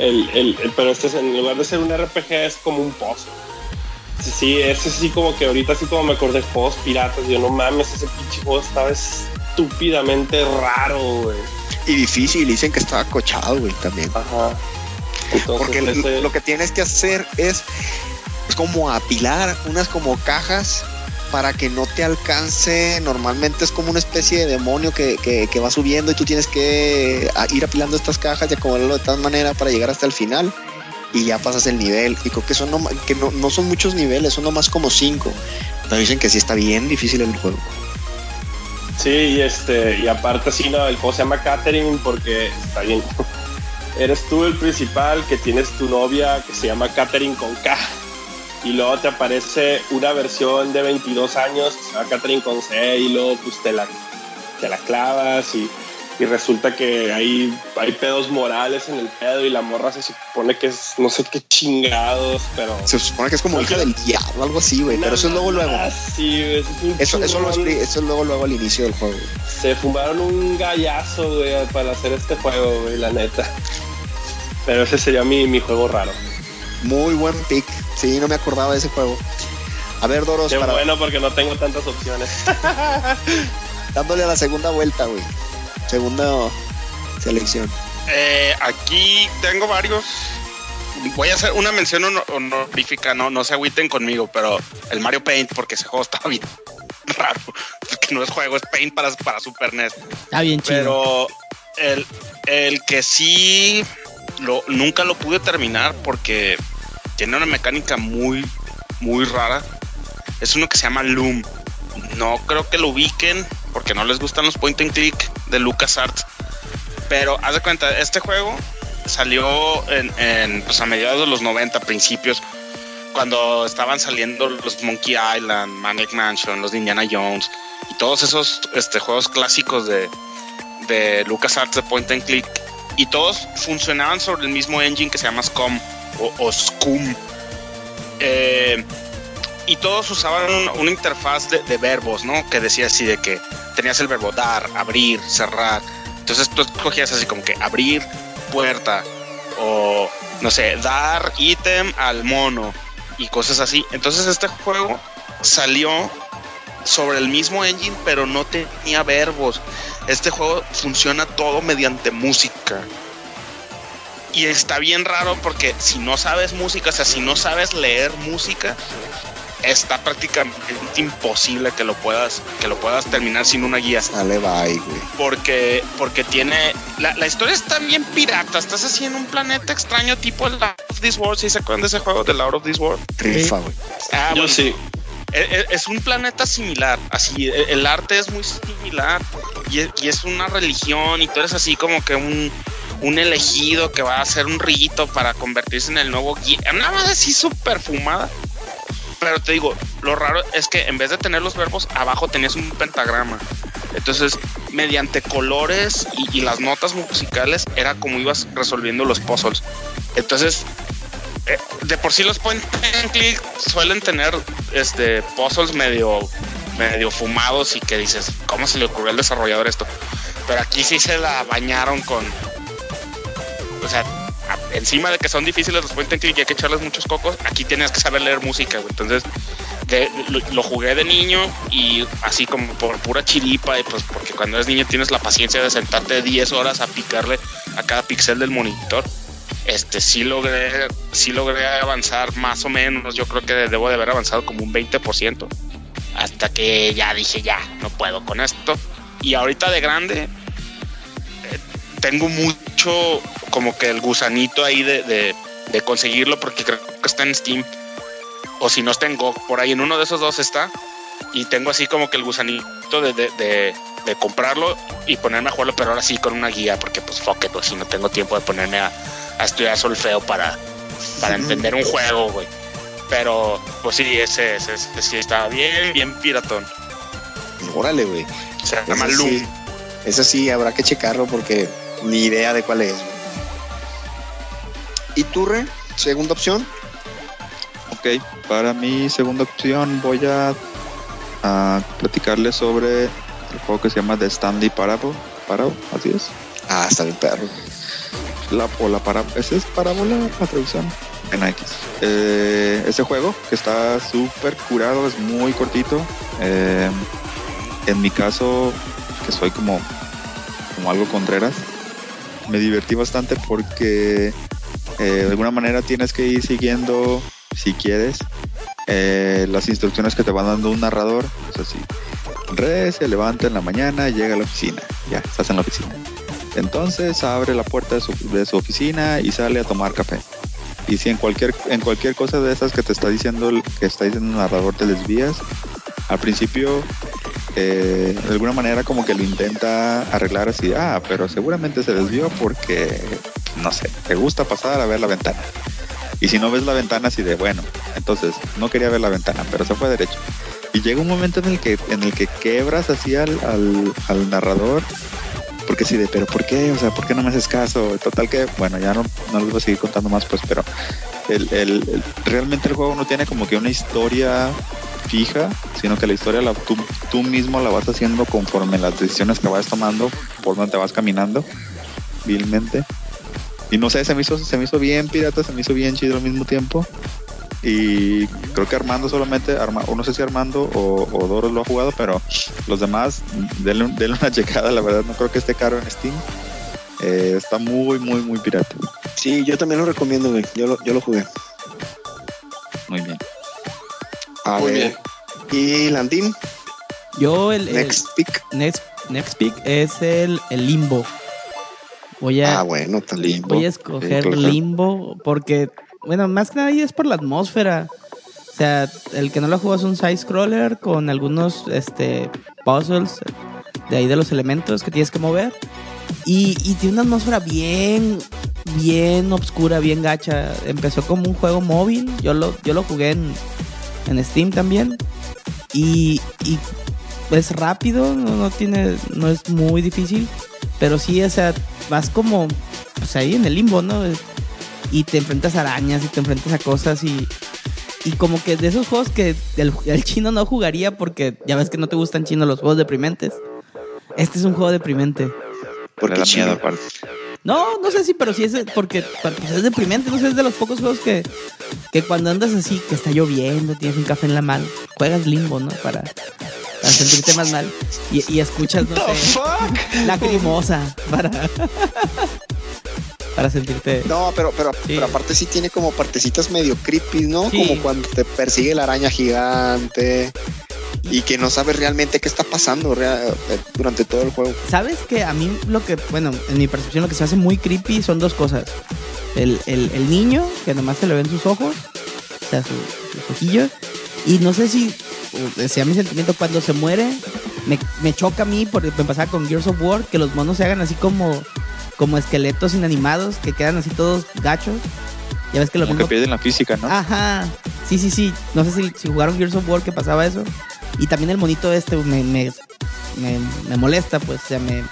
el, el, el- pero este es, en lugar de ser un RPG es como un pozo. Sí, sí, ese sí como que ahorita así como me acordé de juegos piratas. Yo no mames, ese pinche juego estaba estúpidamente raro, güey. Y difícil, dicen que estaba cochado, güey, también. Ajá. Entonces, Porque lo- ese- lo que tienes que hacer es, es como apilar unas como cajas para que no te alcance. Normalmente es como una especie de demonio que, que- que va subiendo y tú tienes que ir apilando estas cajas y acomodarlo de tal manera para llegar hasta el final y ya pasas el nivel. Y creo que son no, que no, no son muchos niveles, son nomás como cinco. Pero dicen que sí está bien difícil el juego. Sí, y este, y aparte sí, no, el juego se llama Catherine porque está bien. Eres tú el principal que tienes tu novia que se llama Catherine con K. Y luego te aparece una versión de 22 años que se llama Catherine con C y luego pues la, te la clavas y, y resulta que hay, hay pedos morales en el pedo y la morra se supone que es no sé qué chingados, pero... Se supone que es como hija del diablo, algo así, güey. Pero eso es luego, luego. Sí, eso es Eso, eso, lo eso es luego, luego al inicio del juego. Se fumaron un gallazo, güey, para hacer este juego, güey, la neta. Pero ese sería mi, mi juego raro. Muy buen pick. Sí, no me acordaba de ese juego. A ver, Doros, Qué para, bueno porque no tengo tantas opciones. dándole a la segunda vuelta, güey. Segunda selección. Eh, aquí tengo varios. Voy a hacer una mención honor- honorífica, no, no se agüiten conmigo, pero el Mario Paint, porque ese juego estaba bien raro. Porque no es juego, es Paint para, para Super NES. Está bien chido. Pero el, el que sí lo, nunca lo pude terminar porque tiene una mecánica muy, muy rara. Es uno que se llama Loom. No creo que lo ubiquen porque no les gustan los point and click de LucasArts. Pero haz de cuenta, este juego salió en, pues a mediados de los 90, principios, cuando estaban saliendo los Monkey Island, Manic Mansion, los Indiana Jones y todos esos este, juegos clásicos de, de LucasArts de Point and Click. Y todos funcionaban sobre el mismo engine que se llama SCUM o, o SCUM. Eh, y todos usaban una, interfaz de, de, verbos, ¿no? Que decía así de que tenías el verbo dar, abrir, cerrar. Entonces tú escogías así como que abrir puerta o no sé, dar ítem al mono y cosas así. Entonces este juego salió sobre el mismo engine, pero no tenía verbos. Este juego funciona todo mediante música. Y está bien raro porque si no sabes música, o sea, si no sabes leer música, está prácticamente imposible que lo puedas que lo puedas terminar sin una guía. Dale, bye, güey. Porque porque tiene la, la, historia está bien pirata. Estás así en un planeta extraño tipo el Out of This World. ¿Sí se acuerdan de ese juego del Out of This World? Rifa, güey. Ah, Yo bueno, sí. Es, es, un planeta similar, así el arte es muy similar y es, y es una religión y tú eres así como que un, un elegido que va a hacer un rito para convertirse en el nuevo guía. Nada más así súper fumada. Pero te digo, lo raro es que en vez de tener los verbos, abajo tenías un pentagrama. Entonces, mediante colores y, las notas musicales, era como ibas resolviendo los puzzles. Entonces, eh, de por sí los point and suelen tener este puzzles medio medio fumados y que dices, ¿cómo se le ocurrió al desarrollador esto? Pero aquí sí se la bañaron con o sea, encima de que son difíciles los point and click y hay que echarles muchos cocos, aquí tienes que saber leer música. Entonces, lo, jugué de niño y así como por pura chiripa, y pues porque cuando eres niño tienes la paciencia de sentarte 10 horas a picarle a cada pixel del monitor. Este sí logré, sí logré avanzar más o menos. Yo creo que debo de haber avanzado como un 20%. Hasta que ya dije, ya, no puedo con esto. Y ahorita de grande, tengo mucho como que el gusanito ahí de, de, de, conseguirlo porque creo que está en Steam o si no está en GOG, por ahí en uno de esos dos está y tengo así como que el gusanito de, de, de comprarlo y ponerme a jugarlo, pero ahora sí con una guía porque pues fuck it, pues si no tengo tiempo de ponerme a, a estudiar solfeo para, para sí. entender un juego, güey. Pero pues sí, ese, ese, ese, sí está bien, bien piratón. Órale, güey. Se llama Loom. Sí, ese sí habrá que checarlo porque ni idea de cuál es. ¿Y tú, Re? ¿Segunda opción? Ok, para mi segunda opción voy a, a platicarles sobre el juego que se llama The Stanley Parable. Parable, así es. Ah, está bien perro. La, o la para, ¿ese es parábola la traducción? En X. Eh, ese juego que está súper curado, es muy cortito. Eh, en mi caso, que soy como, como algo contreras, me divertí bastante porque eh, de alguna manera tienes que ir siguiendo, si quieres, eh, las instrucciones que te va dando un narrador. O sea, si Re se levanta en la mañana, llega a la oficina, ya, estás en la oficina. Entonces abre la puerta de su, de su, oficina y sale a tomar café. Y si en cualquier, en cualquier cosa de esas que te está diciendo que está diciendo el narrador te desvías, al principio de alguna manera como que lo intenta arreglar así, ah, pero seguramente se desvió porque, no sé, te gusta pasar a ver la ventana. Y si no ves la ventana así de, bueno, entonces no quería ver la ventana, pero se fue derecho. Y llega un momento en el que, en el que quebras así al, al, al narrador porque sí de, pero ¿por qué? O sea, ¿por qué no me haces caso? Total que, bueno, ya no, no les voy a seguir contando más, pues, pero el, el, el, realmente el juego no tiene como que una historia fija, sino que la historia la, tú, tú mismo la vas haciendo conforme las decisiones que vas tomando, por donde te vas caminando, vilmente. Y no sé, se me hizo, se me hizo bien pirata, se me hizo bien chido al mismo tiempo. Y creo que Armando solamente, Arma, o no sé si Armando o, o, Doros lo ha jugado, pero los demás, denle, denle, una checada, la verdad, no creo que esté caro en Steam. Eh, está muy, muy, muy pirata. Sí, yo también lo recomiendo, güey. Yo lo, yo lo jugué. Muy bien. A muy ver. Bien. ¿Y Landín? Yo el... Next el, Pick. Next, next Pick es el, el Limbo. Voy a, Ah, bueno, también. voy a escoger claro. Limbo porque, bueno, más que nada ahí es por la atmósfera. O sea, el que no lo jugó es un side-scroller con algunos este, puzzles de ahí de los elementos que tienes que mover. Y, y tiene una atmósfera bien, bien obscura, bien gacha. Empezó como un juego móvil. Yo lo, yo lo jugué en, en Steam también. Y, y es rápido, no, no tiene, no es muy difícil. Pero sí, o sea, vas como pues ahí en el limbo, ¿no? Y te enfrentas a arañas y te enfrentas a cosas y, y como que de esos juegos que el, el chino no jugaría porque ya ves que no te gustan chino los juegos deprimentes. Este es un juego deprimente. Porque Me da chino. miedo aparte. No, no sé si, pero sí es porque pues, es deprimente. No sé, es de los pocos juegos que, que cuando andas así, que está lloviendo, tienes un café en la mano, juegas limbo, ¿no? Para, para sentirte más mal. Y, y escuchas, no sé, lacrimosa para, para sentirte. No, pero, pero, Sí. pero aparte sí tiene como partecitas medio creepy, ¿no? Sí. Como cuando te persigue la araña gigante y que no sabes realmente qué está pasando durante todo el juego. ¿Sabes que a mí lo que, bueno, en mi percepción lo que se hace muy creepy son dos cosas. El, el, el niño, que nomás se le ven sus ojos, o sea, su- sus ojillos. Y no sé si sea mi sentimiento cuando se muere, me, me choca a mí, porque me pasaba con Gears of War, que los monos se hagan así como, como esqueletos inanimados, que quedan así todos gachos. Ya ves que lo Como que mismo pierden la física, ¿no? Ajá. Sí, sí, sí. No sé si, si jugaron Gears of War que pasaba eso. Y también el monito este me, me, me, me molesta, pues. O sea, me,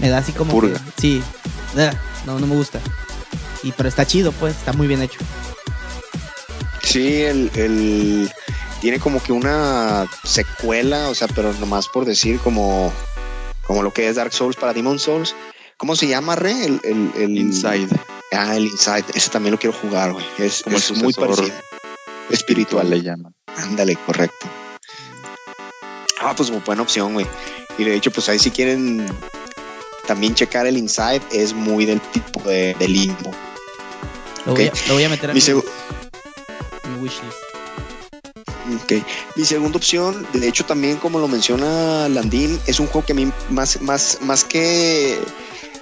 me da así como. Purga. que- sí. No, no me gusta. Y pero está chido, pues. Está muy bien hecho. Sí, el, el- tiene como que una secuela, o sea, pero nomás por decir como, como lo que es Dark Souls para Demon Souls. ¿Cómo se llama, Re? El, el, el- Inside. Ah, el Inside. Ese también lo quiero jugar, güey. Es, Como es muy parecido. Espiritual. le llaman. Ándale, correcto. Ah, pues buena opción, güey. Y de hecho, pues ahí si quieren también checar el Inside, es muy del tipo de, de limbo. Lo, voy, a, lo voy a meter a Mi mi, mi wishlist. Ok. Mi segunda opción, de hecho también como lo menciona Landín, es un juego que a mí más, más, más que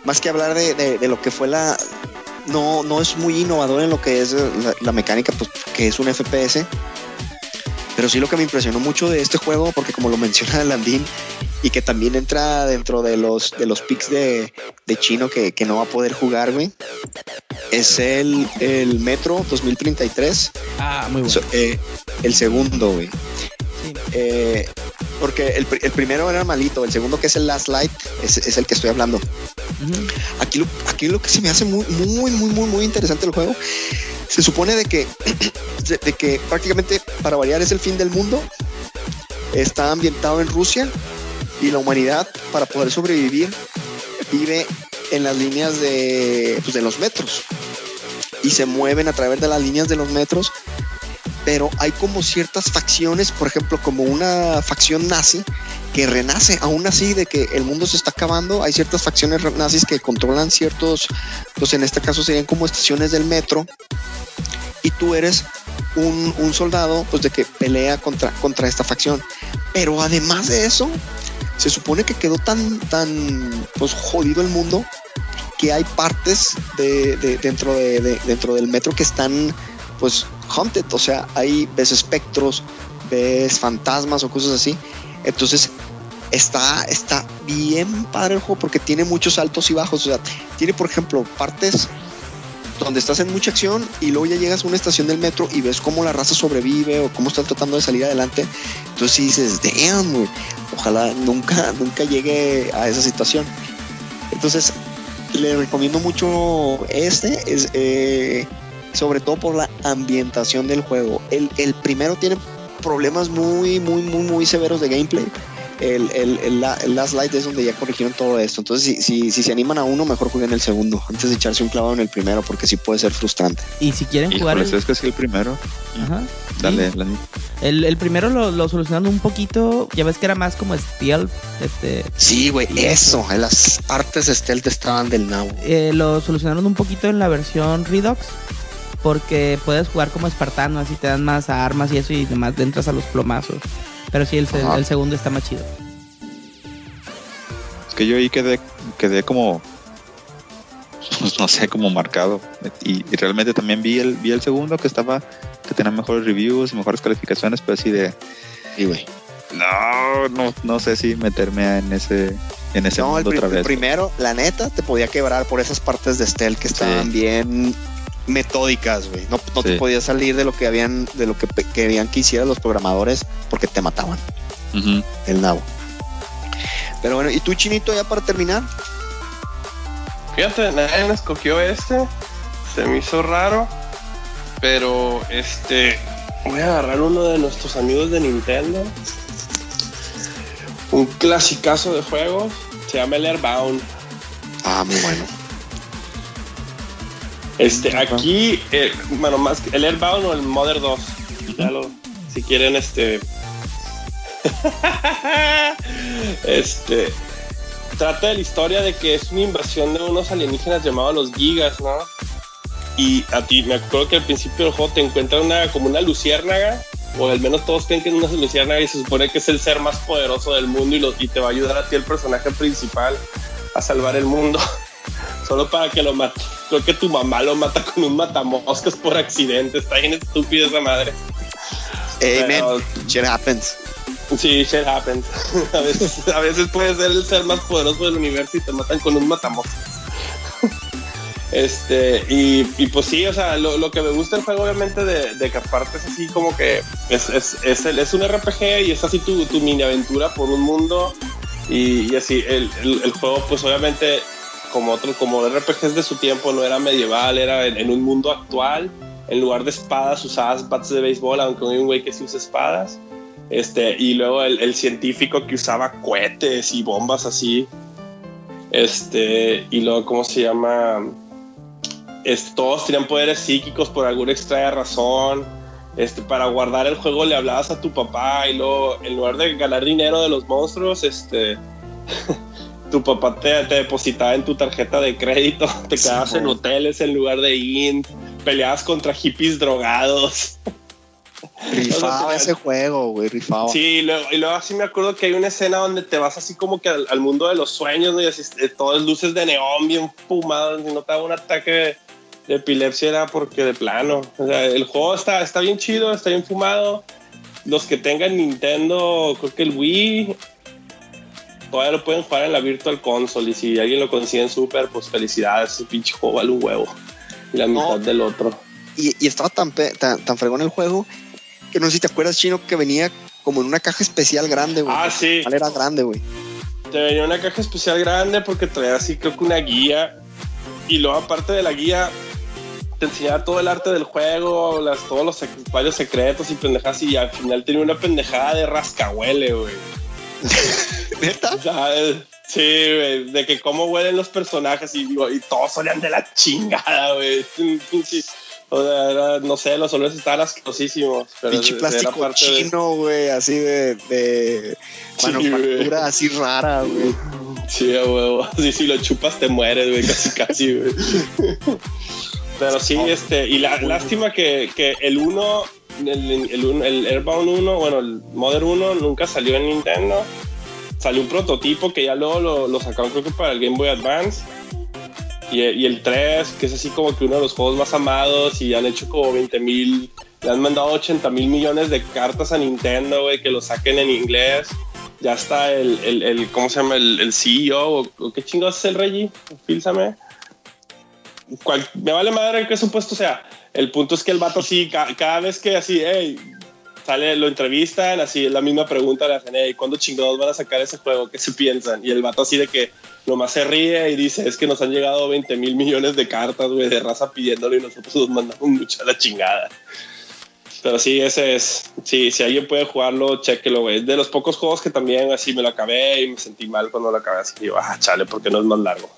más que hablar de, de- de lo que fue la no, no es muy innovador en lo que es la, la mecánica, pues que es un FPS. Pero sí lo que me impresionó mucho de este juego, porque como lo menciona Landín, y que también entra dentro de los de los picks de, de chino que, que no va a poder jugar, güey, es el, el Metro 2033. Ah, muy bueno. So- eh, el segundo, güey. Eh, porque el, pri- el primero era malito, el segundo que es el Last Light es, es el que estoy hablando. Aquí lo, aquí lo que se me hace muy, muy, muy, muy, muy interesante el juego, se supone de que, de, de que prácticamente para variar es el fin del mundo. Está ambientado en Rusia y la humanidad para poder sobrevivir vive en las líneas de, pues, de los metros y se mueven a través de las líneas de los metros pero hay como ciertas facciones, por ejemplo, como una facción nazi que renace, aún así de que el mundo se está acabando, hay ciertas facciones nazis que controlan ciertos, pues en este caso serían como estaciones del metro, y tú eres un, soldado, pues de que pelea contra, contra esta facción. Pero además de eso, se supone que quedó tan, tan, pues jodido el mundo que hay partes de, de- dentro, de, de- dentro del metro que están pues haunted, o sea, hay ves espectros, ves fantasmas o cosas así. Entonces está, está bien padre el juego porque tiene muchos altos y bajos. O sea, tiene, por ejemplo, partes donde estás en mucha acción y luego ya llegas a una estación del metro y ves cómo la raza sobrevive o cómo están tratando de salir adelante. Entonces sí dices, damn, güey, ojalá nunca, nunca llegue a esa situación. Entonces, le recomiendo mucho este, es, eh, sobre todo por la ambientación del juego. El, el primero tiene problemas muy, muy, muy, muy severos de gameplay. El, el, el, la- el Last Light es donde ya corrigieron todo esto. Entonces, si, si, si se animan a uno, mejor jueguen el segundo antes de echarse un clavado en el primero, porque sí puede ser frustrante. Y si quieren jugar Híjole, el, es que es el primero. Ajá. Dale, Sí. la- el, el primero lo, lo solucionaron un poquito. Ya ves que era más como stealth. Este, Sí, güey, eso. En las partes stealth estaban del nabo. eh, lo solucionaron un poquito en la versión Redux. Porque puedes jugar como espartano, así te dan más armas y eso, y además le entras a los plomazos. Pero sí, el, segundo está más chido. Es que yo ahí quedé, quedé como pues, no sé, como marcado. Y, y realmente también vi el, vi el segundo que estaba, que tenía mejores reviews, mejores calificaciones, pero así de, Sí, güey. no, no, no sé si meterme en ese, en ese No, el, mundo pri- otra el vez. primero, la neta, te podía quebrar por esas partes de stealth que estaban Sí. bien metódicas, güey. No, no te podías salir de lo que habían, de lo que querían que hicieran los programadores porque te mataban el nabo. Pero bueno, ¿y tú, Chinito, ya para terminar? Fíjate, nadie me escogió este. Se me hizo raro. Pero este. Voy a agarrar uno de nuestros amigos de Nintendo. Un clasicazo de juegos. Se llama el Airbound. Ah, muy bueno. Este, aquí, eh, bueno, más que el Airbound o el Mother 2. Ya lo- si quieren, este. este. Trata de la historia de que es una invasión de unos alienígenas llamados los Gigas, ¿no? Y a ti, me acuerdo que al principio del juego te encuentran una, como una luciérnaga, o al menos todos creen que es una luciérnaga y se supone que es el ser más poderoso del mundo y, lo- y te va a ayudar a ti, el personaje principal, a salvar el mundo. Solo para que lo mate. Creo que tu mamá lo mata con un matamoscas por accidente. Está bien estúpida esa madre. Amen. Pero- Shit happens. Sí, shit happens. A veces, a veces puedes ser el ser más poderoso del universo y te matan con un matamoscas. Este, y, y pues sí, o sea, lo, lo que me gusta del juego, obviamente, de, de que aparte es así como que es, es, es, el- es un RPG y es así tu, tu mini aventura por un mundo. Y, y así, el, el, el juego, pues obviamente, como otros, como RPGs de su tiempo, no era medieval, era en, en un mundo actual. En lugar de espadas, usabas bats de béisbol, aunque hay un güey que sí usa espadas. Este, y luego el, el científico que usaba cohetes y bombas así. Este, y luego, ¿cómo se llama? Este, todos tenían poderes psíquicos por alguna extraña razón. Este, para guardar el juego le hablabas a tu papá y luego, en lugar de ganar dinero de los monstruos, este, tu papá te, te depositaba en tu tarjeta de crédito, te Sí, quedabas en hoteles en lugar de ir, peleabas contra hippies drogados. Rifaba ese juego, güey, rifaba. Sí, y luego, y luego así me acuerdo que hay una escena donde te vas así como que al, al mundo de los sueños, ¿no? Y así, eh, todas luces de neón bien fumadas, y no te daba un ataque de, de epilepsia era porque de plano. O sea, el juego está, está bien chido, está bien fumado. Los que tengan Nintendo, creo que el Wii, todavía lo pueden jugar en la Virtual Console. Y si alguien lo consigue en Super, pues felicidades, pinche juego vale un huevo. Y la No. mitad del otro. Y, y estaba tan, tan, tan fregón el juego que no sé si te acuerdas, Chino, que venía como en una caja especial grande, güey. Ah, sí. ¿Cuál era grande, güey? Te venía una caja especial grande porque traía así creo que una guía y luego aparte de la guía te enseñaba todo el arte del juego, las, todos los varios secretos y pendejadas y al final tenía una pendejada de rascahuele, güey. ¿Neta? O sea, sí, güey, de que cómo huelen los personajes y, digo, y todos olían de la chingada, güey. O sea, era- no sé, los olores estaban asquerosísimos. Pinche era plástico parte chino, güey, así de, de Sí, manufactura güey. así rara, güey. Sí, a huevo. Sí, si lo chupas te mueres, güey, casi, casi, güey. Pero sí, este, y la lástima que, que el 1, el, el, el Airbound 1, bueno, el Modern 1 nunca salió en Nintendo. Salió un prototipo que ya luego lo, lo sacaron, creo que para el Game Boy Advance. Y, y el 3, que es así como que uno de los juegos más amados, y han hecho como 20 mil, le han mandado 80 mil millones de cartas a Nintendo, güey, que lo saquen en inglés. Ya está el, el, el ¿cómo se llama? El, el CEO, o, o qué chingados es el Reggie, fílsame. Cual- me vale madre qué supuesto sea. El punto es que el vato así, ca- cada vez que así, hey, sale, lo entrevistan, así es la misma pregunta, le hacen, hey, ¿cuándo chingados van a sacar ese juego? ¿Qué se piensan? Y el vato así de que nomás se ríe y dice, es que nos han llegado 20 mil millones de cartas, güey, de raza pidiéndolo y nosotros nos mandamos mucho a la chingada. Pero sí, ese es, sí, si alguien puede jugarlo, chéquelo, güey. Es de los pocos juegos que también así me lo acabé y me sentí mal cuando lo acabé, así digo, ah, chale, porque no es más largo.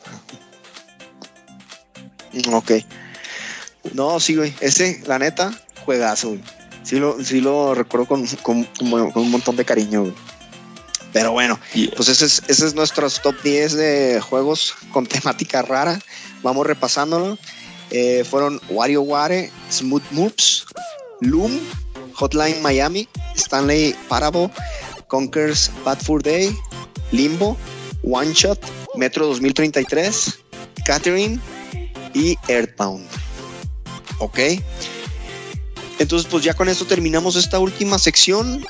Ok. No, sí, güey. Ese, la neta, juegazo, güey. Sí lo, sí lo recuerdo con, con- con- con un montón de cariño, güey. Pero bueno, pues ese es, ese es nuestros top 10 de juegos con temática rara. Vamos repasándolo. Eh, fueron WarioWare, Smooth Moves, Loom, Hotline Miami, Stanley Parable, Conquers Bad Fur Day, Limbo, One Shot, Metro 2033, Catherine, y Earthbound. Ok. Entonces, pues ya con esto terminamos esta última sección.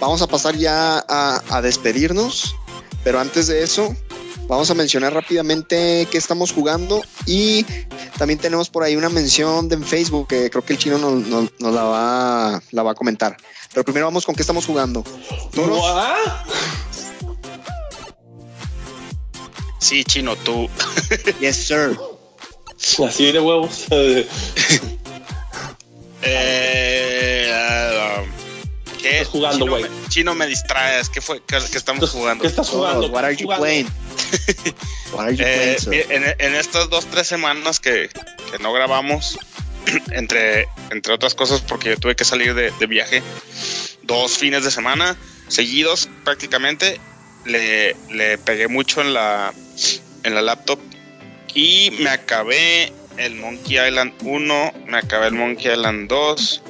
Vamos a pasar ya a, a despedirnos. Pero antes de eso, vamos a mencionar rápidamente qué estamos jugando. Y también tenemos por ahí una mención de en Facebook que creo que el chino nos, nos- nos la, va, la va a comentar. Pero primero vamos con qué estamos jugando. Toros. Sí, chino, tú. yes, sir. Así de huevos. Eh, ah, ¿Qué? Estás jugando, Chino güey. me- Chino, me distraes. ¿Qué fue? ¿Qué, qué estamos jugando? ¿Qué estás jugando? What are ¿Qué you estás jugando? playing? What are you Eh, playing, sir? mi- en, en estas dos, tres semanas que, que no grabamos, entre, entre otras cosas, porque yo tuve que salir de, de viaje dos fines de semana seguidos prácticamente, le, le pegué mucho en la, en la laptop y me acabé el Monkey Island 1, me acabé el Monkey Island 2,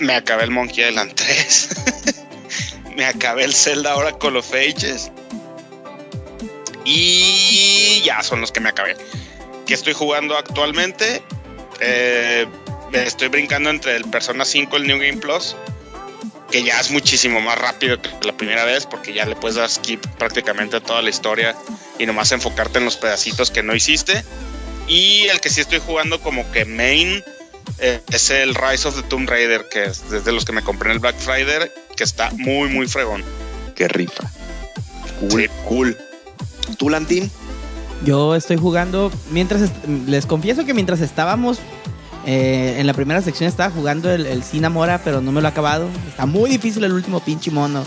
me acabé el Monkey Island 3, me acabé el Zelda Oracle of Ages. Y ya son los que me acabé. ¿Qué estoy jugando actualmente? Eh, estoy brincando entre el Persona 5 y el New Game Plus. Que ya es muchísimo más rápido que la primera vez. Porque ya le puedes dar skip prácticamente a toda la historia. Y nomás enfocarte en los pedacitos que no hiciste. Y el que sí estoy jugando como que main. eh, es el Rise of the Tomb Raider. Que es desde los que me compré en el Black Friday. Que está muy, muy fregón. Qué rifa. Cool, Sí. cool. ¿Tú, Lantín? Yo estoy jugando, mientras, les confieso que mientras estábamos eh, en la primera sección estaba jugando el, el Sin Amora, pero no me lo he acabado. Está muy difícil el último pinche mono.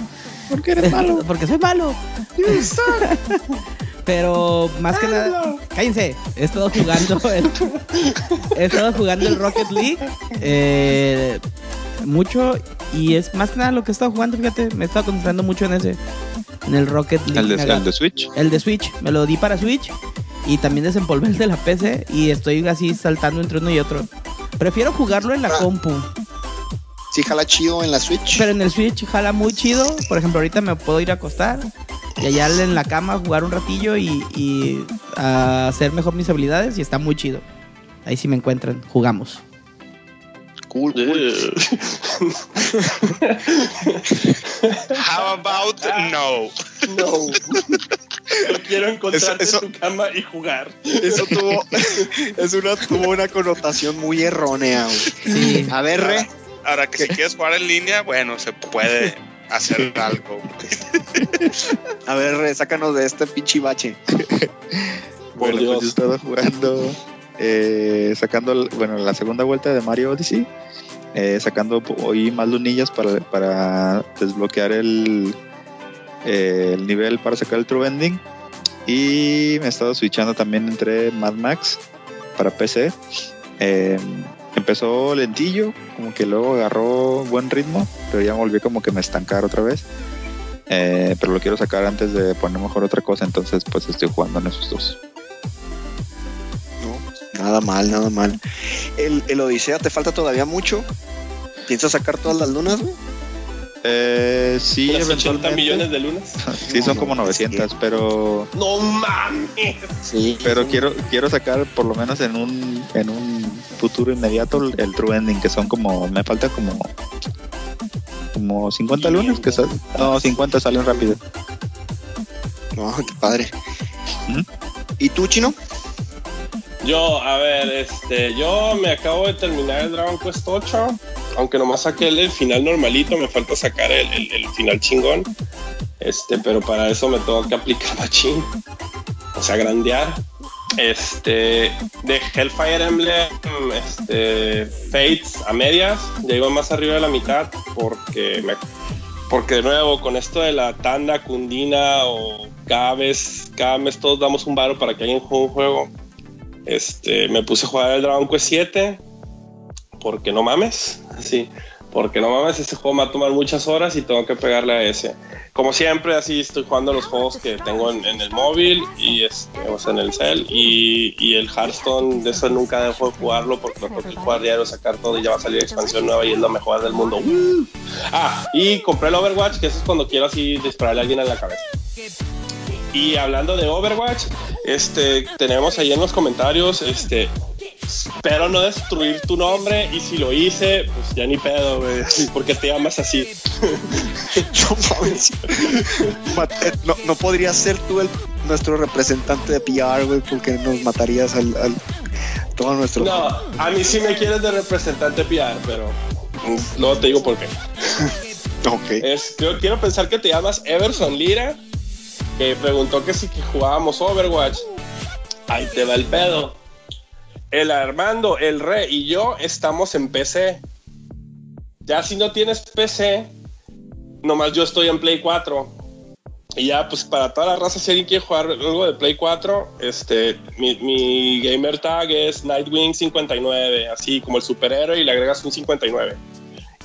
¿Por qué eres malo? Porque soy malo. Pero más que nada, cállense. He estado jugando el, he estado jugando el Rocket League eh, mucho y es más que nada lo que he estado jugando. Fíjate, me he estado concentrando mucho en ese, en el Rocket League. El de, el de Switch. el de Switch, me lo di para Switch y también desempolvé el de la PC y estoy así saltando entre uno y otro. Prefiero jugarlo en la Ah. compu, Sí, jala chido en la Switch. pero en el Switch jala muy chido. Por ejemplo, ahorita me puedo ir a acostar y allá en la cama jugar un ratillo y, y a hacer mejor mis habilidades y está muy chido. Ahí sí me encuentran, jugamos. Cool, cool. How about no? No. Yo quiero encontrarte Eso- eso- en tu cama y jugar. Eso tuvo, es una, tuvo una connotación muy errónea. Sí. A ver, Re, Ahora que si quieres jugar en línea, bueno, se puede hacer algo. a ver, Re, sácanos de este pinche bache. Bueno, Dios. pues yo estaba jugando, eh, sacando, bueno, la segunda vuelta de Mario Odyssey, eh, sacando hoy más lunillas para, para desbloquear el, eh, el nivel para sacar el True Ending. Y me he estado switchando también entre Mad Max para PC. Eh, empezó lentillo, como que luego agarró buen ritmo, pero ya volví como que me estancar otra vez. Eh, pero lo quiero sacar antes de poner mejor otra cosa, entonces pues estoy jugando en esos dos. No, nada mal, nada mal. El, el Odisea, ¿te falta todavía mucho? ¿Piensas sacar todas las lunas, güey? Eh, sí, 80 eventualmente. millones de lunas. Sí, son como 900, pero No mames. Sí. pero quiero quiero sacar por lo menos en un en un futuro inmediato el, el True Ending, que son como me falta como como 50 lunas que sal- no 50 salen rápido. No, qué padre. ¿Mm? ¿Y tú, Chino? Yo, a ver, este, yo me acabo de terminar el Dragon Quest 8, aunque nomás saqué el, final normalito, me falta sacar el, el- el final chingón. Este, pero para eso me tengo que aplicar machín. O sea, grandear. Este, de Hellfire Emblem, este, Fates a medias, ya iba más arriba de la mitad porque me porque de nuevo con esto de la tanda cundina o cada vez cada mes todos damos un varo para que alguien juegue un juego este, me puse a jugar el Dragon Quest 7 porque no mames, sí, porque no mames, este juego me va a tomar muchas horas y tengo que pegarle a ese. Como siempre, así estoy jugando los juegos que tengo en, el móvil y este, en el cel y, el Hearthstone, de eso nunca dejo de jugarlo porque lo tengo que jugar diario, sacar todo y ya va a salir expansión nueva y es lo mejor del mundo. Ah, y compré el Overwatch, que eso es cuando quiero así dispararle a alguien en la cabeza. Y hablando de Overwatch, este, tenemos ahí en los comentarios, este, espero no destruir tu nombre y si lo hice, pues ya ni pedo, güey, porque te llamas así. No eh, No, no podrías ser tú el, nuestro representante de PR, güey, porque nos matarías al, al todo nuestro. No, a mí sí me quieres de representante PR, pero luego te digo por qué. Ok. Es, creo, quiero pensar que te llamas Everson Lira, que preguntó que si que jugábamos Overwatch. Ahí te va el pedo. El Armando, el Re y yo estamos en PC. Ya si no tienes PC, nomás yo estoy en Play 4. Y ya, pues para toda la raza, si alguien quiere jugar algo de Play 4, este, mi, mi gamer tag es Nightwing59, así como el superhéroe, y le agregas un 59.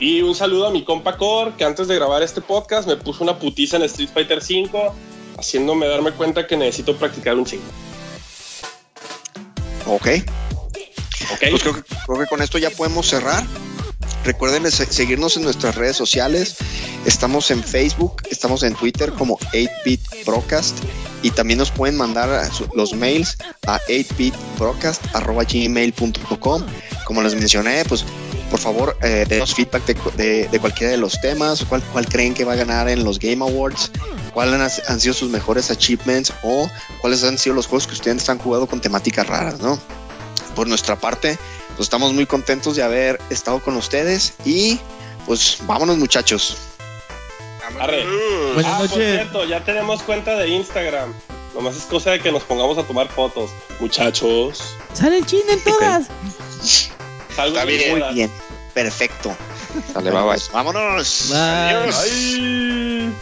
Y un saludo a mi compa Core, que antes de grabar este podcast me puso una putiza en Street Fighter 5, haciéndome darme cuenta que necesito practicar un chingo. Ok. ¿Ok? Pues creo que, creo que con esto ya podemos cerrar. Recuerden se- seguirnos en nuestras redes sociales. Estamos en Facebook, estamos en Twitter como 8bit Broadcast y también nos pueden mandar los mails a 8bitbroadcast.gmail.com. Como les mencioné, pues por favor, eh, denos feedback de, de- cualquiera de los temas, cuál, cuál creen que va a ganar en los Game Awards, cuáles han, han sido sus mejores achievements o cuáles han sido los juegos que ustedes han jugado con temáticas raras, ¿no? Por nuestra parte, pues estamos muy contentos de haber estado con ustedes y pues vámonos muchachos. Arre. Buenas ah, por cierto, ya tenemos cuenta de Instagram. Nomás es cosa de que nos pongamos a tomar fotos. Muchachos. Sale el chin en todas. Salgo Está bien. duda. Bien, perfecto. Sale, bye bye. Vámonos. Bye. Ay.